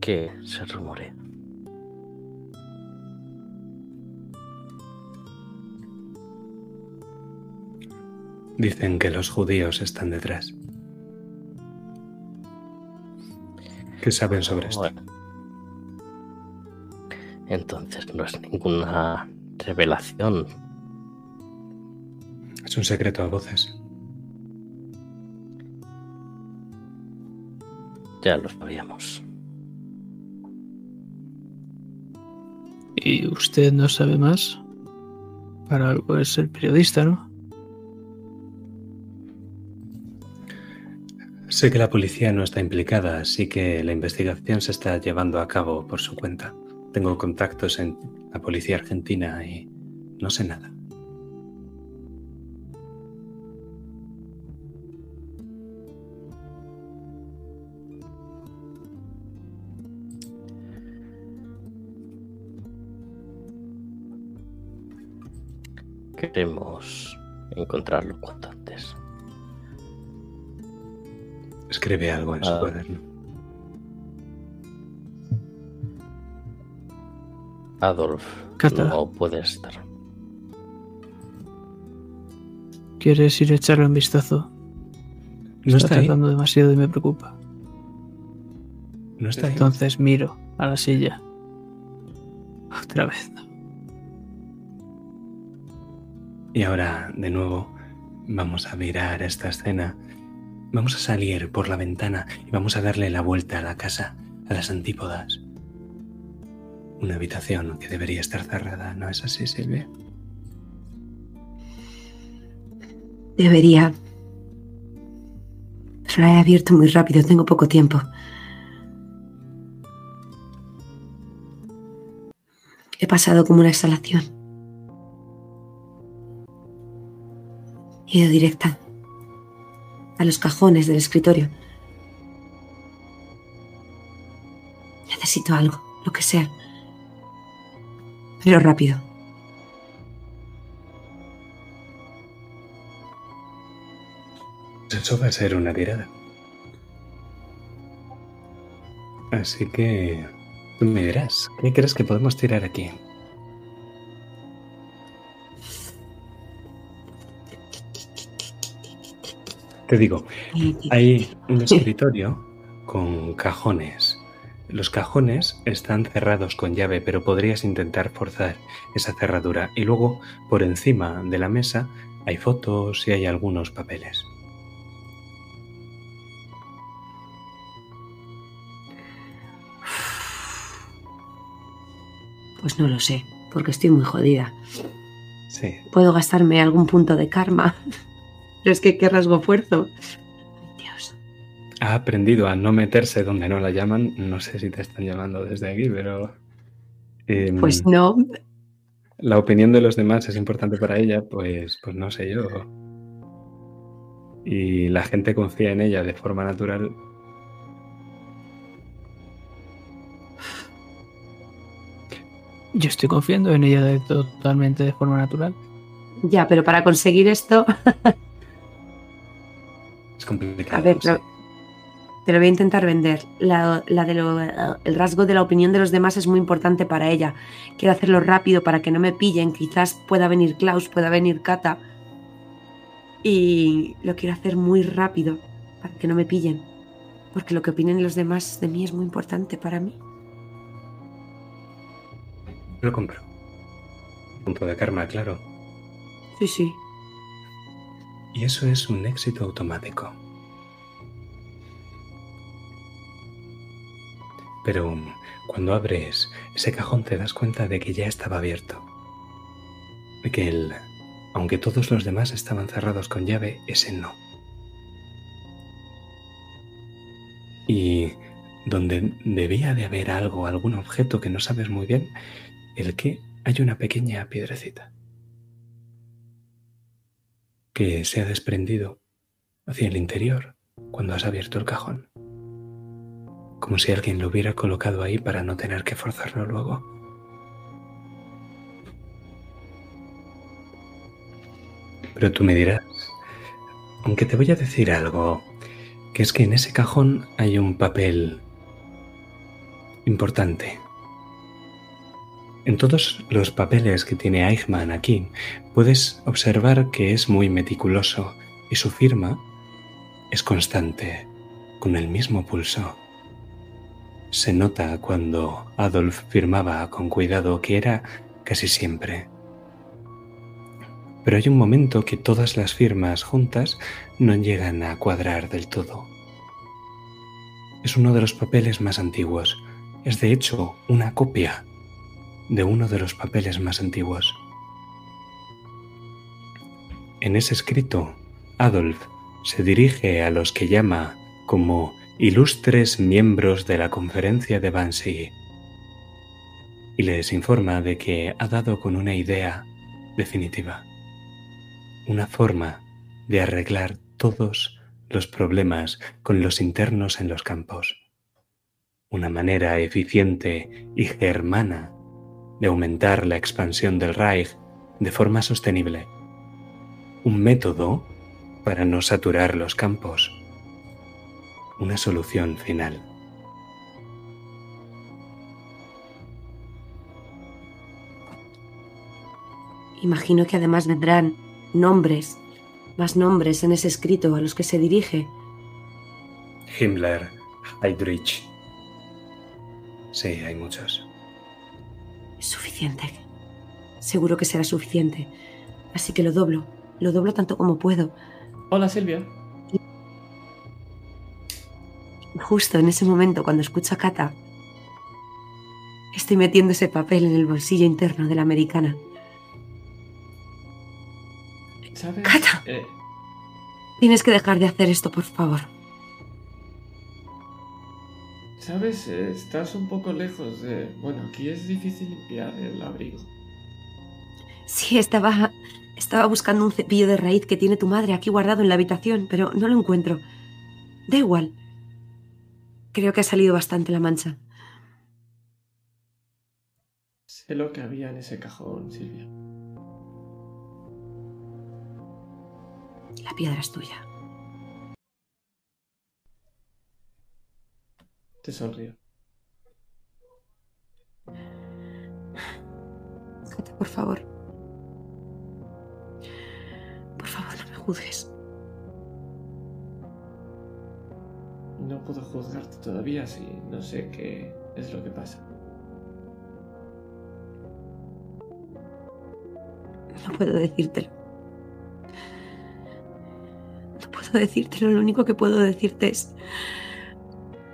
Que se rumorea. Dicen que los judíos están detrás. ¿Qué saben sobre esto? Bueno. Entonces no es ninguna revelación. Es un secreto a voces. Ya lo sabíamos. ¿Y usted no sabe más? Para algo es el periodista, ¿no? Sé que la policía no está implicada, así que la investigación se está llevando a cabo por su cuenta. Tengo contactos en la policía argentina y no sé nada. Queremos encontrarlo cuanto antes. Escribe algo en su cuaderno. Adolf Cata. no puede estar. ¿Quieres ir a echarle un vistazo? No está ahí. tardando demasiado y me preocupa. No está ahí. Entonces miro a la silla. Otra vez. Y ahora, de nuevo, vamos a mirar esta escena. Vamos a salir por la ventana y vamos a darle la vuelta a la casa, a las antípodas. Una habitación que debería estar cerrada, ¿no es así, Silvia? Debería. Pero la he abierto muy rápido, tengo poco tiempo. He pasado como una exhalación. He ido directa a los cajones del escritorio. Necesito algo, lo que sea. Pero rápido. Eso va a ser una tirada. Así que tú me dirás, ¿qué crees que podemos tirar aquí? Te digo, hay un <laughs> escritorio con cajones. Los cajones están cerrados con llave, pero podrías intentar forzar esa cerradura. Y luego, por encima de la mesa, hay fotos y hay algunos papeles. Pues no lo sé, porque estoy muy jodida. Sí, Puedo gastarme algún punto de karma. <laughs> Pero es que qué rasgo fuerzo. Ha aprendido a no meterse donde no la llaman. No sé si te están llamando desde aquí, pero. em, Pues no. La opinión de los demás es importante para ella, pues, pues no sé yo. Y la gente confía en ella de forma natural. Yo estoy confiando en ella de- totalmente de forma natural. Ya, pero para conseguir esto, es complicado. a ver, sí. Te lo voy a intentar vender. La, la de lo- el rasgo de la opinión de los demás es muy importante para ella. Quiero hacerlo rápido para que no me pillen. Quizás pueda venir Klaus, pueda venir Kata. Y lo quiero hacer muy rápido para que no me pillen. Porque lo que opinen los demás de mí es muy importante para mí. Lo compro. Punto de karma, claro. Sí, sí. Y eso es un éxito automático. Pero um, cuando abres ese cajón te das cuenta de que ya estaba abierto. De que el, aunque todos los demás estaban cerrados con llave, ese no. Y donde debía de haber algo, algún objeto que no sabes muy bien, el que hay una pequeña piedrecita. que se ha desprendido hacia el interior cuando has abierto el cajón. Como si alguien lo hubiera colocado ahí para no tener que forzarlo luego. Pero tú me dirás, aunque te voy a decir algo, que es que en ese cajón hay un papel importante. En todos los papeles que tiene Eichmann aquí, puedes observar que es muy meticuloso y su firma es constante, con el mismo pulso. Se nota cuando Adolf firmaba con cuidado que era casi siempre. Pero hay un momento que todas las firmas juntas no llegan a cuadrar del todo. Es uno de los papeles más antiguos. Es de hecho una copia de uno de los papeles más antiguos. En ese escrito, Adolf se dirige a los que llama como ilustres miembros de la conferencia de Bansi y les informa de que ha dado con una idea definitiva, una forma de arreglar todos los problemas con los internos en los campos, una manera eficiente y germana de aumentar la expansión del Reich de forma sostenible, un método para no saturar los campos, una solución final. Imagino que además vendrán nombres, más nombres en ese escrito a los que se dirige. Himmler, Heydrich. Sí, hay muchos. Es suficiente. Seguro que será suficiente. Así que lo doblo. Lo doblo tanto como puedo. Hola Silvia. Justo en ese momento, cuando escucho a Kata, estoy metiendo ese papel en el bolsillo interno de la americana. ¿Sabes? Kata. Eh, Tienes que dejar de hacer esto, por favor. ¿Sabes? Eh, Estás un poco lejos de... Bueno, aquí es difícil limpiar el abrigo. Sí, estaba. Estaba buscando un cepillo de raíz que tiene tu madre aquí guardado en la habitación, pero no lo encuentro. Da igual. Creo que ha salido bastante la mancha. Sé lo que había en ese cajón, Silvia. La piedra es tuya. Te sonrío. Kata, por favor. Por favor, no me juzgues. No puedo juzgarte todavía si no sé qué es lo que pasa. No puedo decírtelo. No puedo decírtelo. Lo único que puedo decirte es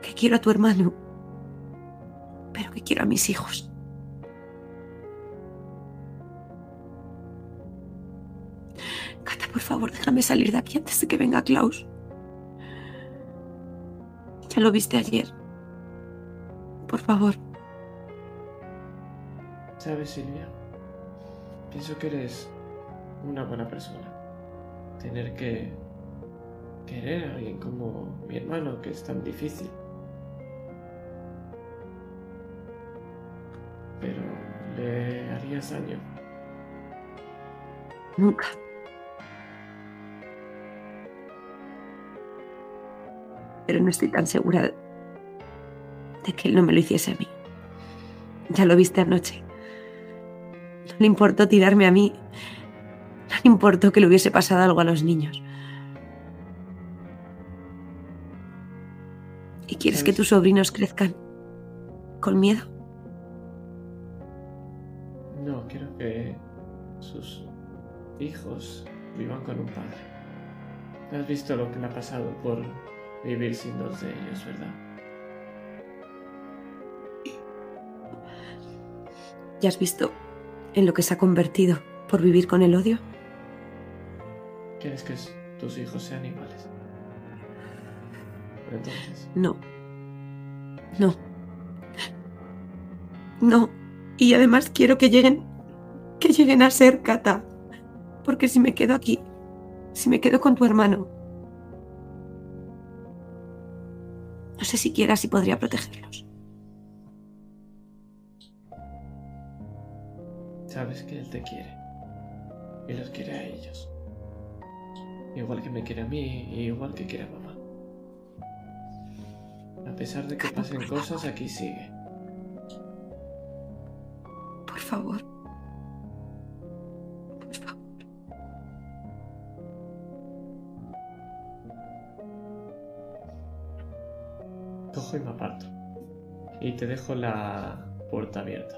que quiero a tu hermano, pero que quiero a mis hijos. Cata, por favor, déjame salir de aquí antes de que venga Klaus. Ya lo viste ayer. Por favor. ¿Sabes, Silvia? Pienso que eres una buena persona. Tener que querer a alguien como mi hermano, que es tan difícil. Pero le harías daño. Nunca. Pero no estoy tan segura de- que él no me lo hiciese a mí. Ya lo viste anoche. No le importó tirarme a mí. No le importó que le hubiese pasado algo a los niños. ¿Y quieres que tus sobrinos crezcan con miedo? No, quiero que sus hijos vivan con un padre. Has visto lo que le ha pasado por vivir sin dos de ellos, ¿verdad? ¿Ya has visto en lo que se ha convertido por vivir con el odio? ¿Quieres que tus hijos sean iguales? Entonces, No. No. No. Y además quiero que lleguen. que lleguen a ser Kata. Porque si me quedo aquí, si me quedo con tu hermano, sé siquiera si podría protegerlos. Sabes que él te quiere. Y los quiere a ellos. Igual que me quiere a mí y igual que quiere a mamá. A pesar de que pasen cosas, aquí sigue. Por favor. Cojo y me aparto. Y te dejo la puerta abierta.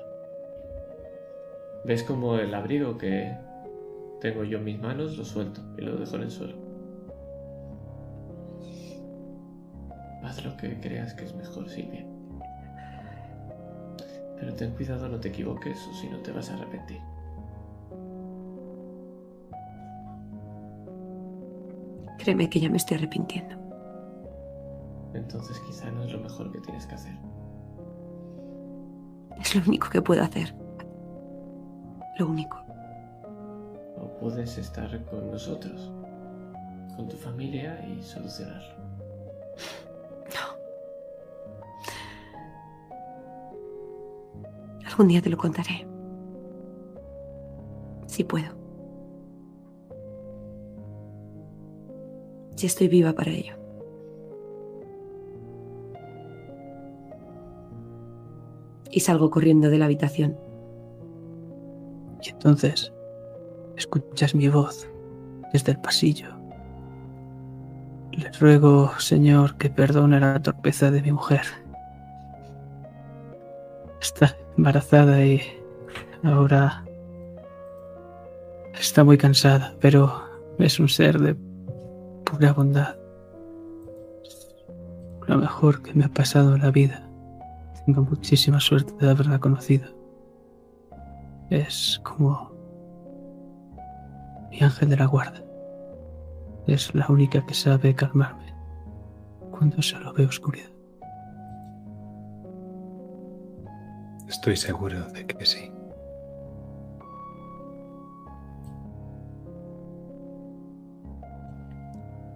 ¿Ves como el abrigo que tengo yo en mis manos lo suelto y lo dejo en el suelo? Haz lo que creas que es mejor, Silvia. Pero ten cuidado, no te equivoques o si no te vas a arrepentir. Créeme que ya me estoy arrepintiendo. Entonces quizá no es lo mejor que tienes que hacer. Es lo único que puedo hacer. Lo único. O puedes estar con nosotros, con tu familia y solucionarlo. No. Algún día te lo contaré. Si puedo. Si estoy viva para ello. Y salgo corriendo de la habitación. Y entonces escuchas mi voz desde el pasillo. Le ruego, Señor, que perdone la torpeza de mi mujer. Está embarazada y ahora está muy cansada, pero es un ser de pura bondad. Lo mejor que me ha pasado en la vida. Tengo muchísima suerte de haberla conocido. Es como mi ángel de la guarda. Es la única que sabe calmarme cuando solo veo oscuridad. Estoy seguro de que sí.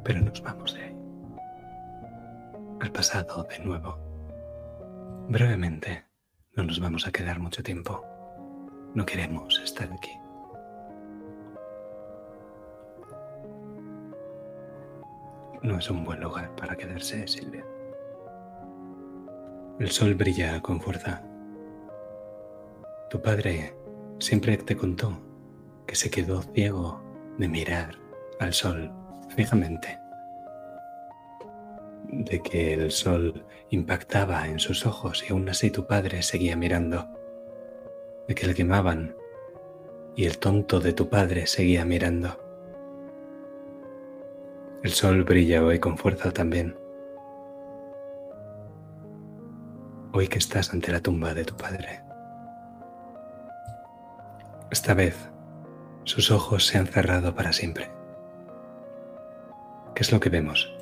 Pero nos vamos de ahí. Al pasado de nuevo. Brevemente, no nos vamos a quedar mucho tiempo. No queremos estar aquí. No es un buen lugar para quedarse, Silvia. El sol brilla con fuerza. Tu padre siempre te contó que se quedó ciego de mirar al sol fijamente, de que el sol impactaba en sus ojos y aún así tu padre seguía mirando, de que le quemaban y el tonto de tu padre seguía mirando. El sol brilla hoy con fuerza también. Hoy que estás ante la tumba de tu padre. Esta vez sus ojos se han cerrado para siempre. ¿Qué es lo que vemos?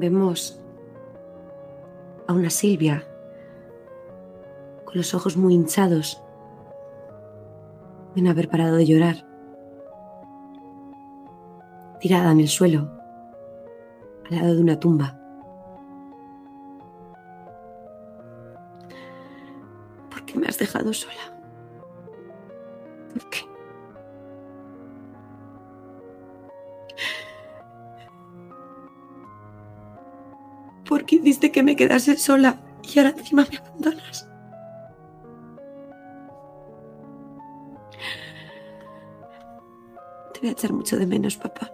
Vemos a una Silvia con los ojos muy hinchados de no haber parado de llorar, tirada en el suelo, al lado de una tumba. ¿Por qué me has dejado sola? ¿Por qué? ¿Por qué hiciste que me quedase sola y ahora encima me abandonas? Te voy a echar mucho de menos, papá.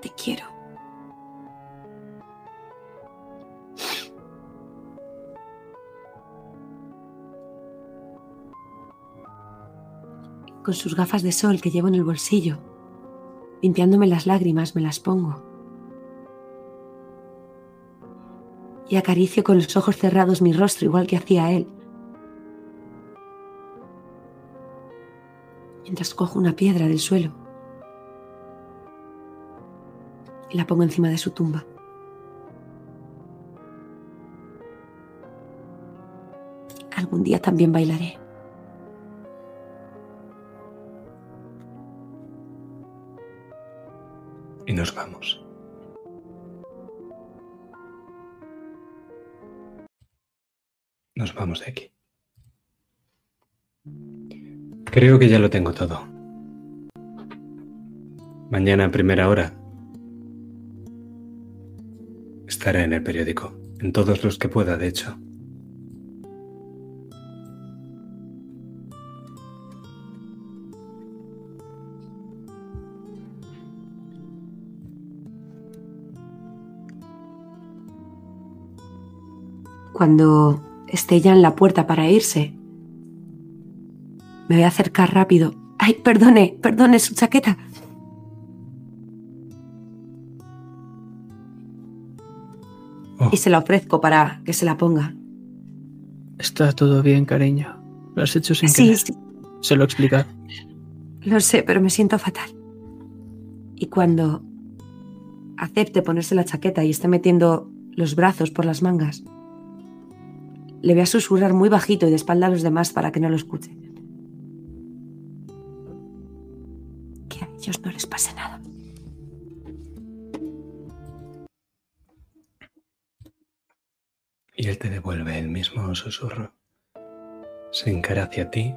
Te quiero. Con sus gafas de sol que llevo en el bolsillo, limpiándome las lágrimas, me las pongo. Y acaricio con los ojos cerrados mi rostro igual que hacía él. Mientras cojo una piedra del suelo y la pongo encima de su tumba. Algún día también bailaré. Y nos vamos. Nos vamos de aquí. Creo que ya lo tengo todo. Mañana a primera hora estaré en el periódico, en todos los que pueda, de hecho. Cuando esté ya en la puerta para irse, me voy a acercar rápido. Ay, perdone, perdone su chaqueta. Oh, Y se la ofrezco para que se la ponga. Está todo bien, cariño. Lo has hecho sin Sí, querer. sí, Se lo he explicado. lo sé, pero me siento fatal. Y cuando acepte ponerse la chaqueta y esté metiendo los brazos por las mangas, le voy a susurrar muy bajito y de espalda a los demás para que no lo escuchen. Que a ellos no les pase nada. y él te devuelve el mismo susurro. Se encara hacia ti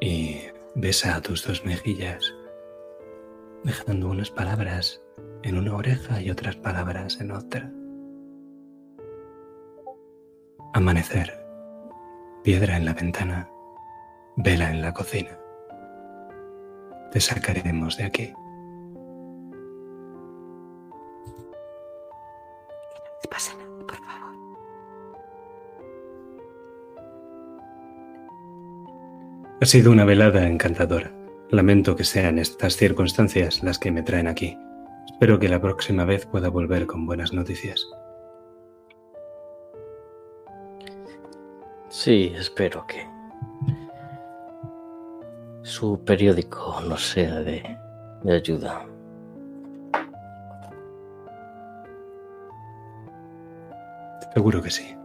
y besa a tus dos mejillas, dejando unas palabras en una oreja y otras palabras en otra. Amanecer, piedra en la ventana, vela en la cocina. Te sacaremos de aquí. Pase nada, por favor. Ha sido una velada encantadora. Lamento que sean estas circunstancias las que me traen aquí. Espero que la próxima vez pueda volver con buenas noticias. Sí, espero que su periódico nos sea de, de ayuda. Seguro que sí.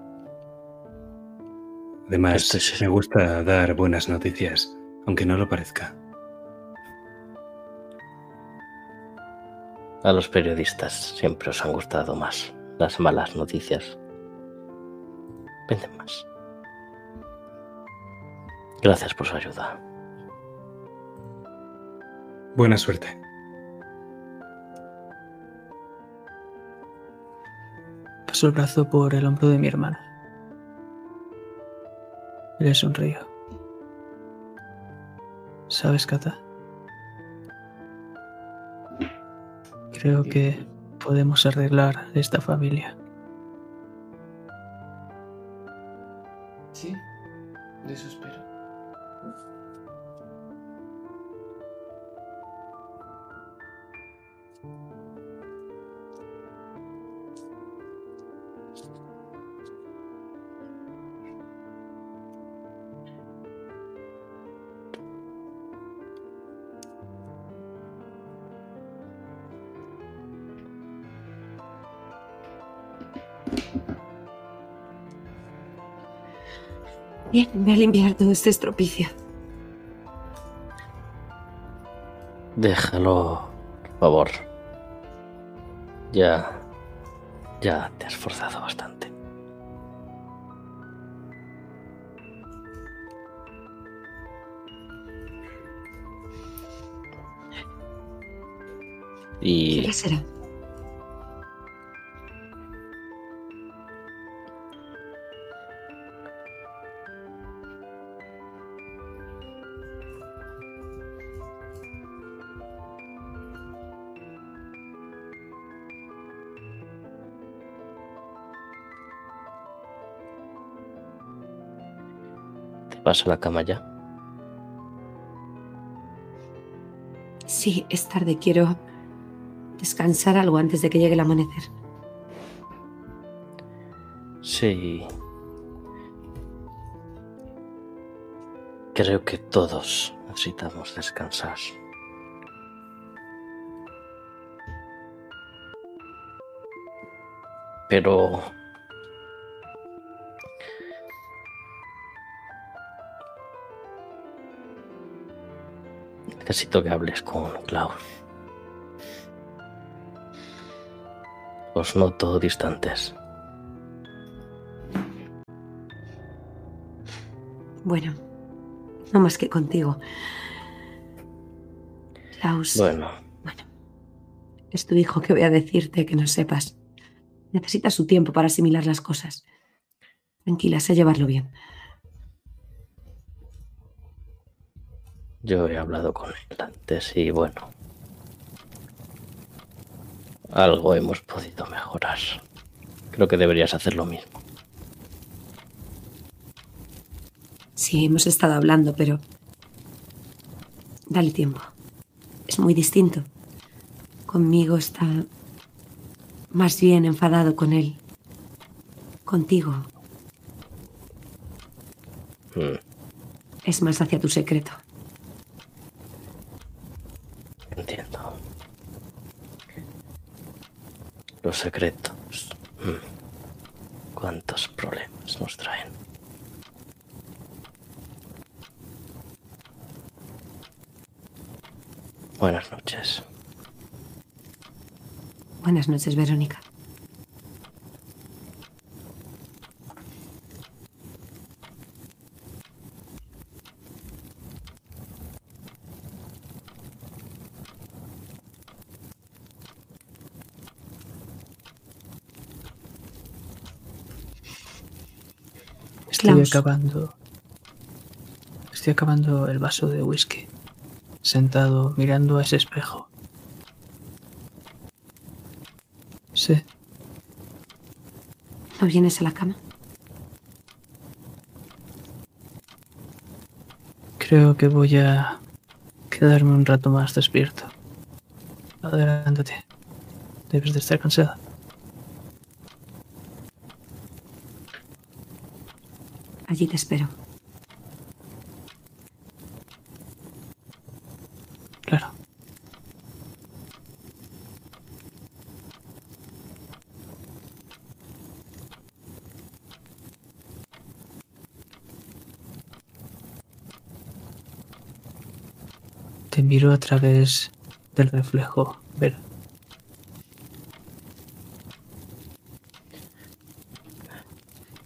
Además, me gusta dar buenas noticias, aunque no lo parezca. A los periodistas siempre os han gustado más las malas noticias. Venden más. Gracias por su ayuda. Buena suerte. Paso el brazo por el hombro de mi hermana. Le sonrío. ¿Sabes, Kata? Creo que podemos arreglar esta familia. Bien, voy a limpiar todo este estropicio. Déjalo, por favor. Ya. Ya te has esforzado bastante. Y ¿Qué será? A la cama ya. Sí, es tarde. Quiero descansar algo antes de que llegue el amanecer. Sí. Creo que todos necesitamos descansar. Pero Necesito que hables con Klaus. Os noto distantes. Bueno, no más que contigo. Klaus. Bueno, Bueno, es tu hijo que voy a decirte que no sepas. Necesita su tiempo para asimilar las cosas. Tranquila, sé llevarlo bien. Yo he hablado con él antes y bueno. Algo hemos podido mejorar. Creo que deberías hacer lo mismo. Sí, hemos estado hablando, pero... Dale tiempo. Es muy distinto. Conmigo está más bien enfadado con él. Contigo Mm, es más hacia tu secreto. entiendo. Los secretos. ¿Cuántos problemas nos traen? Buenas noches. Buenas noches, Verónica. Estoy acabando. Estoy acabando el vaso de whisky. Sentado mirando a ese espejo. Sí, ¿No vienes a la cama? creo que voy a quedarme un rato más despierto. Adelántate. Debes de estar cansada. Allí te espero. Claro. Te miro a través del reflejo, Vera.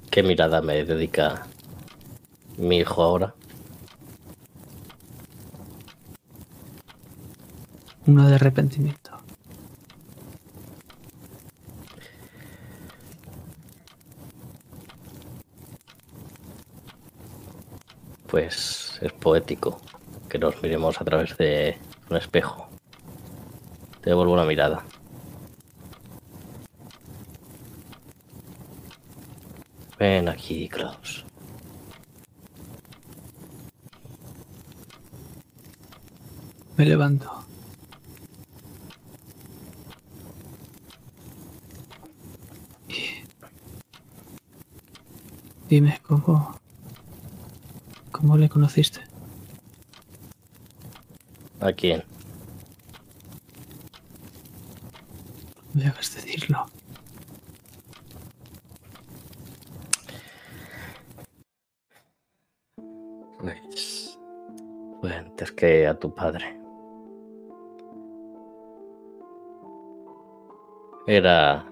¿Qué mirada me dedica mi hijo ahora? Una de arrepentimiento. Pues es poético que nos miremos a través de un espejo. Te devuelvo una mirada. Ven aquí, Klaus. Me levanto. Y... Dime cómo... ¿Cómo le conociste? ¿A quién? No me hagas decirlo. Pues. Fue antes que a tu padre. Era.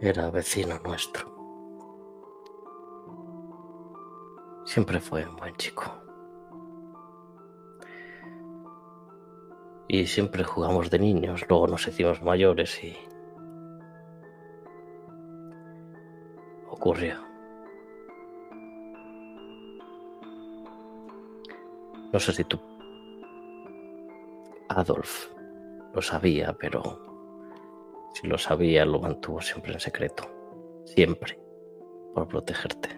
Era vecino nuestro. Siempre fue un buen chico. Y siempre jugamos de niños, luego nos hicimos mayores y. Ocurrió. No sé si tú. Adolf lo sabía, pero si lo sabía lo mantuvo siempre en secreto. Siempre. Por protegerte.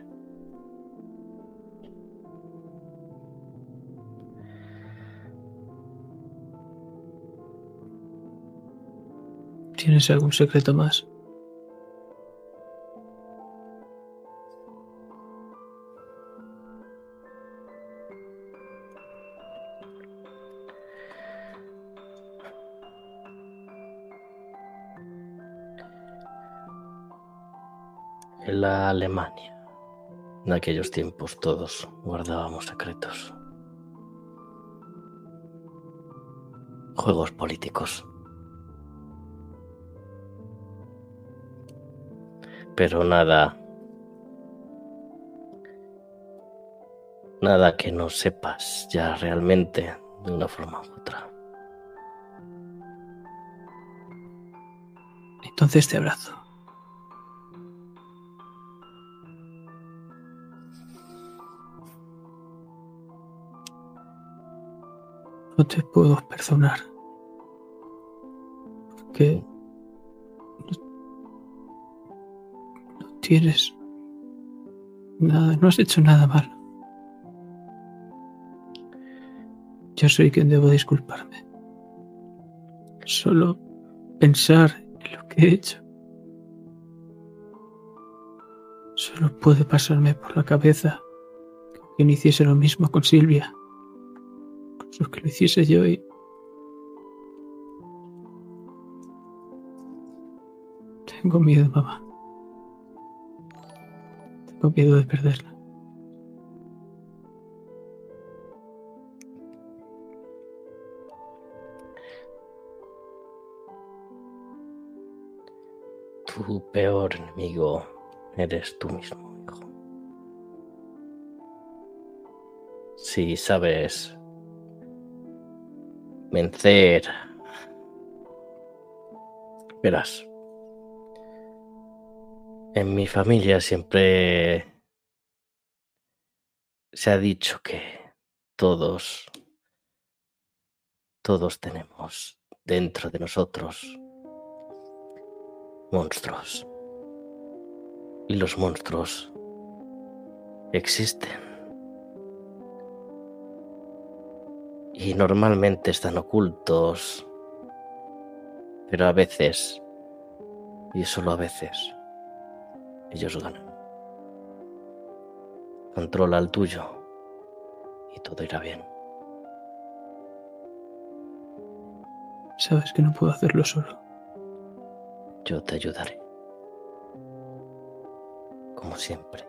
¿Tienes algún secreto más? Alemania. En aquellos tiempos todos guardábamos secretos. juegos políticos. Pero nada... Nada que no sepas ya realmente de una forma u otra. Entonces te abrazo. No te puedo perdonar. Porque no, tienes nada, no has hecho nada malo. Yo soy quien debo disculparme. Solo pensar en lo que he hecho. Solo puede pasarme por la cabeza que no hiciese lo mismo con Silvia. Lo que lo hiciese yo y... Tengo miedo, mamá. Tengo miedo de perderla. Tu peor enemigo eres tú mismo, hijo. Si sabes vencer, verás. En mi familia siempre se ha dicho que todos, todos tenemos dentro de nosotros monstruos. Y los monstruos existen. Y normalmente están ocultos. Pero a veces, y solo a veces, ellos ganan. Controla el tuyo y todo irá bien. Sabes que no puedo hacerlo solo. Yo te ayudaré. Como siempre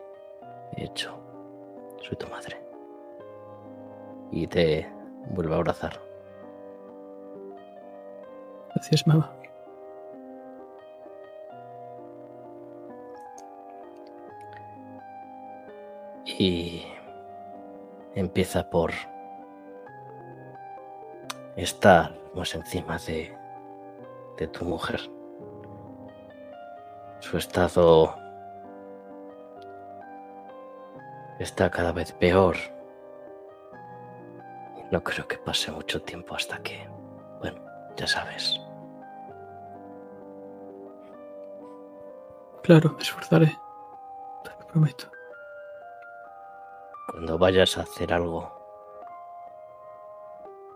he hecho. Soy tu madre. Y te vuelvo a abrazar. Gracias, mamá. Y empieza por estar más encima de, de tu mujer. Su estado está cada vez peor. No creo que pase mucho tiempo hasta que, bueno, ya sabes. Claro, me esforzaré. Te lo prometo. Cuando vayas a hacer algo,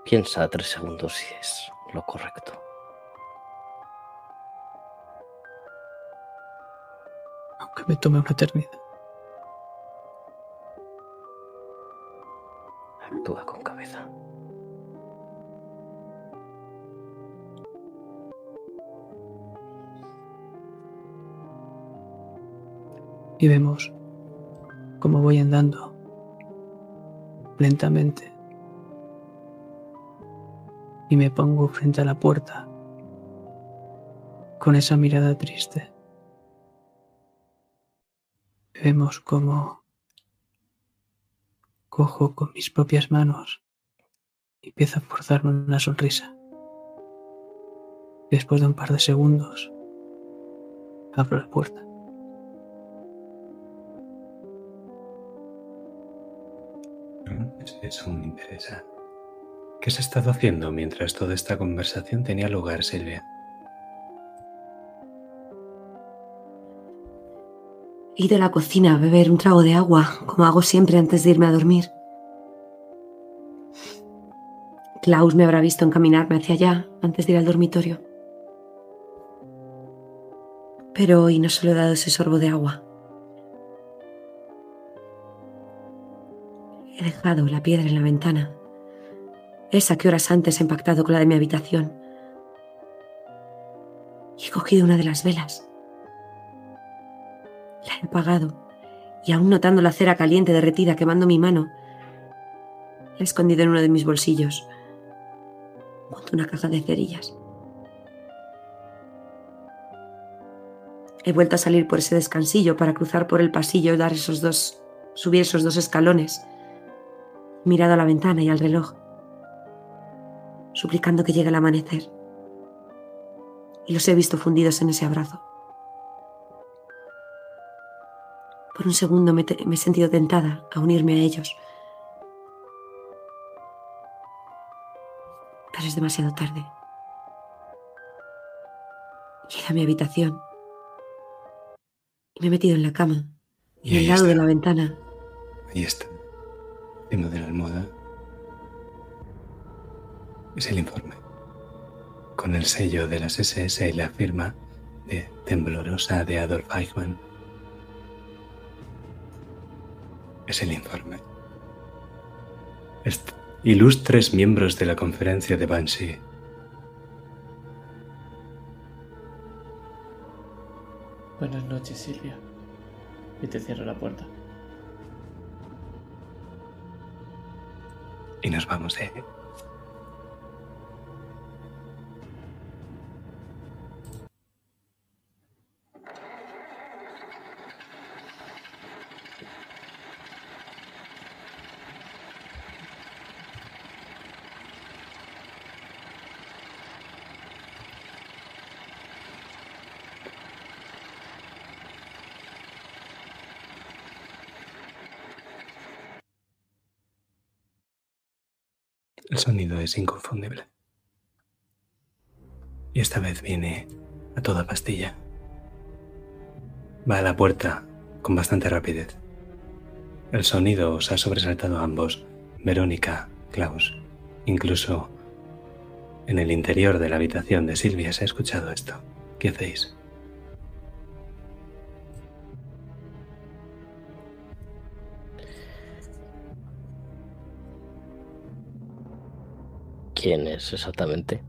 piensa tres segundos si es lo correcto. Aunque me tome una eternidad. Actúa con Y vemos cómo voy andando lentamente. Y me pongo frente a la puerta con esa mirada triste. Vemos cómo cojo con mis propias manos y empiezo a forzarme una sonrisa. Después de un par de segundos, abro la puerta. Eso me interesa. ¿Qué has estado haciendo mientras toda esta conversación tenía lugar, Silvia? He ido a la cocina a beber un trago de agua, como hago siempre antes de irme a dormir. Klaus me habrá visto encaminarme hacia allá antes de ir al dormitorio. Pero hoy no solo he dado ese sorbo de agua. La piedra en la ventana, esa que horas antes ha impactado con la de mi habitación. Y he cogido una de las velas. La he apagado y aún notando la cera caliente derretida quemando mi mano, la he escondido en uno de mis bolsillos. junto a una caja de cerillas. He vuelto a salir por ese descansillo para cruzar por el pasillo y dar esos dos, subir esos dos escalones. Mirado a la ventana y al reloj, suplicando que llegue el amanecer. Y los he visto fundidos en ese abrazo. Por un segundo me, me he sentido tentada a unirme a ellos. Pero es demasiado tarde. Ido a mi habitación y me he metido en la cama, Y al lado de está. la ventana. Ahí está. Encima de la almohada. Es el informe. Con el sello de las SS y la firma temblorosa de Adolf Eichmann. Es el informe. Ilustres miembros de la conferencia de Banshee. Buenas noches, Silvia. Y te cierro la puerta. Y nos vamos, ¿eh? El sonido es inconfundible. Y esta vez viene a toda pastilla. Va a la puerta con bastante rapidez. El sonido os ha sobresaltado a ambos, Verónica, Klaus. Incluso en el interior de la habitación de Silvia se ha escuchado esto. ¿Qué hacéis? ¿Quién es exactamente?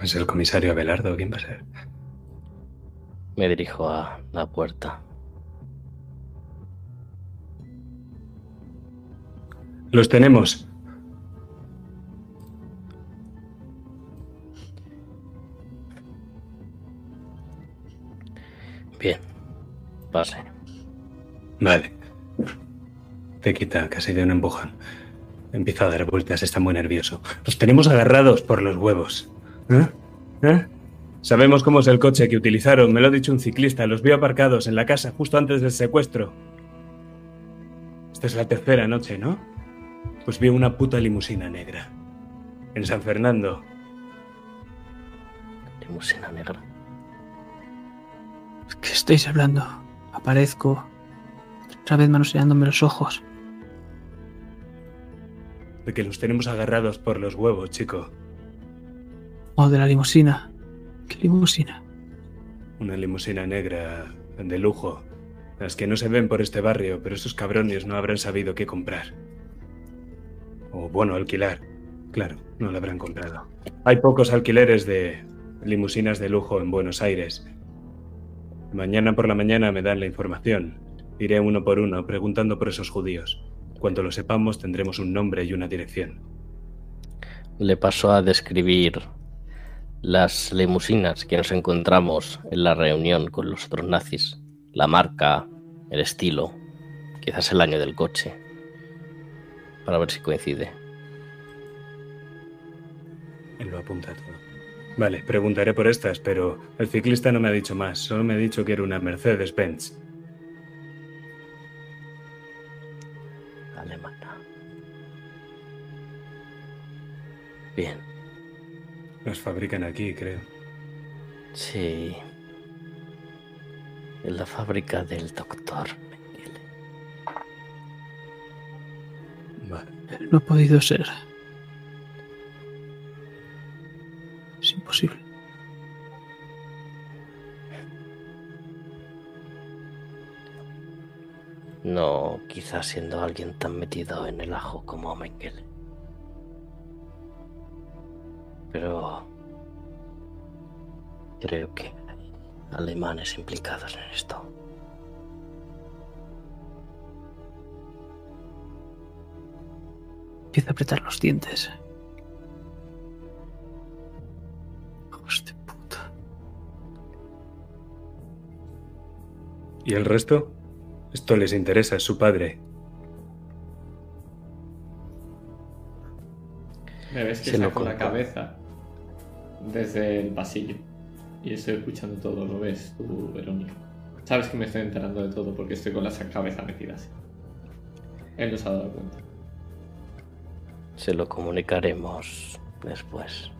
¿Es el comisario Abelardo? ¿Quién va a ser? Me dirijo a la puerta. Los tenemos. Bien. Pase. Vale. Te quita casi de un empujón. Empieza a dar vueltas, está muy nervioso. Los tenemos agarrados por los huevos. ¿Eh? ¿Eh? Sabemos cómo es el coche que utilizaron, me lo ha dicho un ciclista. Los vi aparcados en la casa justo antes del secuestro. Esta es la tercera noche, ¿no? Pues vi una puta limusina negra. En San Fernando. Limusina negra. ¿Qué estáis hablando? Aparezco. Otra vez manoseándome los ojos. De que los tenemos agarrados por los huevos, chico. Oh, de la limusina. ¿Qué limusina? Una limusina negra de lujo. Las que no se ven por este barrio, pero esos cabrones no habrán sabido qué comprar. O bueno, alquilar. Claro, no lo habrán comprado. Hay pocos alquileres de limusinas de lujo en Buenos Aires. Mañana por la mañana me dan la información. Iré uno por uno preguntando por esos judíos. Cuando lo sepamos tendremos un nombre y una dirección. Le paso a describir las limusinas que nos encontramos en la reunión con los otros nazis. La marca, el estilo, quizás el año del coche. Para ver si coincide. Él lo apunta todo. Vale, preguntaré por estas, pero el ciclista no me ha dicho más. Solo me ha dicho que era una Mercedes-Benz. Bien, Las fabrican aquí, creo. sí. En la fábrica del doctor Mengele. Vale. No ha podido ser. Es imposible. No, quizás siendo alguien tan metido en el ajo como Mengele. pero creo que hay alemanes implicados en esto. Empieza a apretar los dientes. Hostia puta. ¿Y el resto? Esto les interesa, es su padre. Me ves que se la cabeza desde el pasillo. Y estoy escuchando todo, lo ves tú, Verónica. Sabes que me estoy enterando de todo porque estoy con la cabeza metida así. Él no se ha dado cuenta. Se lo comunicaremos después.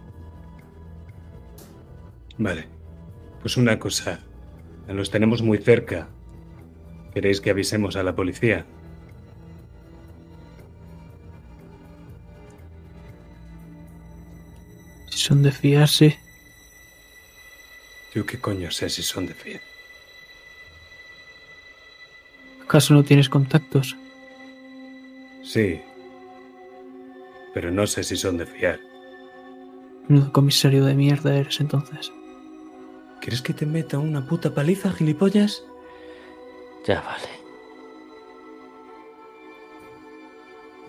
Vale. Pues una cosa. Los tenemos muy cerca. ¿Queréis que avisemos a la policía? Son de fiarse, Yo qué coño sé si son de fiel. ¿acaso no tienes contactos? Sí. Pero no sé si son de fiar. Menudo comisario de mierda eres entonces. ¿Quieres que te meta una puta paliza, gilipollas? Ya vale.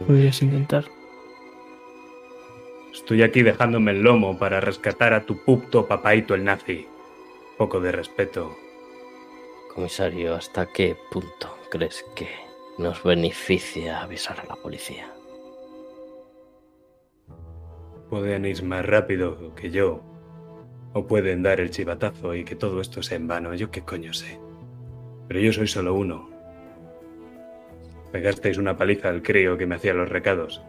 Podrías intentar. Estoy aquí dejándome el lomo para rescatar a tu puto papaito el nazi. Poco de respeto. Comisario, ¿hasta qué punto crees que nos beneficia avisar a la policía? Pueden ir más rápido que yo. O pueden dar el chivatazo y que todo esto sea en vano. Yo qué coño sé. Pero yo soy solo uno. Pegasteis una paliza al crío que me hacía los recados.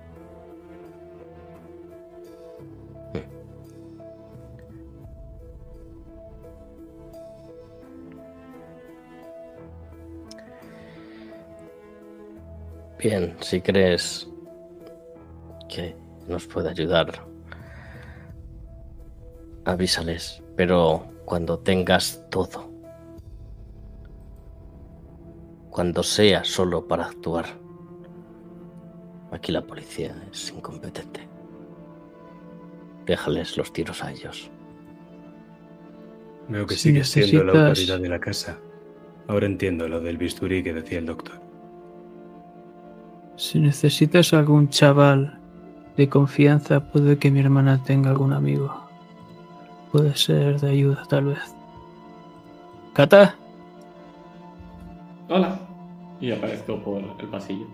Bien, si crees que nos puede ayudar, avísales, pero cuando tengas todo, cuando sea solo para actuar. Aquí la policía es incompetente. Déjales los tiros a ellos. Veo que Si sigue siendo la autoridad de la casa. Ahora entiendo lo del bisturí que decía el doctor. Si necesitas algún chaval de confianza, puede que mi hermana tenga algún amigo. Puede ser de ayuda, tal vez. ¿Cata? Hola. Y aparezco por el pasillo.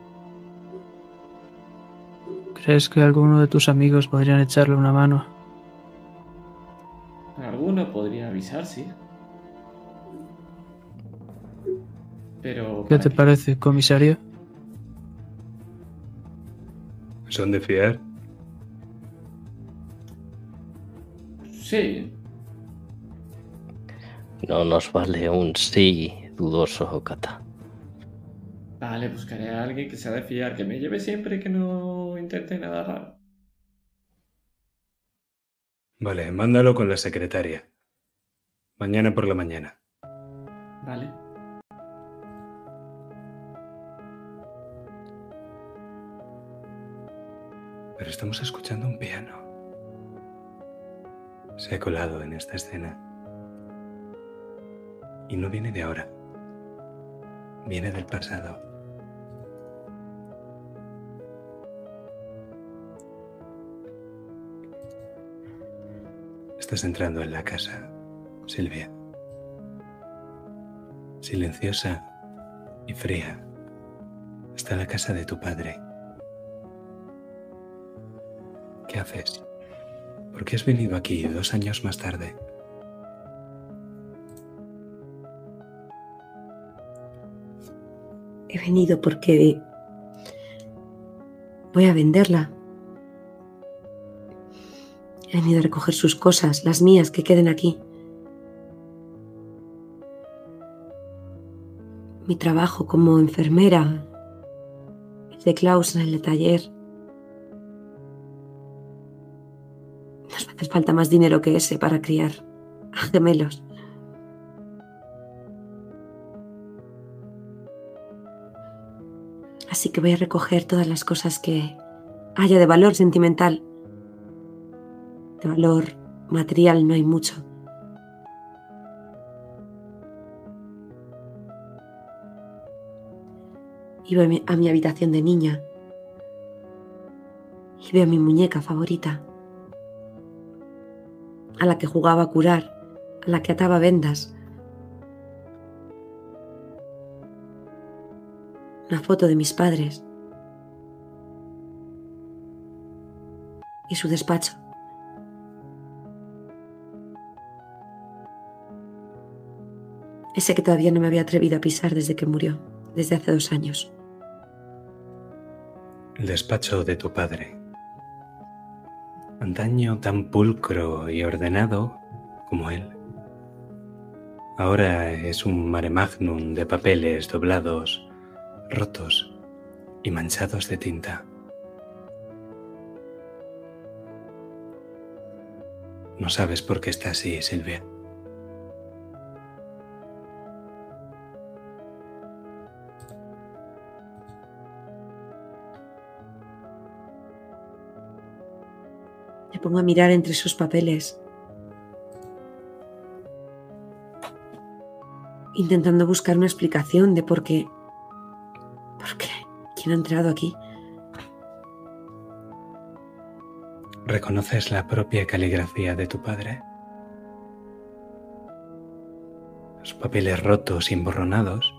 ¿Crees que alguno de tus amigos podrían echarle una mano? Alguno podría avisar, sí. Pero. ¿Qué ¿para te parece, comisario? ¿Son de fiar? Sí. No nos vale un sí dudoso, Kata. Vale, buscaré a alguien que sea de fiar, que me lleve siempre y que no intente nada raro. Vale, mándalo con la secretaria. Mañana por la mañana. Vale. Pero estamos escuchando un piano. Se ha colado en esta escena. Y no viene de ahora. Viene del pasado. Estás entrando en la casa, Silvia. Silenciosa y fría. Está la casa de tu padre. ¿Qué haces? ¿Por qué has venido aquí dos años más tarde? He venido porque voy a venderla. He venido a recoger sus cosas, las mías, que queden aquí. Mi trabajo como enfermera, de Klaus en el taller. Falta más dinero que ese para criar gemelos. Así que voy a recoger todas las cosas que haya de valor sentimental. De valor material no hay mucho. Y voy a mi- habitación de niña. Y veo mi muñeca favorita. A la que jugaba a curar. A la que ataba vendas. una foto de mis padres y su despacho. Ese que todavía no me había atrevido a pisar desde que murió, desde hace dos años. El despacho de tu padre. Antaño tan pulcro y ordenado como él. Ahora es un mare magnum de papeles doblados, rotos y manchados de tinta. No sabes por qué está así, Silvia. Pongo a mirar entre esos papeles, intentando buscar una explicación de por qué. ¿Por qué? ¿Quién ha entrado aquí? ¿Reconoces la propia caligrafía de tu padre? Los papeles rotos y emborronados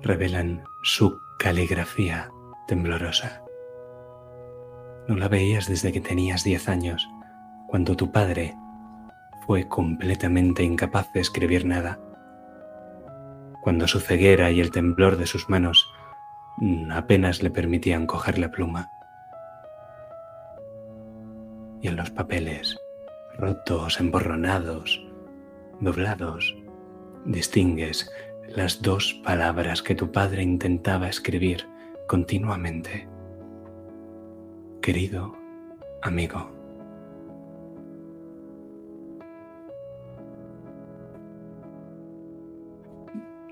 revelan su caligrafía temblorosa. No la veías desde que tenías 10 años, cuando tu padre fue completamente incapaz de escribir nada. Cuando su ceguera y el temblor de sus manos apenas le permitían coger la pluma y en los papeles, rotos, emborronados, doblados, distingues las dos palabras que tu padre intentaba escribir continuamente. Querido amigo.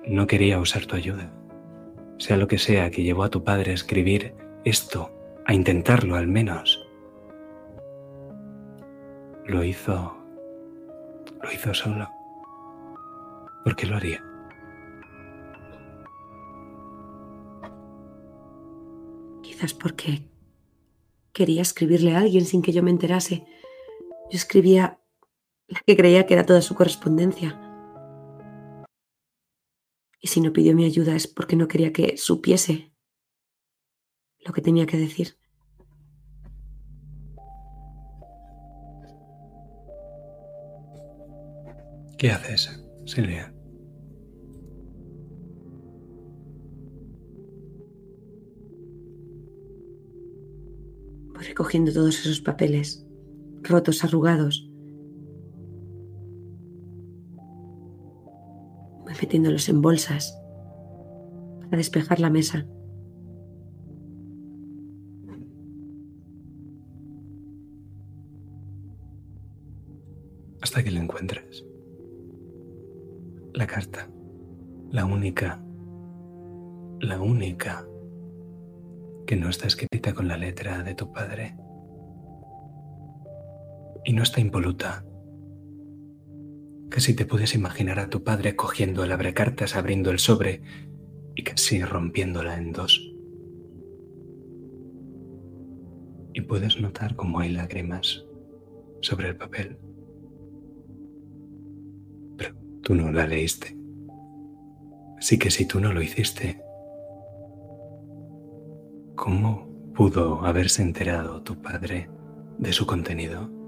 No quería usar tu ayuda, sea lo que sea que llevó a tu padre a escribir esto, a intentarlo al menos lo hizo, lo hizo solo. ¿Por qué lo haría? Quizás porque quería escribirle a alguien sin que yo me enterase. Yo escribía la que creía que era toda su correspondencia. Y si no pidió mi ayuda es porque no quería que supiese lo que tenía que decir. ¿Qué haces, Silvia? Voy recogiendo todos esos papeles, rotos, arrugados. Metiéndolos en bolsas para despejar la mesa. Hasta que lo encuentres la carta, la única, la única que no está escrita con la letra de tu padre. Y no está impoluta. Casi te puedes imaginar a tu padre cogiendo el abrecartas, abriendo el sobre y casi rompiéndola en dos. Y puedes notar cómo hay lágrimas sobre el papel. Tú no la leíste. Así que si tú no lo hiciste, ¿cómo pudo haberse enterado tu padre de su contenido?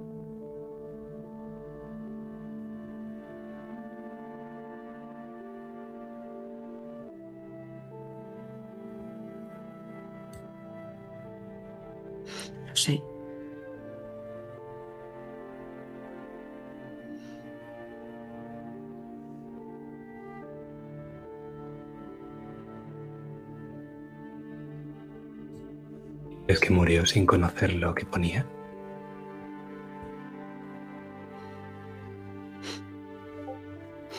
¿Es que murió sin conocer lo que ponía?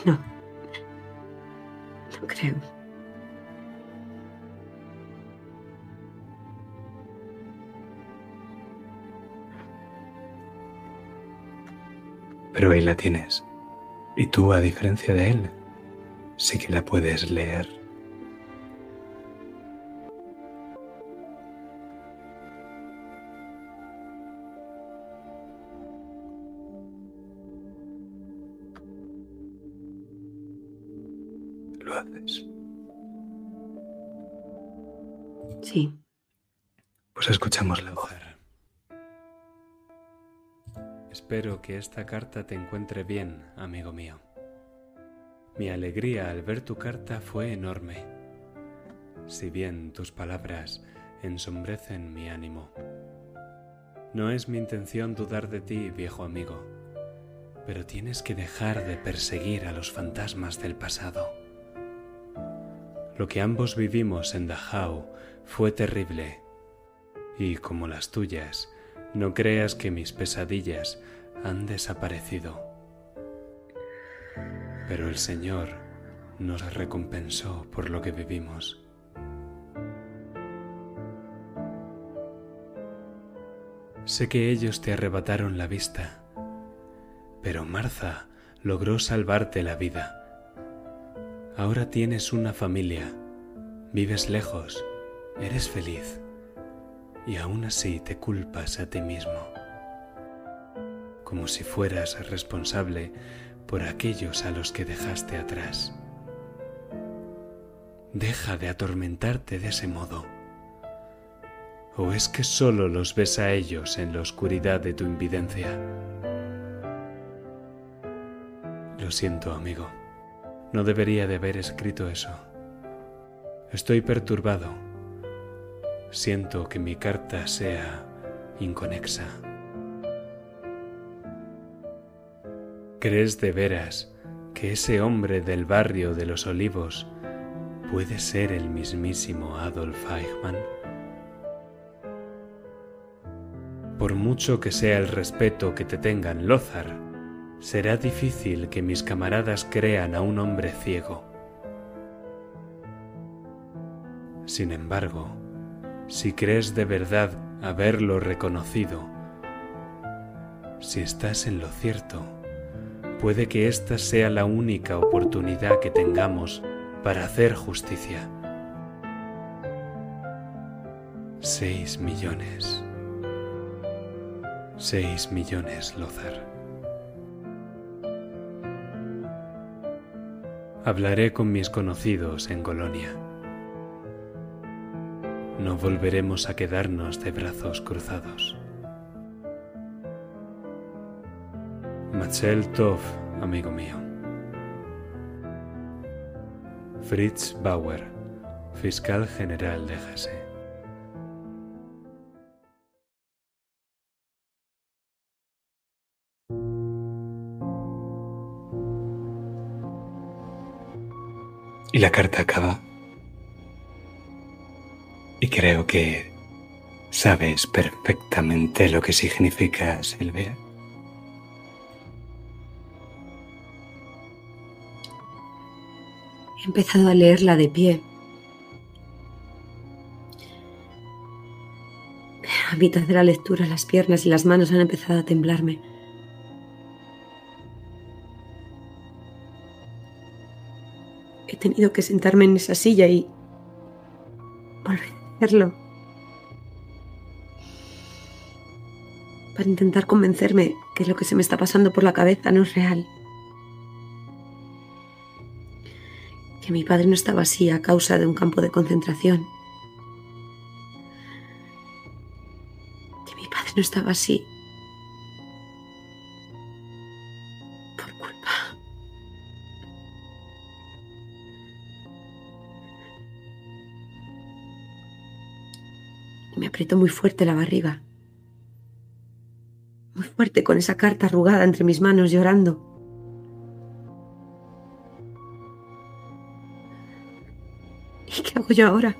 No. No creo. Pero ahí la tienes. Y tú, a diferencia de él, sí que la puedes leer. Lo haces. Sí. Pues escuchamos la voz. Espero que esta carta te encuentre bien, amigo mío. Mi alegría al ver tu carta fue enorme, si bien tus palabras ensombrecen mi ánimo. No es mi intención dudar de ti, viejo amigo, pero tienes que dejar de perseguir a los fantasmas del pasado. Lo que ambos vivimos en Dachau fue terrible, y como las tuyas, no creas que mis pesadillas han desaparecido. Pero el Señor nos recompensó por lo que vivimos. Sé que ellos te arrebataron la vista, pero Martha logró salvarte la vida. Ahora tienes una familia, vives lejos, eres feliz y aún así te culpas a ti mismo, como si fueras responsable por aquellos a los que dejaste atrás. Deja de atormentarte de ese modo. ¿O es que solo los ves a ellos en la oscuridad de tu invidencia? Lo siento, amigo. No debería de haber escrito eso. Estoy perturbado siento que mi carta sea inconexa. ¿Crees de veras que ese hombre del barrio de los olivos puede ser el mismísimo Adolf Eichmann? Por mucho que sea el respeto que te tengan Lozar, será difícil que mis camaradas crean a un hombre ciego. Sin embargo, si crees de verdad haberlo reconocido. Si estás en lo cierto, puede que esta sea la única oportunidad que tengamos para hacer justicia. Seis millones. Seis millones, Lozar. Hablaré con mis conocidos en Colonia no volveremos a quedarnos de brazos cruzados. Machel Tov, amigo mío. Fritz Bauer, fiscal general de Hesse. Y la carta acaba y creo que sabes perfectamente lo que significa Silvia. Empezado a leerla de pie. A mitad de la lectura las piernas y las manos han empezado a temblarme. He tenido que sentarme en esa silla y volver hacerlo. Para intentar convencerme que lo que se me está pasando por la cabeza no es real. Que mi padre no estaba así a causa de un campo de concentración. Que mi padre no estaba así me apretó muy fuerte la barriga. Muy fuerte con esa carta arrugada entre mis manos llorando. Hago yo ahora?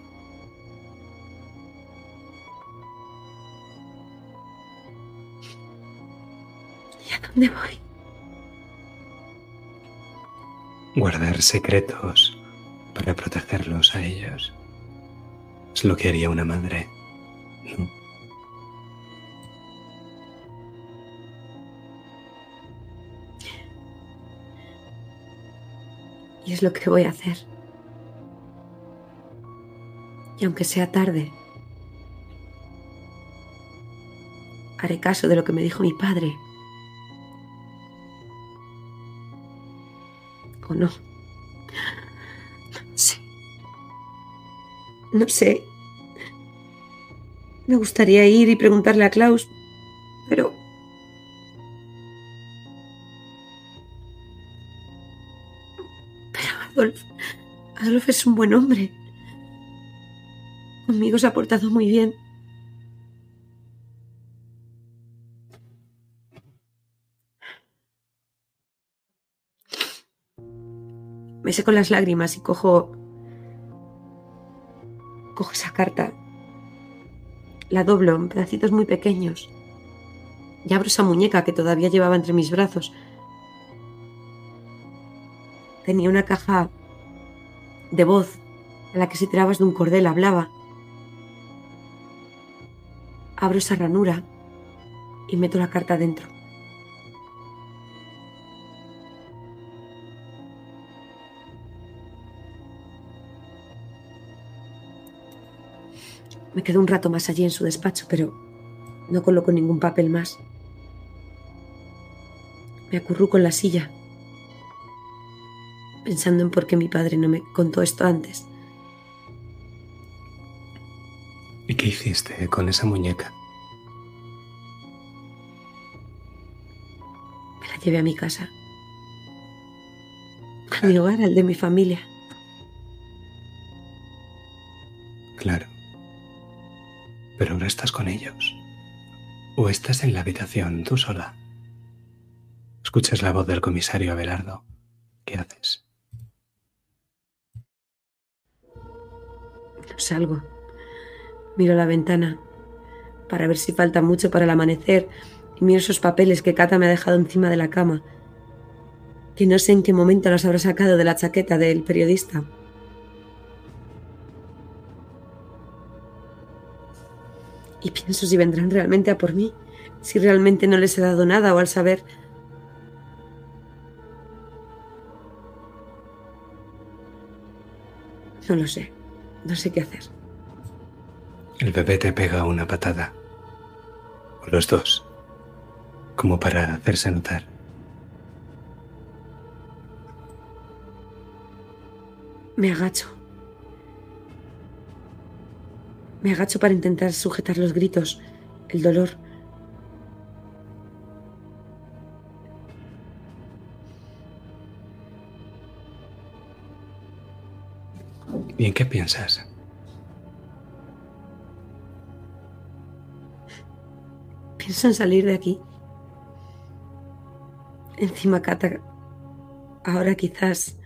¿Y a dónde voy? Guardar secretos para protegerlos a ellos. Es lo que haría una madre. Y es lo que voy a hacer. Y aunque sea tarde, haré caso de lo que me dijo mi padre. ¿O no? No sé. No sé. Me gustaría ir y preguntarle a Klaus, pero... Pero Adolf... Adolf es un buen hombre. Conmigo se ha portado muy bien. Me seco las lágrimas y cojo. Cojo esa carta. La doblo en pedacitos muy pequeños. Y abro esa muñeca que todavía llevaba entre mis brazos. Tenía una caja de voz a la que si tirabas de un cordel hablaba. Abro esa ranura y meto la carta dentro. Me quedo un rato más allí en su despacho, pero no coloco ningún papel más. Me acurruco en la silla, pensando en por qué mi padre no me contó esto antes. Qué hiciste con esa muñeca? Me la llevé a mi casa. A mi hogar, al de mi familia. Claro. Pero ahora estás con ellos. O estás en la habitación tú sola. Escuchas la voz del comisario Abelardo. ¿Qué haces? Salgo. Miro la ventana para ver si falta mucho para el amanecer y miro esos papeles que Cata me ha dejado encima de la cama, que no sé en qué momento los habrá sacado de la chaqueta del periodista. Y pienso si vendrán realmente a por mí, si realmente no les he dado nada o al saber... No lo sé, no sé qué hacer. El bebé te pega una patada. O los dos. Como para hacerse notar. Me agacho. Me agacho para intentar sujetar los gritos, el dolor. ¿Y en qué piensas? Pienso en salir de aquí. Encima, Cata, ahora quizás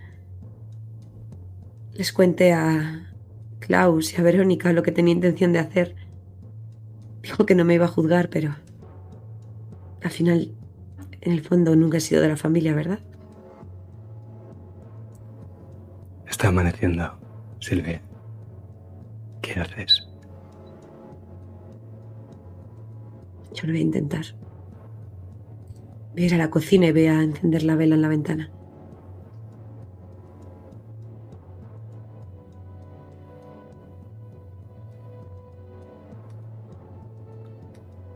les cuente a Klaus y a Verónica lo que tenía intención de hacer. Dijo que no me iba a juzgar, pero al final, en el fondo, nunca he sido de la familia, ¿verdad? Está amaneciendo, Silvia. ¿Qué haces? Yo lo voy a intentar. Voy a ir a la cocina y voy a encender la vela en la ventana.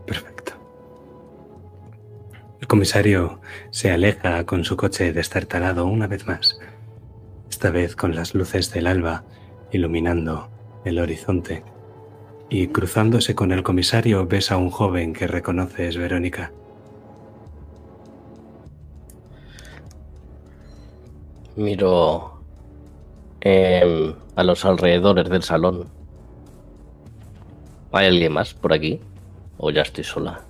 Perfecto. El comisario se aleja con su coche destartalado una vez más, esta vez con las luces del alba iluminando el horizonte. Y cruzándose con el comisario ves a un joven que reconoces, Verónica. Miro em, a los alrededores del salón. ¿Hay alguien más por aquí? ¿O ya estoy sola?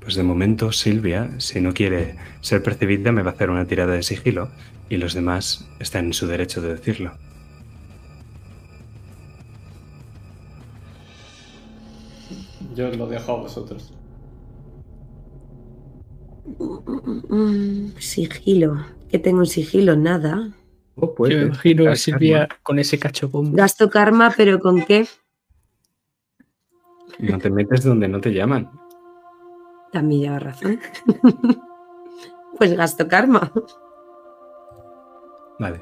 Pues de momento Silvia, si no quiere ser percibida, me va a hacer una tirada de sigilo y los demás están en su derecho de decirlo. Yo os lo dejo a vosotros. Mm, sigilo. ¿Qué tengo en sigilo? Nada. Oh, pues, Yo me imagino a Silvia con ese cacho bombo. Gasto karma, pero ¿con qué? No te metes donde no te llaman. También lleva razón. <laughs> pues gasto karma. Vale,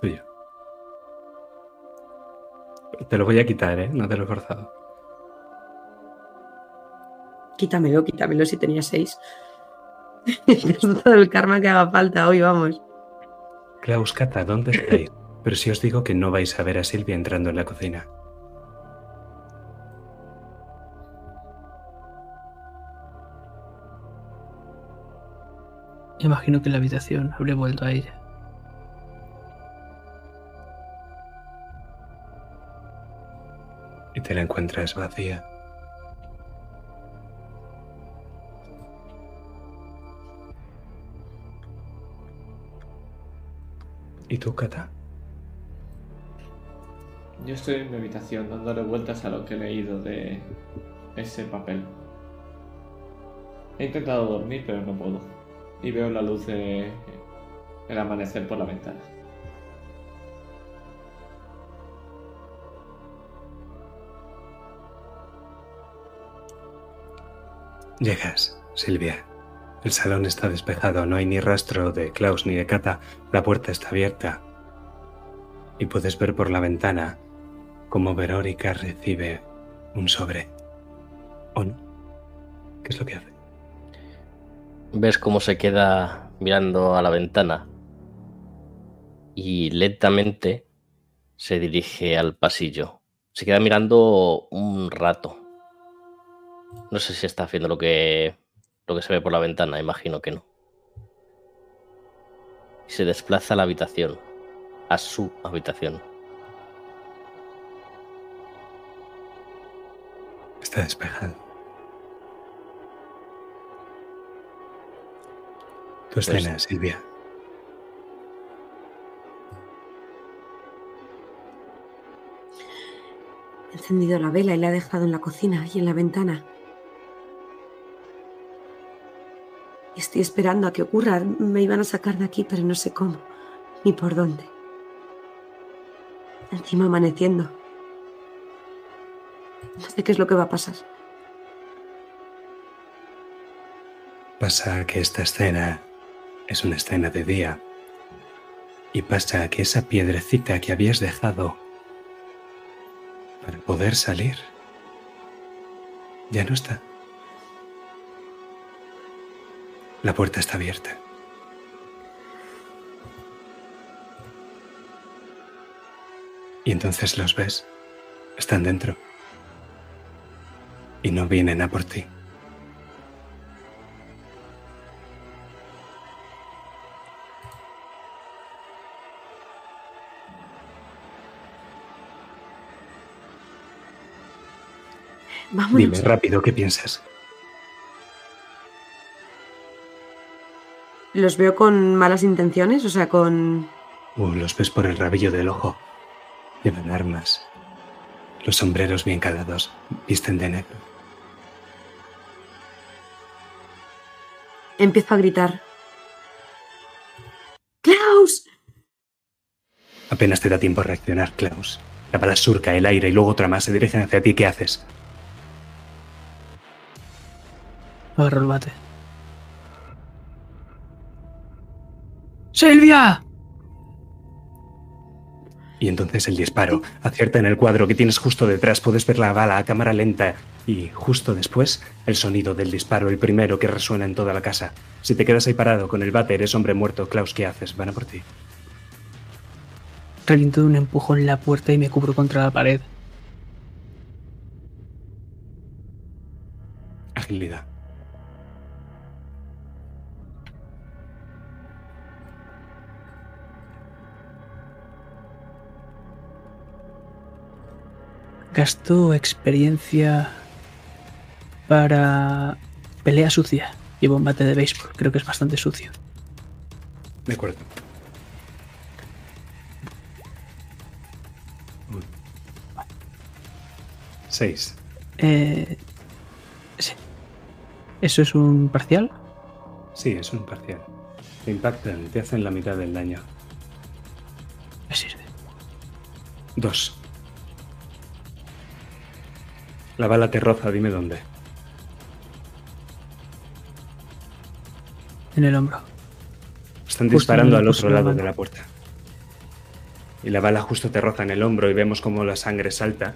tuyo. Te lo voy a quitar, ¿eh? No te lo he forzado. Quítamelo, quítamelo si tenía seis. <laughs> Todo el karma que haga falta hoy, vamos. Klaus, Cata, ¿dónde estáis? Pero si os digo que no vais a ver a Silvia entrando en la cocina. Imagino que en la habitación habré vuelto a ella. Y te la encuentras vacía. ¿Y tú, Kata? Yo estoy en mi habitación dándole vueltas a lo que he leído de ese papel. He intentado dormir, pero no puedo. Y veo la luz de el amanecer por la ventana. Llegas, Silvia. El salón está despejado, no hay ni rastro de Klaus ni de Kata, la puerta está abierta. Y puedes ver por la ventana cómo Verónica recibe un sobre. ¿O no? ¿Qué es lo que hace? Ves cómo se queda mirando a la ventana y lentamente se dirige al pasillo. Se queda mirando un rato. No sé si está haciendo lo que, lo que se ve por la ventana, imagino que no. Y se desplaza a la habitación, a su habitación. Está despejado. Tu Pues- escena, Silvia. He encendido la vela y la he dejado en la cocina y en la ventana. Estoy esperando a que ocurra. Me iban a sacar de aquí, pero no sé cómo, ni por dónde. Encima amaneciendo. No sé qué es lo que va a pasar. Pasa que esta escena es una escena de día. Y pasa que esa piedrecita que habías dejado para poder salir ya no está. La puerta está abierta. Y entonces los ves. Están dentro. Y no vienen a por ti. Vámonos. Dime rápido qué piensas. ¿Los veo con malas intenciones? O sea, con... Uh, los ves por el rabillo del ojo. Llevan armas. Los sombreros bien calados. Visten de negro. Empiezo a gritar. ¡Klaus! Apenas te da tiempo a reaccionar, Klaus. La bala surca el aire y luego otra más se dirigen hacia ti. ¿Qué haces? Agarro el bate. ¡Silvia! Y entonces el disparo acierta en el cuadro que tienes justo detrás. Puedes ver la bala a cámara lenta y justo después el sonido del disparo, el primero que resuena en toda la casa. Si te quedas ahí parado con el bate, eres hombre muerto. Klaus, ¿qué haces? Van a por ti. Reviento de un empujón en la puerta y me cubro contra la pared. Agilidad. Gasto experiencia para pelea sucia. Llevo un bate de béisbol, creo que es bastante sucio. De acuerdo. Seis. Eh, sí. ¿Eso es un parcial? Sí, es un parcial. Te impactan, te hacen la mitad del daño. Me sirve. Dos. La bala te roza, dime dónde. En el hombro. Están Justo disparando al otro la lado de la puerta. Y la bala justo te roza en el hombro y vemos cómo la sangre salta.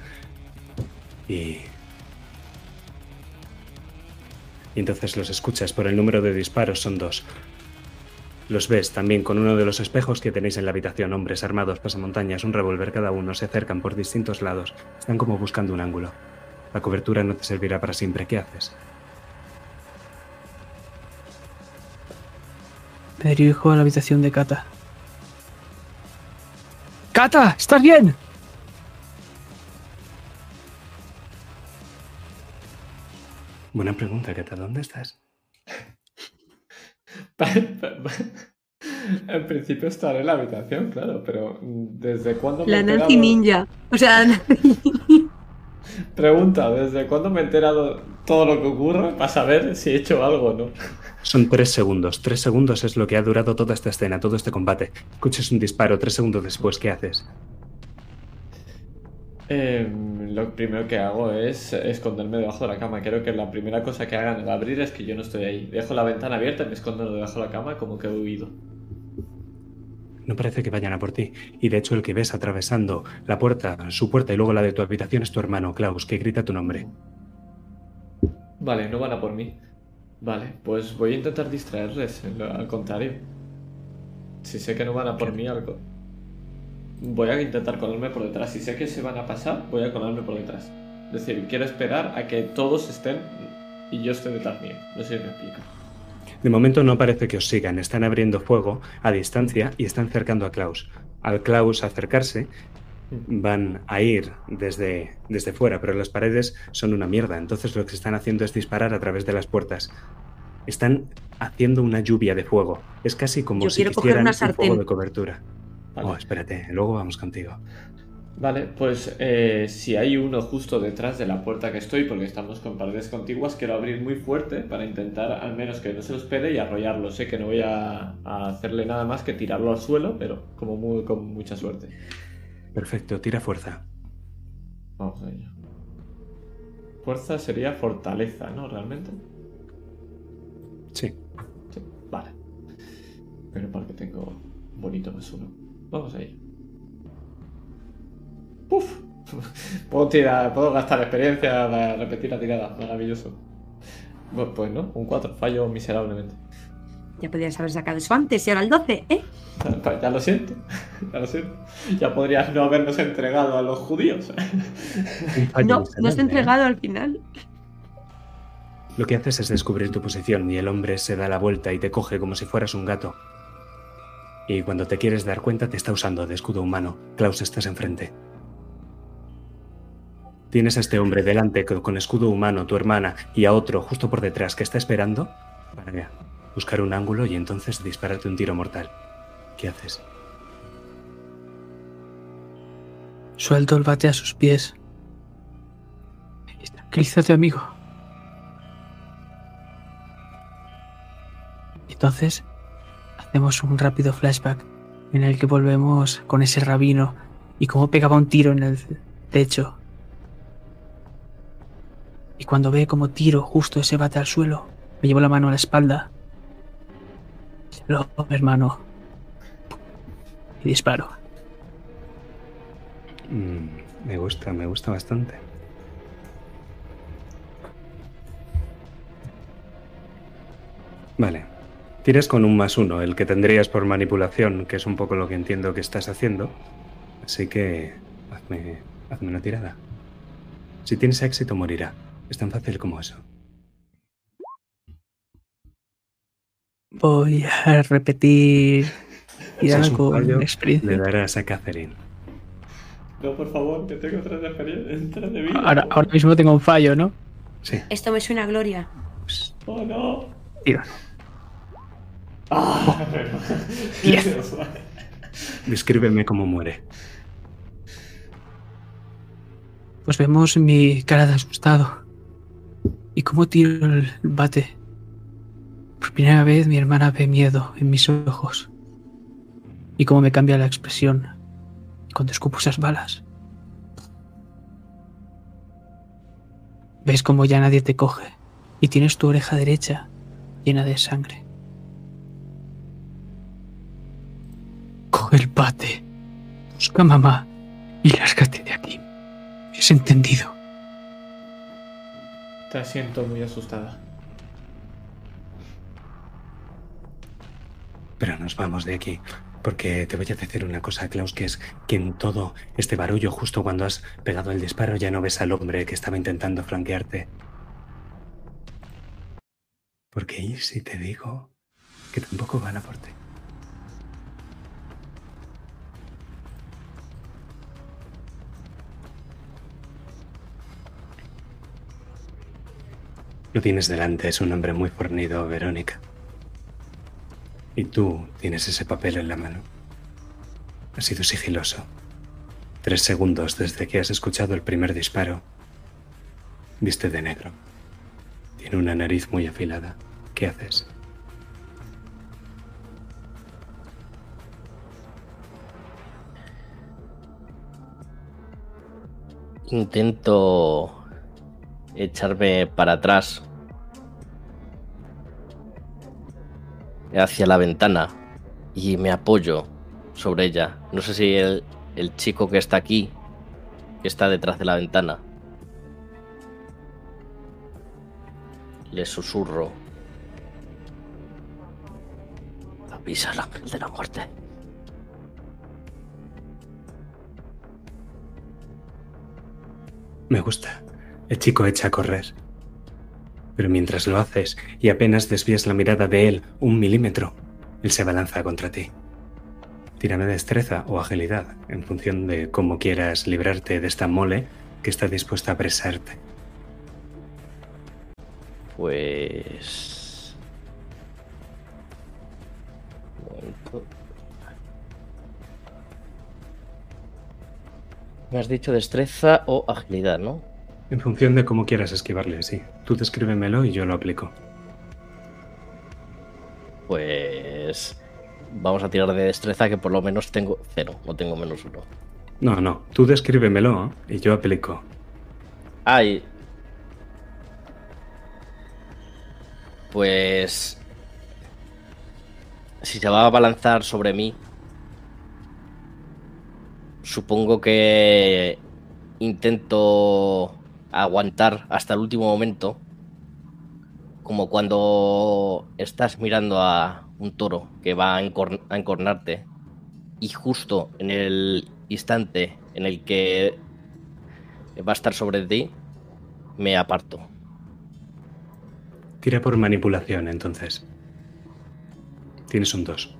Y... Y entonces los escuchas por el número de disparos, son dos. Los ves también con uno de los espejos que tenéis en la habitación. Hombres armados, pasamontañas, un revólver cada uno, se acercan por distintos lados. Están como buscando un ángulo. La cobertura no te servirá para siempre. ¿Qué haces? Me dirijo a la habitación de Kata. ¡Kata! ¿Estás bien? Buena pregunta, Kata. ¿Dónde estás? <laughs> en principio estaré en la habitación, claro, pero ¿desde cuándo me La he Nancy Ninja. O sea, Pregunta, ¿desde cuándo me he enterado todo lo que ocurre para saber si he hecho algo o no? Son tres segundos. Tres segundos es lo que ha durado toda esta escena, todo este combate. Escuchas un disparo, tres segundos después, ¿qué haces? Eh, lo primero que hago es esconderme debajo de la cama. Creo que la primera cosa que hagan al abrir es que yo no estoy ahí. Dejo la ventana abierta y me escondo debajo de la cama como que he huido. No parece que vayan a por ti. Y de hecho el que ves atravesando la puerta, su puerta y luego la de tu habitación es tu hermano, Klaus, que grita tu nombre. Vale, no van a por mí. Vale, pues voy a intentar distraerles, al contrario. Si sé que no van a por mí, algo. Voy a intentar colarme por detrás. Si sé que se van a pasar, voy a colarme por detrás. Es decir, quiero esperar a que todos estén y yo esté detrás mío. No sé si me explico. De momento no parece que os sigan, están abriendo fuego a distancia y están cercando a Klaus. Al Klaus acercarse, van a ir desde, desde fuera, pero las paredes son una mierda, entonces lo que están haciendo es disparar a través de las puertas. Están haciendo una lluvia de fuego. Es casi como Yo si quisieran un fuego de cobertura. Vale. Oh, espérate, luego vamos contigo. Vale, pues eh, si hay uno justo detrás de la puerta que estoy, porque estamos con paredes contiguas, quiero abrir muy fuerte para intentar al menos que no se lo espere y arrollarlo. Sé que no voy a, a hacerle nada más que tirarlo al suelo, pero como muy, con mucha suerte. Perfecto, tira fuerza. Vamos a ello. Fuerza sería fortaleza, ¿no? Realmente. Sí. Sí, vale. Pero porque tengo bonito más uno. Vamos a ello. ¡Uf! <laughs> Puedo tirar, puedo gastar experiencia para repetir la tirada. Maravilloso. Bu- Pues no, un 4, fallo miserablemente. ya podrías haber sacado eso antes y ahora el 12, ¿eh? <laughs> Pues Ya lo siento, <laughs> ya lo siento. Ya podrías no habernos entregado a los judíos. No, no está ¿eh? entregado al final. Lo que haces es descubrir tu posición y el hombre se da la vuelta y te coge como si fueras un gato. Y cuando te quieres dar cuenta te está usando de escudo humano. Klaus, estás enfrente. Tienes a este hombre delante co- con escudo humano, tu hermana, y a otro justo por detrás que está esperando para buscar un ángulo y entonces dispararte un tiro mortal. ¿Qué haces? Suelto el bate a sus pies. Amigo. Entonces, hacemos un rápido flashback en el que volvemos con ese rabino y cómo pegaba un tiro en el techo. Y cuando ve cómo tiro justo ese bate al suelo, me llevo la mano a la espalda. Lo, hermano. Y disparo. Mm, me gusta, me gusta bastante. Vale. Tires con un más uno, el que tendrías por manipulación, que es un poco lo que entiendo que estás haciendo. Así que hazme, hazme una tirada. Si tienes éxito, morirá. Es tan fácil como eso. Voy a repetir <laughs> un con fallo, experiencia. Le darás a Catherine. No, por favor, que tengo tres de experiencia, de vida. Ahora, ahora mismo tengo un fallo, ¿no? Sí. Esto me suena a gloria. Oh, no. Tiro. Ah, <laughs> Diez. Descríbeme cómo muere. Pues vemos mi cara de asustado. Y cómo tiro el bate. Por primera vez mi hermana ve miedo en mis ojos. Y cómo me cambia la expresión cuando escupo esas balas. Ves cómo ya nadie te coge y tienes tu oreja derecha llena de sangre. Coge el bate, busca mamá y lárgate de aquí. ¿Me has entendido? Te siento muy asustada. Pero nos vamos de aquí, porque te voy a decir una cosa, Klaus, que es que en todo este barullo, justo cuando has pegado el disparo, ya no ves al hombre que estaba intentando flanquearte. Porque ¿y si te digo que tampoco van a por ti? Lo tienes delante, es un hombre muy fornido, Verónica. Y tú tienes ese papel en la mano. Ha sido sigiloso. Tres segundos desde que has escuchado el primer disparo. Viste de negro. Tiene una nariz muy afilada. ¿Qué haces? Intento echarme para atrás hacia la ventana y me apoyo sobre ella. No sé si el, el chico que está aquí, que está detrás de la ventana, le susurro. Avisa al ángel de la muerte. Me gusta. El chico echa a correr. Pero mientras lo haces y apenas desvías la mirada de él un milímetro, él se abalanza contra ti. Tírame destreza o agilidad, en función de cómo quieras librarte de esta mole que está dispuesta a apresarte. Pues... Me has dicho destreza o agilidad, ¿no? En función de cómo quieras esquivarle, sí. Tú descríbemelo y yo lo aplico. Pues... Vamos a tirar de destreza que por lo menos tengo cero, no tengo menos uno. No, no, tú descríbemelo ¿eh? y yo aplico. Ay. Pues... Si se va a balanzar sobre mí, supongo que intento aguantar hasta el último momento, como cuando estás mirando a un toro que va a, encor- a encornarte y justo en el instante en el que va a estar sobre ti, me aparto. Tira por manipulación, entonces. Tienes un 2.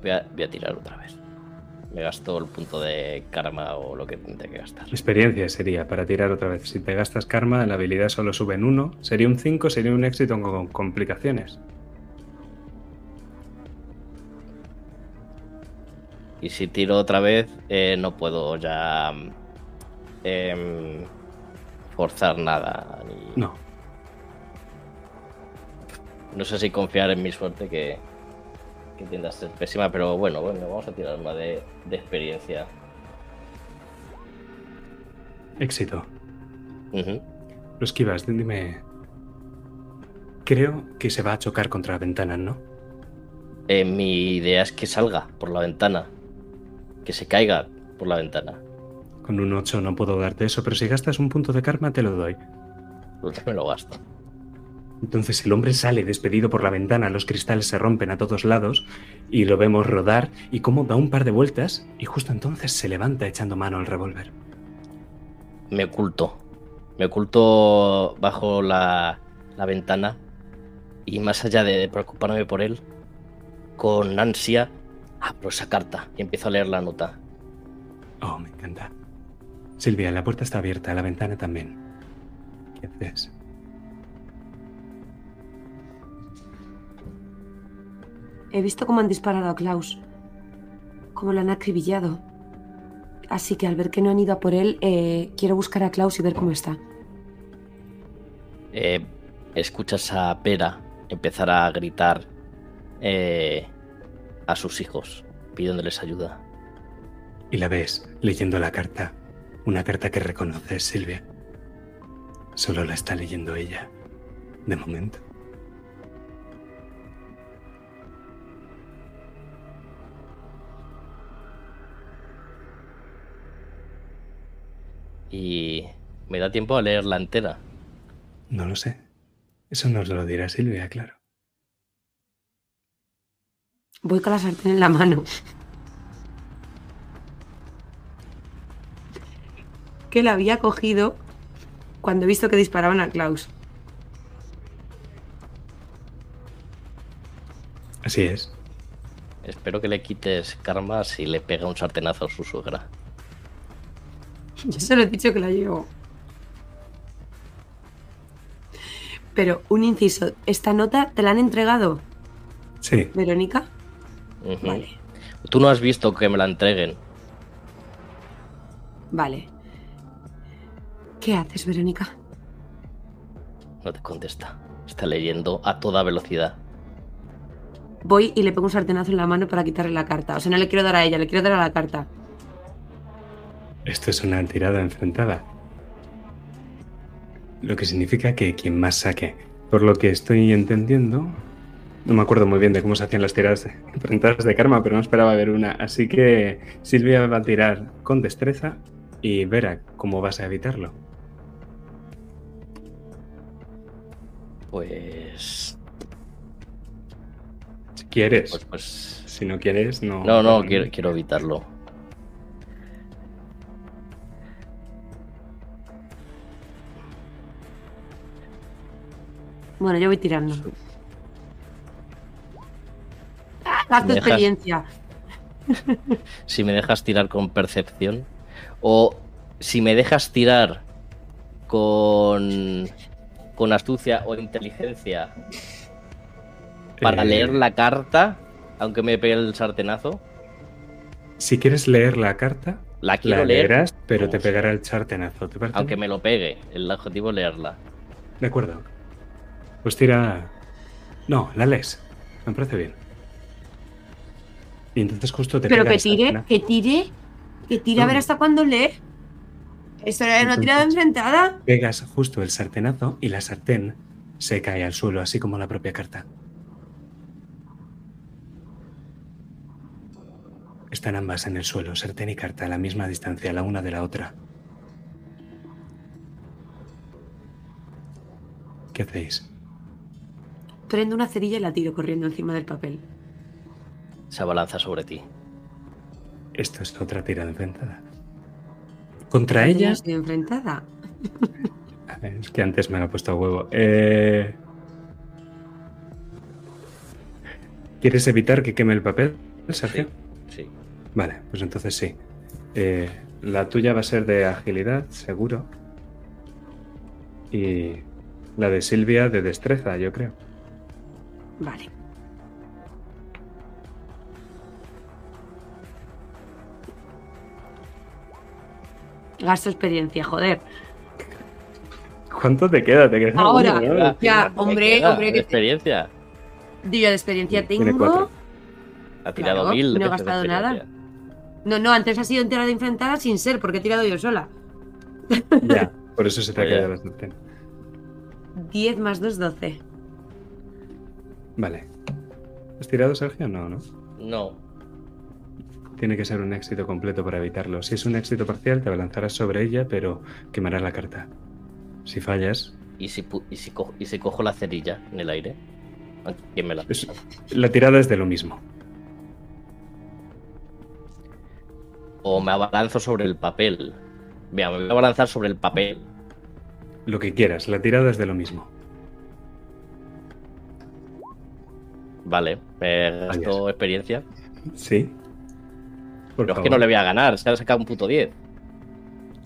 Voy a, voy a tirar otra vez. Me gasto el punto de karma o lo que tendré que gastar. Experiencia sería para tirar otra vez. Si te gastas karma, la habilidad solo sube en 1. Sería un 5, sería un éxito con complicaciones. Y si tiro otra vez, eh, no puedo ya em, forzar nada. Ni... No. No sé si confiar en mi suerte que, que tiende a ser pésima, pero bueno, bueno, vamos a tirar una de, de experiencia. Éxito. Ujú. Lo esquivas, dime. Creo que se va a chocar contra la ventana, ¿no? Eh, mi idea es que salga por la ventana. Que se caiga por la ventana. Con un 8 no puedo darte eso, pero si gastas un punto de karma te lo doy. Me lo gasto. Entonces el hombre sale despedido por la ventana, los cristales se rompen a todos lados y lo vemos rodar y cómo da un par de vueltas y justo entonces se levanta echando mano al revólver. Me oculto. Me oculto bajo la, la ventana. Y más allá de preocuparme por él, con ansia, abro esa carta y empiezo a leer la nota. Oh, me encanta. Silvia, la puerta está abierta, la ventana también. ¿Qué haces? He visto cómo han disparado a Klaus. Cómo lo han acribillado. Así que al ver que no han ido a por él, eh, quiero buscar a Klaus y ver cómo está. Eh, escuchas a Pera empezar a gritar eh, a sus hijos, pidiéndoles ayuda. Y la ves leyendo la carta. Una carta que reconoces, Silvia. Solo la está leyendo ella. De momento. Y Me da tiempo a leerla entera. No lo sé. Eso nos lo dirá Silvia, claro. Voy con la sartén en la mano. Que la había cogido cuando he visto que disparaban a Klaus. Así es. Espero que le quites karma si le pega un sartenazo a su suegra. Yo se lo he dicho que la llevo. Pero un inciso, ¿esta nota te la han entregado, Sí. Verónica? Vale, Tú no has visto que me la entreguen. vale. ¿Qué haces, Verónica? No te contesta. Está leyendo a toda velocidad. Voy y le pongo un sartenazo en la mano para quitarle la carta. O sea, no le quiero dar a ella, le quiero dar a la carta. Esto es una tirada enfrentada. Lo que significa que quien más saque. Por lo que estoy entendiendo, no me acuerdo muy bien de cómo se hacían las tiradas enfrentadas de karma, pero no esperaba ver una. Así que Silvia va a tirar con destreza y verá cómo vas a evitarlo. Pues. Si quieres. Pues, pues. Si no quieres, no. No, no, quiero, quiero evitarlo. Bueno, yo voy tirando. ¡Ah, ¿Me dejas? experiencia. <laughs> Si me dejas tirar con percepción. O si me dejas tirar con. con astucia o inteligencia para Eh, leer la carta, aunque me pegue el sartenazo. Si quieres leer la carta, La quiero la leer, leerás, pero te pegará el chartenazo. ¿Te parece? aunque me lo pegue. El objetivo es leerla. De acuerdo. Pues tira. No, la lees. Me parece bien. Y entonces justo te Pero pega que tire, que tire, que tire a ver No. hasta cuándo lee. Esto era una tirada enfrentada. Pegas justo el sartenazo y la sartén se cae al suelo, así como la propia carta. Están ambas en el suelo, sartén y carta, a la misma distancia la una de la otra. ¿Qué hacéis? Prendo una cerilla y la tiro corriendo encima del papel. Se abalanza sobre ti. Esto es otra tirada enfrentada. Contra ella. estoy enfrentada. A ver, Es que antes me lo he puesto a huevo. Eh, ¿Quieres evitar que queme el papel, Sergio? Sí. Vale, pues entonces sí. Eh, la tuya va a ser de agilidad, seguro. Y la de Silvia de destreza, yo creo. Vale. Gasto experiencia, joder. ¿Cuánto te queda? Te queda Ahora, uno, ¿no? ya, ¿Qué hombre, queda hombre, de que te- experiencia. Yo de experiencia Tiene tengo. Ha tirado Claro, mil. no he gastado nada. No, no, antes ha sido entera de enfrentada sin ser, porque he tirado yo sola. Ya, por eso se te ha quedado sartén. 10 más 2, 12. Vale. ¿Has tirado, Sergio? No, ¿no? No. Tiene que ser un éxito completo para evitarlo. Si es un éxito parcial, te abalanzarás sobre ella, pero quemarás la carta. Si fallas, ¿Y si, y si, cojo, y si cojo la cerilla en el aire? ¿A ¿Quién me la es- la tirada es de lo mismo. O me abalanzo sobre el papel. Vea, me voy a abalanzar sobre el papel. Lo que quieras, la tirada es de lo mismo. Vale, me gasto experiencia. ¿Sí? Por Pero es que no le voy a ganar, se ha sacado un puto 10.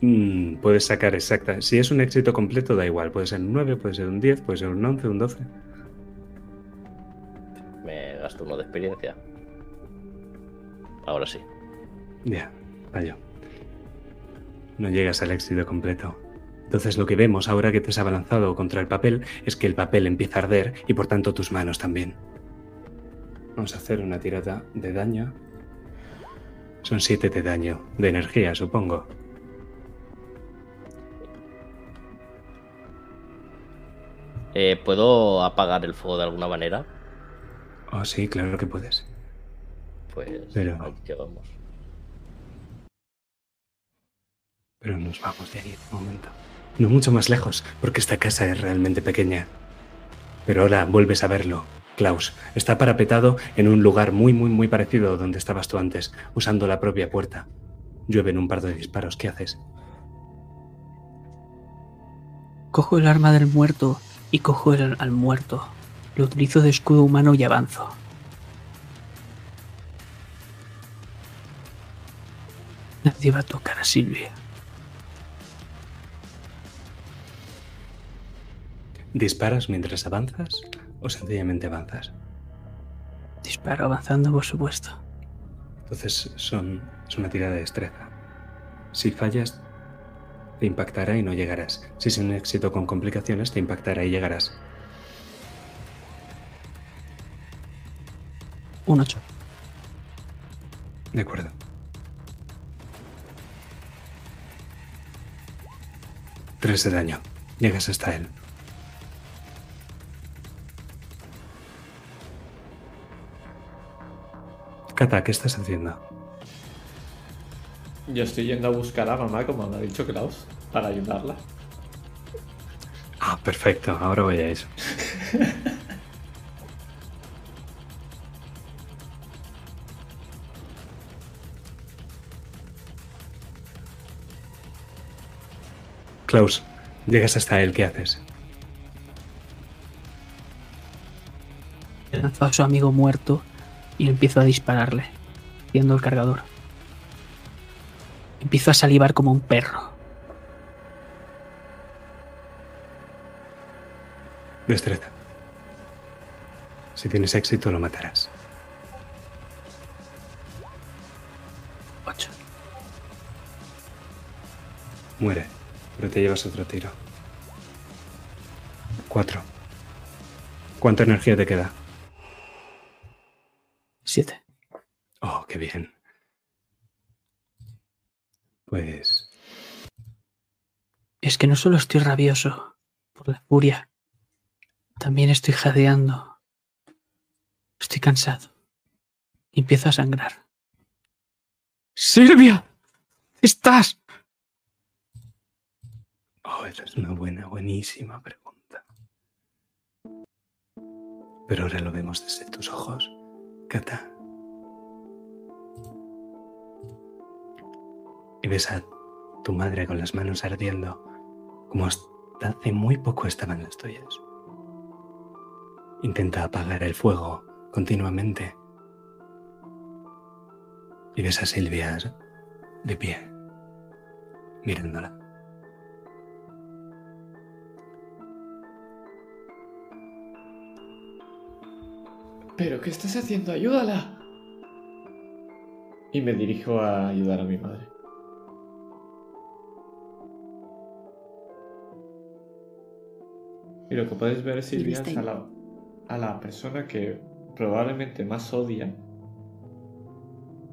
Mm, puedes sacar exacta. Si es un éxito completo, da igual. Puede ser un 9, puede ser un 10, puede ser un 11, un 12. Me gasto uno de experiencia. Ahora sí. Ya, fallo. No llegas al éxito completo. Entonces lo que vemos ahora que te has abalanzado contra el papel es que el papel empieza a arder y por tanto tus manos también. Vamos a hacer una tirada de daño. Son 7 de daño, de energía, supongo. Eh, ¿Puedo apagar el fuego de alguna manera? Oh, sí, claro que puedes. Pues Pero- llegamos. Pero nos vamos de ahí, un momento. No mucho más lejos, porque esta casa es realmente pequeña. Pero ahora vuelves a verlo. Klaus está parapetado en un lugar muy, muy, muy parecido a donde estabas tú antes, usando la propia puerta. Llueven un par de disparos. ¿Qué haces? Cojo el arma del muerto y cojo el, al muerto. Lo utilizo de escudo humano y avanzo. Nadie va a tocar a Silvia. ¿Disparas mientras avanzas o sencillamente avanzas? Disparo avanzando, por supuesto. Entonces son, es una tirada de destreza. Si fallas, te impactará y no llegarás. Si es un éxito con complicaciones, te impactará y llegarás. Un 8. De acuerdo. Tres de daño. Llegas hasta él. Kata, ¿qué estás haciendo? Yo estoy yendo a buscar a mamá, como me ha dicho Klaus, para ayudarla. Ah, perfecto. Ahora voy a eso. <laughs> Klaus, llegas hasta él, ¿qué haces? Lanzo a su amigo muerto y empiezo a dispararle, haciendo el cargador. Empiezo a salivar como un perro. Destreza. Si tienes éxito, lo matarás. 8. Muere, pero te llevas otro tiro. Cuatro. ¿Cuánta energía te queda? 7. Oh, qué bien. Pues Es que no solo estoy rabioso por la furia, también estoy jadeando. Estoy cansado. Y empiezo a sangrar. ¡Silvia! ¿Estás? Oh, esa es una buena, buenísima pregunta. Pero ahora lo vemos desde tus ojos, Y ves a tu madre con las manos ardiendo, como hasta hace muy poco estaban las tuyas. Intenta apagar el fuego continuamente. Y ves a Silvia de pie, mirándola. ¿Pero qué estás haciendo? ¡Ayúdala! Y me dirijo a ayudar a mi madre. Y lo que podéis ver, Silvia, es a la, a la persona que probablemente más odia.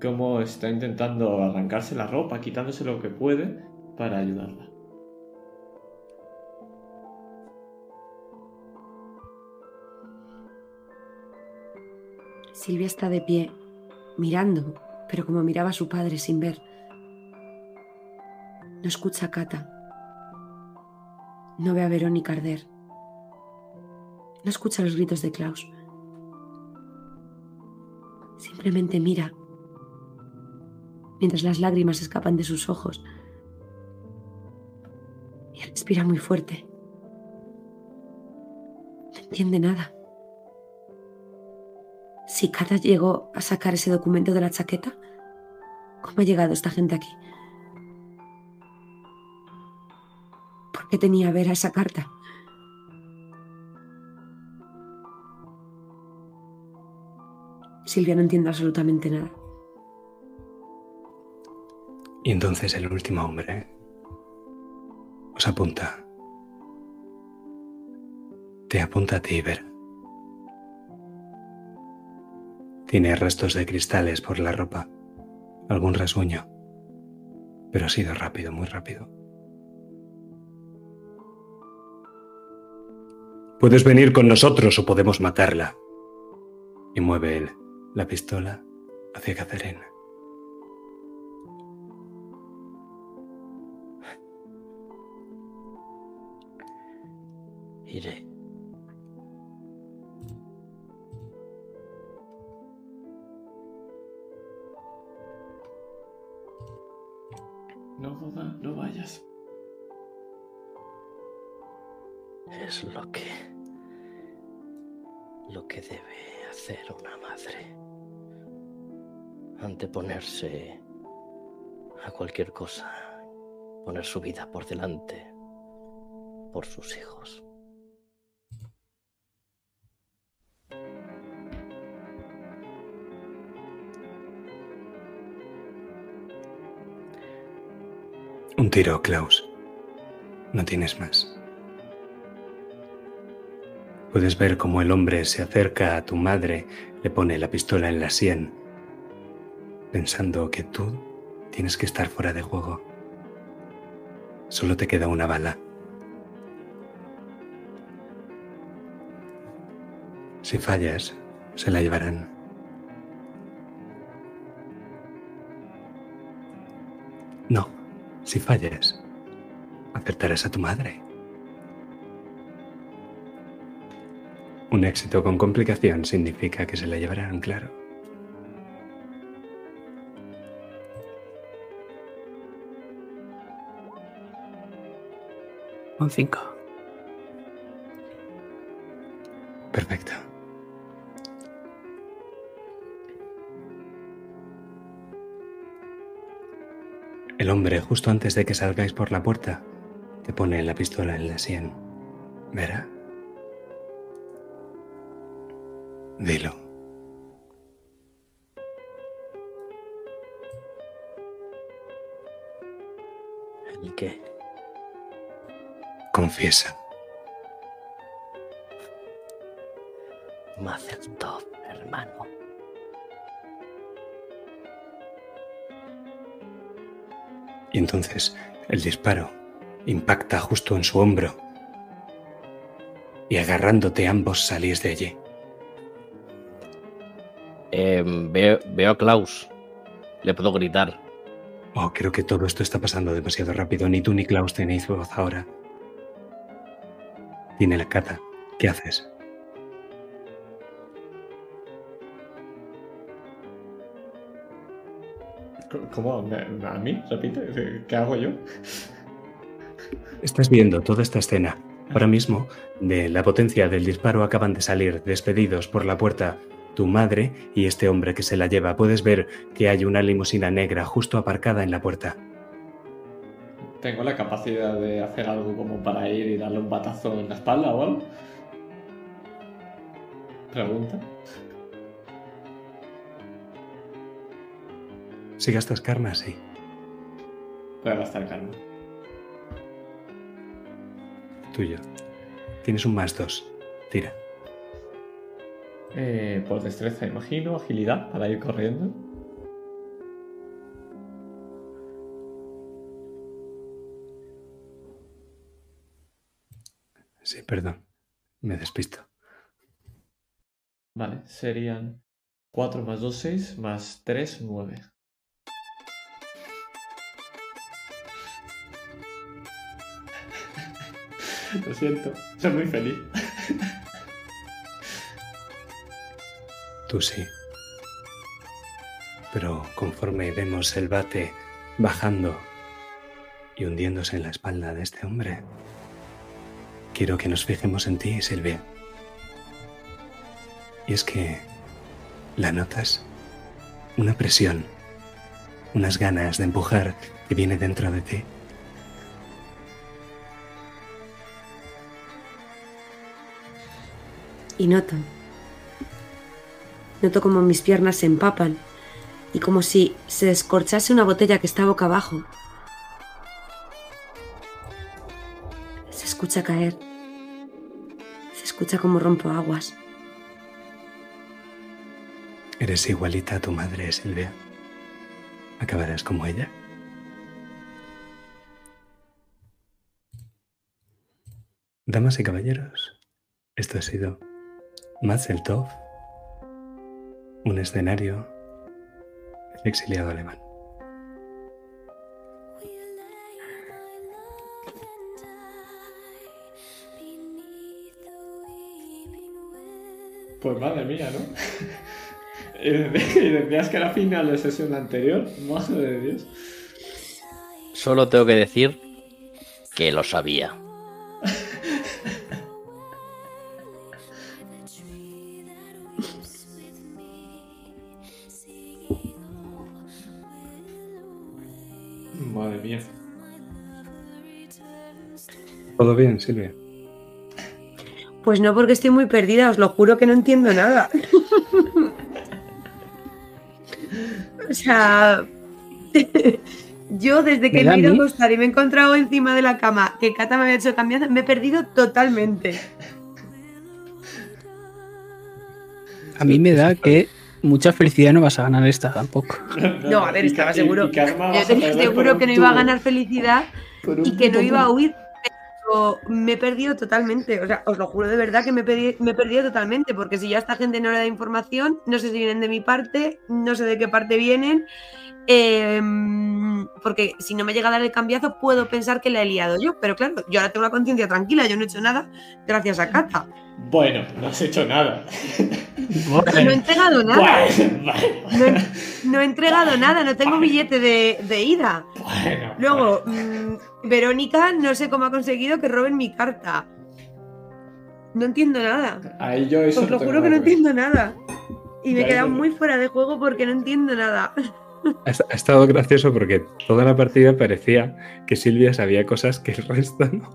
Cómo está intentando arrancarse la ropa, quitándose lo que puede para ayudarla. Silvia está de pie, mirando, pero como miraba a su padre sin ver. No escucha a Cata. No ve a Verónica arder. No escucha los gritos de Klaus. Simplemente mira, mientras las lágrimas escapan de sus ojos. Y respira muy fuerte. No entiende nada. Si Kata llegó a sacar ese documento de la chaqueta, ¿cómo ha llegado esta gente aquí? ¿Por qué tenía a ver a esa carta? Silvia no entiende absolutamente nada. Y entonces el último hombre os apunta. Te apunta a ti, Ver. Tiene restos de cristales por la ropa, algún rasguño, pero ha sido rápido, muy rápido. Puedes venir con nosotros o podemos matarla. Y mueve él la pistola hacia Catherine. Hacer una madre. Anteponerse a cualquier cosa. Poner su vida por delante. Por sus hijos. Un tiro, Klaus. No tienes más. Puedes ver cómo el hombre se acerca a tu madre, le pone la pistola en la sien, pensando que tú tienes que estar fuera de juego. Solo te queda una bala. Si fallas, se la llevarán. No, si fallas, acertarás a tu madre. Un éxito con complicación significa que se la llevarán, claro. Un 5. Perfecto. El hombre, justo antes de que salgáis por la puerta, te pone la pistola en la sien. ¿Verá? Dilo. ¿El qué? Confiesa. Mazeltov, hermano. Y entonces el disparo impacta justo en su hombro. Y agarrándote ambos salís de allí. Eh, veo, veo a Klaus. Le puedo gritar. Oh, creo que todo esto está pasando demasiado rápido. Ni tú ni Klaus tenéis voz ahora. Tiene la cata. ¿Qué haces? ¿Cómo? ¿Me- ¿A mí? Repite. ¿Qué hago yo? Estás viendo toda esta escena. Ahora mismo, de la potencia del disparo acaban de salir despedidos por la puerta tu madre y este hombre que se la lleva. Puedes ver que hay una limusina negra justo aparcada en la puerta. ¿Tengo la capacidad de hacer algo como para ir y darle un batazo en la espalda o algo? Pregunta. Si gastas karma, sí. Voy a gastar calma. Tuyo. Tienes un más dos. Tira. Eh, por destreza, imagino, agilidad para ir corriendo. Sí, perdón. Me despisto. Vale, serían 4 más 2, 6, más 3, 9. <laughs> Lo siento, soy muy feliz. Tú sí. Pero conforme vemos el bate bajando y hundiéndose en la espalda de este hombre, quiero que nos fijemos en ti, Silvia. Y es que la notas una presión, unas ganas de empujar que viene dentro de ti. Y noto. Noto como mis piernas se empapan y como si se descorchase una botella que está boca abajo. Se escucha caer. Se escucha como rompo aguas. Eres igualita a tu madre, Silvia. Acabarás como ella. Damas y caballeros, esto ha sido Mazeltov, un escenario del exiliado alemán. Pues madre mía, ¿no? <laughs> <laughs> y decías que era final de sesión anterior. Madre de Dios. Solo tengo que decir que lo sabía. Bien, Silvia? Pues no, porque estoy muy perdida, os lo juro que no entiendo nada. <laughs> o sea, <laughs> yo desde que ¿Me me da he ido a acostar y me he encontrado encima de la cama que Cata me había hecho cambiar, me he perdido totalmente. A mí me da que mucha felicidad no vas a ganar esta tampoco. <laughs> No, a ver, estaba seguro. Yo tenía seguro que no iba a ganar felicidad y que no iba a huir, me he perdido totalmente. O sea, os lo juro de verdad que me me he perdido totalmente, porque si ya esta gente no le da información, no sé si vienen de mi parte, no sé de qué parte vienen. Em, porque si no me llega a dar el cambiazo, puedo pensar que la he liado yo. Pero claro, yo ahora tengo la conciencia tranquila, yo no he hecho nada gracias a Cata. Bueno, no has hecho nada. No he entregado nada. Bueno, bueno, No he, no he entregado nada, no tengo billete de, de ida. bueno. Luego, mm, Verónica no sé cómo ha conseguido que roben mi carta. No entiendo nada. Ahí yo eso Os lo juro que no entiendo nada. Y me he quedado muy fuera de juego porque no entiendo nada. Ha est- ha estado gracioso porque toda la partida parecía que Silvia sabía cosas que el resto no.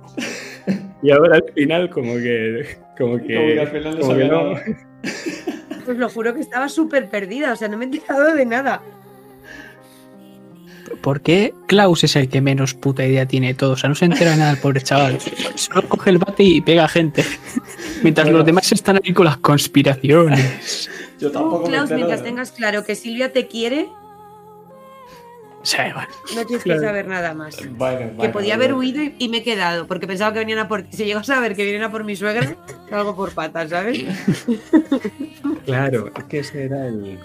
Y ahora al final como que... Como que, Como que al final no como que sabía no. nada. Os lo juro que estaba súper perdida, o sea, no me he enterado de nada. ¿Por qué Klaus es el que menos puta idea tiene de todo? O sea, no se entera de nada el pobre chaval. Solo coge el bate y pega gente. Mientras Bueno. los demás están ahí con las conspiraciones. Yo tampoco Klaus, mientras de- tengas claro que Silvia te quiere, Bueno, no tienes Claro. que saber nada más. Bueno, Que bueno, podía haber huido y, y me he quedado, porque pensaba que venían a por ti. Si llego a saber que vienen a por mi suegra, <laughs> salgo por patas, ¿sabes? <laughs> Claro, es que ese era el.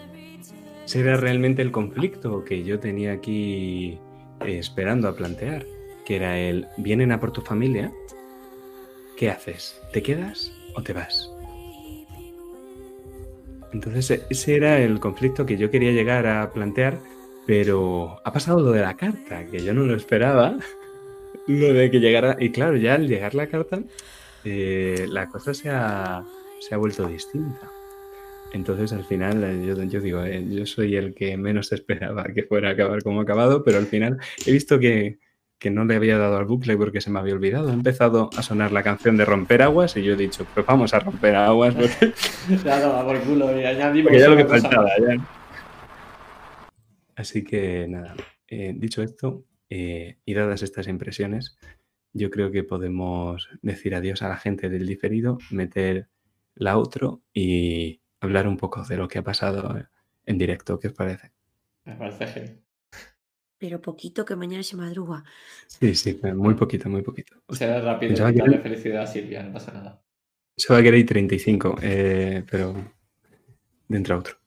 Ese era realmente el conflicto que yo tenía aquí eh, esperando a plantear. Que era el. Vienen a por tu familia. ¿Qué haces? ¿Te quedas o te vas? Entonces, ese era el conflicto que yo quería llegar a plantear, pero ha pasado lo de la carta, que yo no lo esperaba. <laughs> Lo de que llegara. Y claro, ya al llegar la carta, eh, la cosa se ha, se ha vuelto distinta. Entonces, al final, eh, yo, yo digo, eh, yo soy el que menos esperaba que fuera a acabar como ha acabado, pero al final he visto que, que no le había dado al bucle porque se me había olvidado. Ha empezado a sonar la canción de Romper Aguas y yo he dicho, pues vamos a romper aguas porque, <laughs> Ya daba por culo y añadimos <laughs> porque ya lo que faltaba. ya. Así que nada, eh, dicho esto eh, y dadas estas impresiones, yo creo que podemos decir adiós a la gente del diferido, meter la outro y hablar un poco de lo que ha pasado en directo. ¿Qué os parece? Me parece genial. Pero poquito que mañana se madruga. Sí, sí, muy poquito, muy poquito. Será rápido y que felicidad a Silvia, no pasa nada. Se va a querer 35, eh, pero dentro a otro.